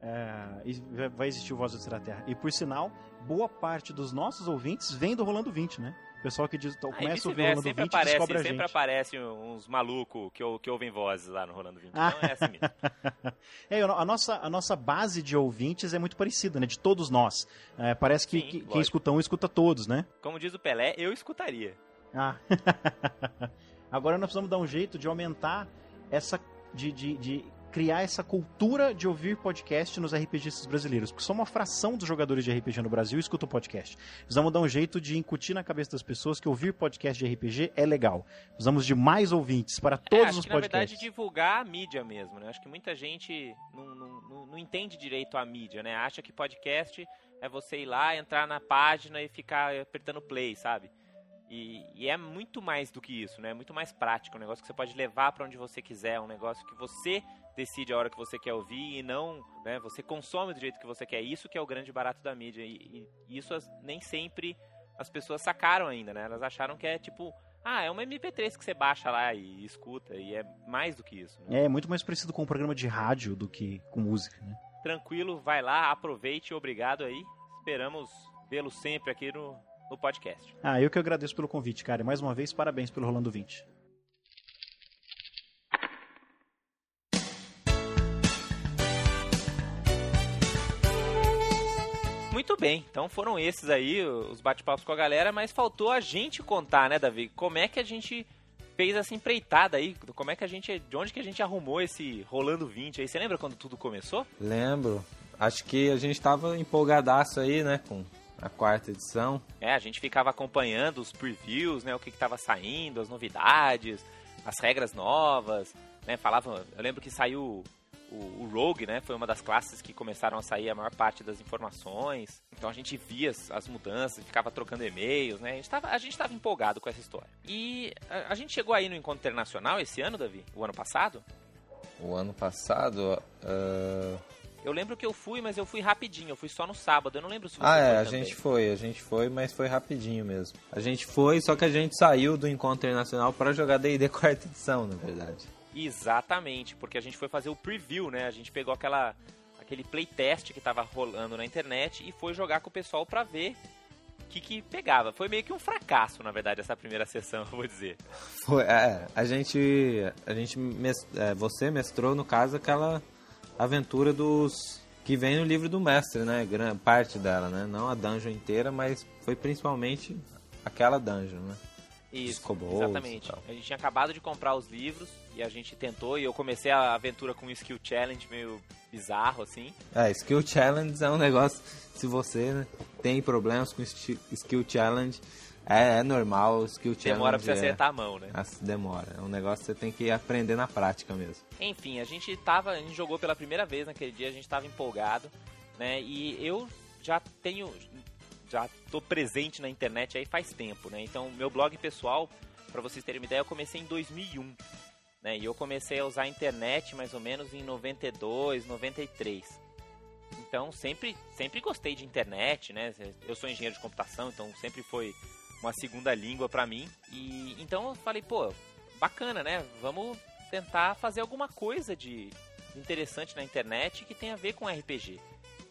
é, vai existir o Voz da Terceira Terra. E por sinal, boa parte dos nossos ouvintes vem do Rolando 20, né? Pessoal que diz, então, Ah, começa o Rolando sempre 20 aparece, descobre sempre gente. aparece uns malucos que, que ouvem vozes lá no Rolando 20. Ah. Então é assim mesmo. É, a nossa, a nossa base de ouvintes é muito parecida, né? De todos nós. É, parece que, Sim, que quem escuta um escuta todos, né? Como diz o Pelé, eu escutaria. Ah. Agora nós precisamos dar um jeito de aumentar essa. de, de, de criar essa cultura de ouvir podcast nos RPGistas brasileiros. Porque só uma fração dos jogadores de RPG no Brasil escutam podcast. Precisamos dar um jeito de incutir na cabeça das pessoas que ouvir podcast de RPG é legal. Precisamos de mais ouvintes para É, todos acho os que na verdade podcasts. divulgar a mídia mesmo, né? Acho que muita gente não, não, não, não entende direito a mídia, né? Acha que podcast é você ir lá, entrar na página e ficar apertando play, sabe? E, e é muito mais do que isso, né? É muito mais prático, um negócio que você pode levar para onde você quiser, um negócio que você decide a hora que você quer ouvir e não, né? Você consome do jeito que você quer. Isso que é o grande barato da mídia e, e isso as- nem sempre as pessoas sacaram ainda, né? Elas acharam que é tipo, ah, é uma MP3 que você baixa lá e escuta e é mais do que isso. né? É muito mais parecido com um programa de rádio do que com música, né? Tranquilo, vai lá, aproveite, obrigado aí. Esperamos vê-lo sempre aqui no, no podcast. Ah, eu que agradeço pelo convite, cara. E mais uma vez, parabéns pelo Rolando 20. Muito bem, então foram esses aí os bate-papos com a galera, mas faltou a gente contar, né, Davi? Como é que a gente fez essa empreitada aí? Como é que a gente. De onde que a gente arrumou esse rolando 20 aí? Você lembra quando tudo começou? Lembro. Acho que a gente tava empolgadaço aí, né, com a quarta edição. É, a gente ficava acompanhando os previews, né? O que, que tava saindo, as novidades, as regras novas, né? Falava. Eu lembro que saiu o, o Rogue, né? Foi uma das classes que começaram a sair a maior parte das informações. Então a gente via as, as mudanças, ficava trocando e-mails, né? A gente, tava, a gente tava empolgado com essa história. E a, a gente chegou aí no Encontro Internacional esse ano, Davi? O ano passado? O ano passado. ah, Eu lembro que eu fui, mas eu fui rapidinho. Eu fui só no sábado. Eu não lembro se você Ah, é, a também. gente foi, a gente foi, mas foi rapidinho mesmo. A gente foi, só que a gente saiu do encontro internacional para jogar D&D quarta edição, na verdade. Exatamente, porque a gente foi fazer o preview, né? A gente pegou aquela aquele playtest que tava rolando na internet e foi jogar com o pessoal pra ver o que, que pegava. Foi meio que um fracasso, na verdade, essa primeira sessão, eu vou dizer. Foi, é, a gente, a gente, mes- é, você mestrou no caso aquela aventura dos que vem no livro do mestre, né? Gran parte dela, né? Não a dungeon inteira, mas foi principalmente aquela dungeon, né? Isso, kobolds exatamente. tal. A gente tinha acabado de comprar os livros e a gente tentou e eu comecei a aventura com um skill challenge meio bizarro, assim. É, skill challenge é um negócio. Se você né, tem problemas com skill challenge, é, é normal. Skill challenge Demora pra você é- acertar a mão, né? Demora. É um negócio que você tem que aprender na prática mesmo. Enfim, a gente tava, a gente jogou pela primeira vez naquele dia, a gente tava empolgado, né? E eu já tenho já tô presente na internet aí faz tempo, né? Então, meu blog pessoal, pra vocês terem uma ideia, eu comecei em 2001, né? E eu comecei a usar a internet mais ou menos em 92, 93. Então, sempre sempre gostei de internet, né? Eu sou engenheiro de computação, então sempre foi uma segunda língua pra mim. E então eu falei, pô, bacana, né? Vamos tentar fazer alguma coisa de interessante na internet que tenha a ver com RPG.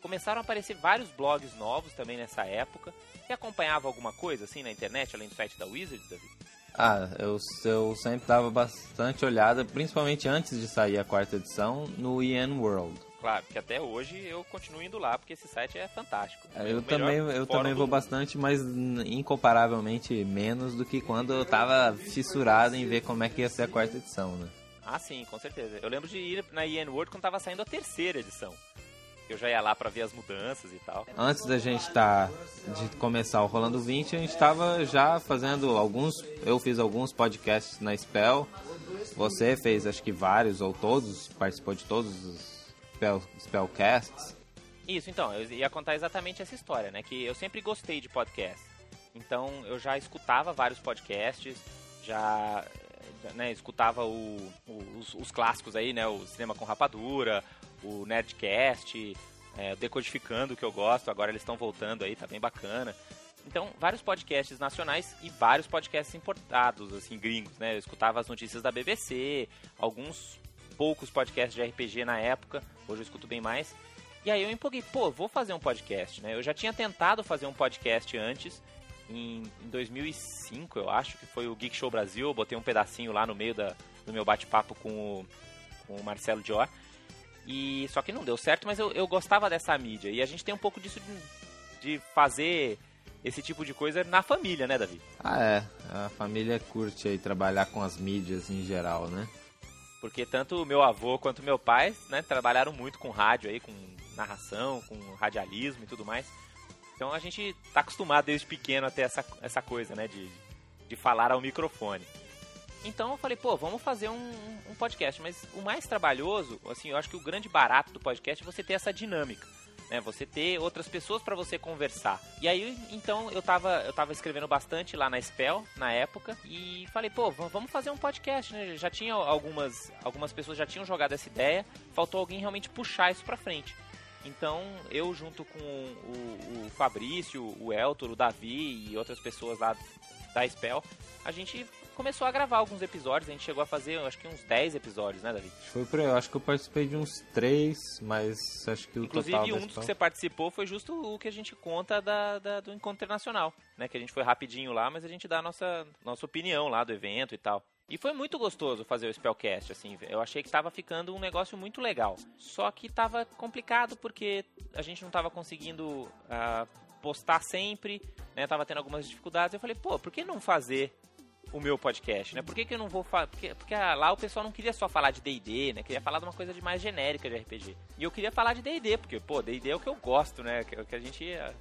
Começaram a aparecer vários blogs novos também nessa época. Você acompanhava alguma coisa assim na internet, além do site da Wizard, Davi? Ah, eu, eu sempre dava bastante olhada, principalmente antes de sair a quarta edição, no IN World. Claro, que até hoje eu continuo indo lá porque esse site é fantástico. É, É Eu também, eu também vou mundo. bastante, mas incomparavelmente menos do que quando eu tava fissurado em ver como é que ia ser a quarta edição, né? Ah, sim, com certeza. Eu lembro de ir na IN World quando tava saindo a terceira edição. Eu já ia lá para ver as mudanças e tal. Antes da gente tá, de começar o Rolando 20, a gente estava já fazendo alguns. Eu fiz alguns podcasts na Spell. Você fez acho que vários ou todos, participou de todos os Spell, Spellcasts. Isso, então, eu ia contar exatamente essa história, né? Que eu sempre gostei de podcast. Então eu já escutava vários podcasts, já né, escutava o, o, os, os, clássicos aí, né? O Cinema com Rapadura, o Nerdcast, é, Decodificando, que eu gosto, agora eles estão voltando aí, tá bem bacana. Então, vários podcasts nacionais e vários podcasts importados, assim, gringos, né? Eu escutava as notícias da BBC, alguns poucos podcasts de RPG na época, hoje eu escuto bem mais. E aí eu empolguei, pô, vou fazer um podcast, né? Eu já tinha tentado fazer um podcast antes, em, em 2005, eu acho, que foi o Geek Show Brasil. Eu botei um pedacinho lá no meio da, do meu bate-papo com com o Marcelo Dior. E só que não deu certo, mas eu, eu gostava dessa mídia. E a gente tem um pouco disso de, de fazer esse tipo de coisa na família, né, Davi? Ah, é. A família curte aí trabalhar com as mídias em geral, né? Porque tanto meu avô quanto meu pai, né, trabalharam muito com rádio aí, com narração, com radialismo e tudo mais. Então a gente tá acostumado desde pequeno a ter essa, essa coisa, né, de, de falar ao microfone. Então eu falei, pô, vamos fazer um, um podcast. Mas o mais trabalhoso, assim, eu acho que o grande barato do podcast é você ter essa dinâmica. Né, você ter outras pessoas para você conversar. E aí, então, eu tava, eu tava escrevendo bastante lá na Spell, na época, e falei, pô, vamos fazer um podcast, né? Já tinha algumas, algumas pessoas já tinham jogado essa ideia, faltou alguém realmente puxar isso pra frente. Então, eu junto com o, o Fabrício, o Eltor, o Davi e outras pessoas lá da Spell, a gente começou a gravar alguns episódios, a gente chegou a fazer, acho que uns 10 episódios, né, Davi? Foi por aí, eu acho que eu participei de uns 3, mas acho que o Inclusive, total um dos que você participou foi justo o que a gente conta da, da, do Encontro Internacional, né, que a gente foi rapidinho lá, mas a gente dá a nossa, nossa opinião lá do evento e tal. E foi muito gostoso fazer o Spellcast, assim, eu achei que estava ficando um negócio muito legal. Só que estava complicado porque a gente não estava conseguindo uh, postar sempre, né? Tava tendo algumas dificuldades. Eu falei, pô, por que não fazer o meu podcast, né? Por que, que eu não vou falar? Porque, porque ah, lá o pessoal não queria só falar de D&D, né? Queria falar de uma coisa de mais genérica de RPG. E eu queria falar de D&D, porque, pô, D&D é o que eu gosto, né? Que, que a gente uh,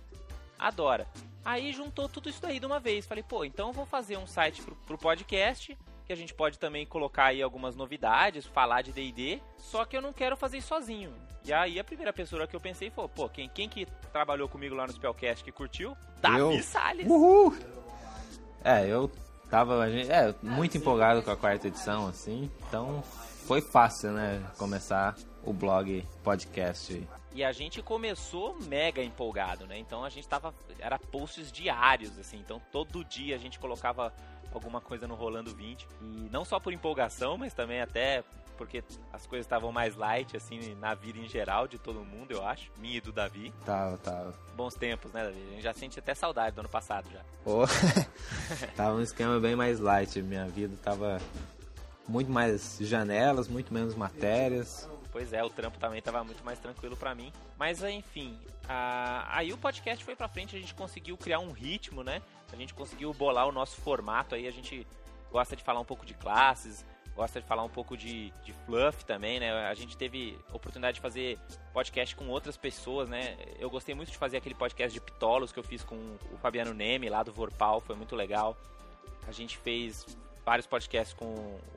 adora. Aí juntou tudo isso daí de uma vez. Falei, pô, então eu vou fazer um site pro, pro podcast que a gente pode também colocar aí algumas novidades, falar de D&D, só que eu não quero fazer isso sozinho. E aí a primeira pessoa que eu pensei foi, pô, quem, quem que trabalhou comigo lá no Spellcast que curtiu? Davi Salles. Uhul! É, eu tava é, muito empolgado com a quarta edição, assim, então foi fácil, né, começar o blog, podcast. E a gente começou mega empolgado, né? Então a gente tava. Era posts diários, assim. Então todo dia a gente colocava alguma coisa no Rolando 20. E não só por empolgação, mas também até porque as coisas estavam mais light, assim, na vida em geral de todo mundo, eu acho. Minha e do Davi. Tava, tava. Bons tempos, né, Davi? A gente já sente até saudade do ano passado já. Pô, tava um esquema bem mais light. Minha vida tava muito mais janelas, muito menos matérias. Pois é, o trampo também estava muito mais tranquilo para mim. Mas enfim, a... aí o podcast foi para frente, a gente conseguiu criar um ritmo, né? A gente conseguiu bolar o nosso formato aí, a gente gosta de falar um pouco de classes, gosta de falar um pouco de, de fluff também, né? A gente teve oportunidade de fazer podcast com outras pessoas, né? Eu gostei muito de fazer aquele podcast de Pitolos que eu fiz com o Fabiano Neme lá do Vorpal, foi muito legal. A gente fez vários podcasts com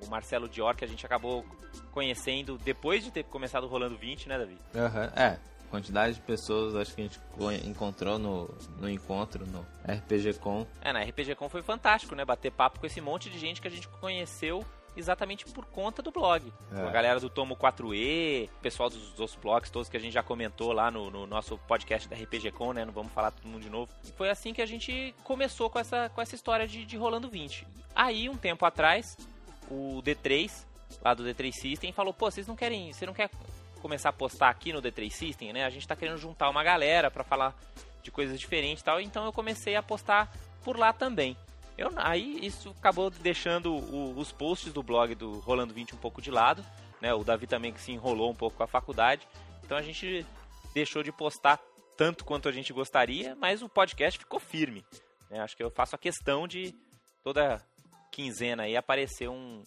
o Marcelo Dior, que a gente acabou conhecendo depois de ter começado Rolando 20, né, Davi? Aham, uhum, é. Quantidade de pessoas acho que a gente encontrou no, no encontro, no RPG Com. É, na RPG Com foi fantástico, né? Bater papo com esse monte de gente que a gente conheceu exatamente por conta do blog. É. A galera do Tomo 4E, pessoal dos, dos blogs todos que a gente já comentou lá no, no, nosso podcast da RPG Com, né? Não vamos falar todo mundo de novo. E foi assim que a gente começou com essa, com essa história de, de Rolando 20. Aí, um tempo atrás, o D3, lá do D3 System, falou, pô, vocês não querem, você não quer começar a postar aqui no D3 System, né? A gente tá querendo juntar uma galera para falar de coisas diferentes e tal, então eu comecei a postar por lá também. Eu, aí isso acabou deixando o, os posts do blog do Rolando 20 um pouco de lado, né? O Davi também que se enrolou um pouco com a faculdade. Então a gente deixou de postar tanto quanto a gente gostaria, mas o podcast ficou firme. Né? Acho que eu faço a questão de toda quinzena aí aparecer um,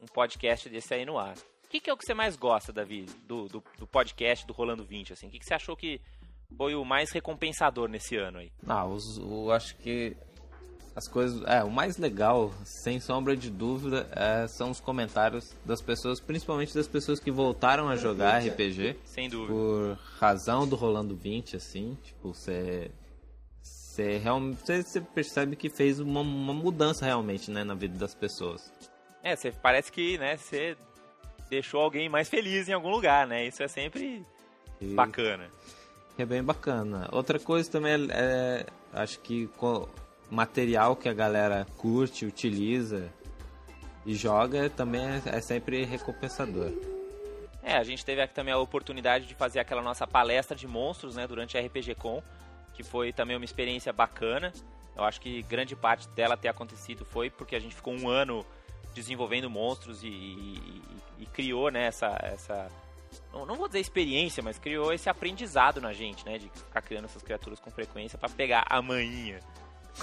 um podcast desse aí no ar. Que, que é o que você mais gosta, Davi, do, do, do podcast do Rolando 20? Assim? O que, que você achou que foi o mais recompensador nesse ano aí? Ah, os, eu acho que as coisas. É, o mais legal, sem sombra de dúvida, é, são os comentários das pessoas, principalmente das pessoas que voltaram a jogar RPG. Sem dúvida. Por razão do Rolando 20, assim. Tipo, você. Você realmente você percebe que fez uma, uma mudança realmente né, na vida das pessoas. É, você parece que né, você deixou alguém mais feliz em algum lugar, né? Isso é sempre bacana. É bem bacana. Outra coisa também é, é acho que material que a galera curte, utiliza e joga também é, é sempre recompensador. É, a gente teve aqui também a oportunidade de fazer aquela nossa palestra de monstros, né, durante a RPG Con, que foi também uma experiência bacana. Eu acho que grande parte dela ter acontecido foi porque a gente ficou um ano desenvolvendo monstros e, e, e criou, né, essa, essa não, não, vou dizer experiência, mas criou esse aprendizado na gente, né, de ficar criando essas criaturas com frequência para pegar a manhinha.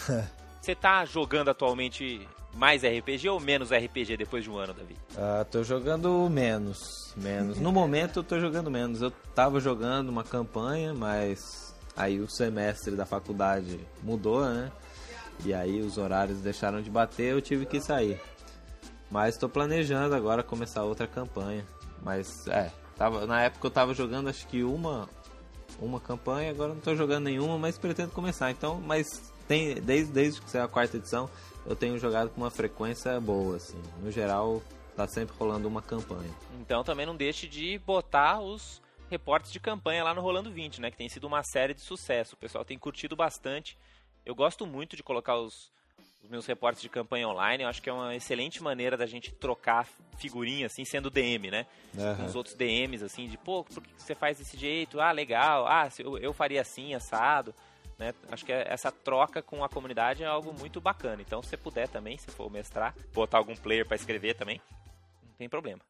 Você tá jogando atualmente mais RPG ou menos RPG depois de um ano, Davi? Ah, tô jogando menos, menos. No momento eu tô jogando menos. Eu tava jogando uma campanha, mas aí o semestre da faculdade mudou, né? E aí os horários deixaram de bater, eu tive que sair. Mas estou planejando agora começar outra campanha. Mas é, tava, na época eu tava jogando acho que uma uma campanha, agora não tô jogando nenhuma, mas pretendo começar. Então, mas tem, desde, desde que saiu a quarta edição, eu tenho jogado com uma frequência boa, assim. No geral, tá sempre rolando uma campanha. Então também não deixe de botar os reportes de campanha lá no Rolando 20, né? Que tem sido uma série de sucesso. O pessoal tem curtido bastante. Eu gosto muito de colocar os, os meus reportes de campanha online. Eu acho que é uma excelente maneira da gente trocar figurinha, assim, sendo DM, né? Uhum. Com os outros DMs, assim, de, pô, por que você faz desse jeito? Ah, legal. Ah, eu, eu faria assim, assado. Né? Acho que essa troca com a comunidade é algo muito bacana. Então, se puder também, se for mestrar, botar algum player para escrever também, não tem problema.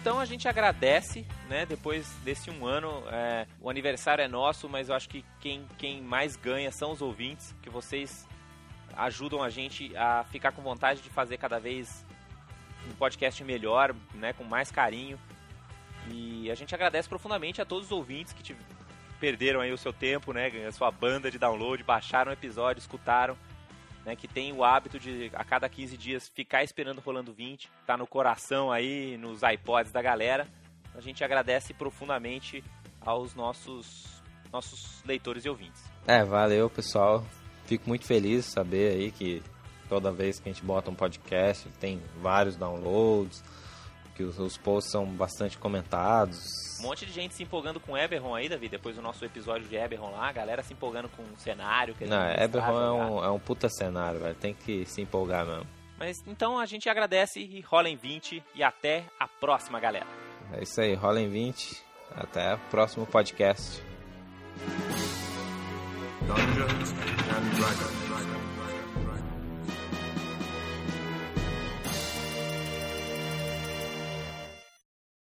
Então a gente agradece, né? Depois desse um ano, é, o aniversário é nosso, mas eu acho que quem, quem mais ganha são os ouvintes, que vocês ajudam a gente a ficar com vontade de fazer cada vez um podcast melhor, né? Com mais carinho. E a gente agradece profundamente a todos os ouvintes que perderam aí o seu tempo, né, a sua banda de download, baixaram o episódio, escutaram, né, que tem o hábito de a cada 15 dias ficar esperando rolando 20, tá no coração aí, nos iPods da galera. A gente agradece profundamente aos nossos nossos leitores e ouvintes. É, valeu, pessoal. Fico muito feliz de saber aí que toda vez que a gente bota um podcast tem vários downloads que os, os posts são bastante comentados. Um monte de gente se empolgando com Eberron aí, Davi, depois do nosso episódio de Eberron lá, a galera se empolgando com o cenário. Não, Eberron é um, é um puta cenário, velho, tem que se empolgar mesmo. Mas então a gente agradece e rola em 20 e até a próxima, galera. É isso aí, rola em 20, até o próximo podcast. Dungeons and Dragons.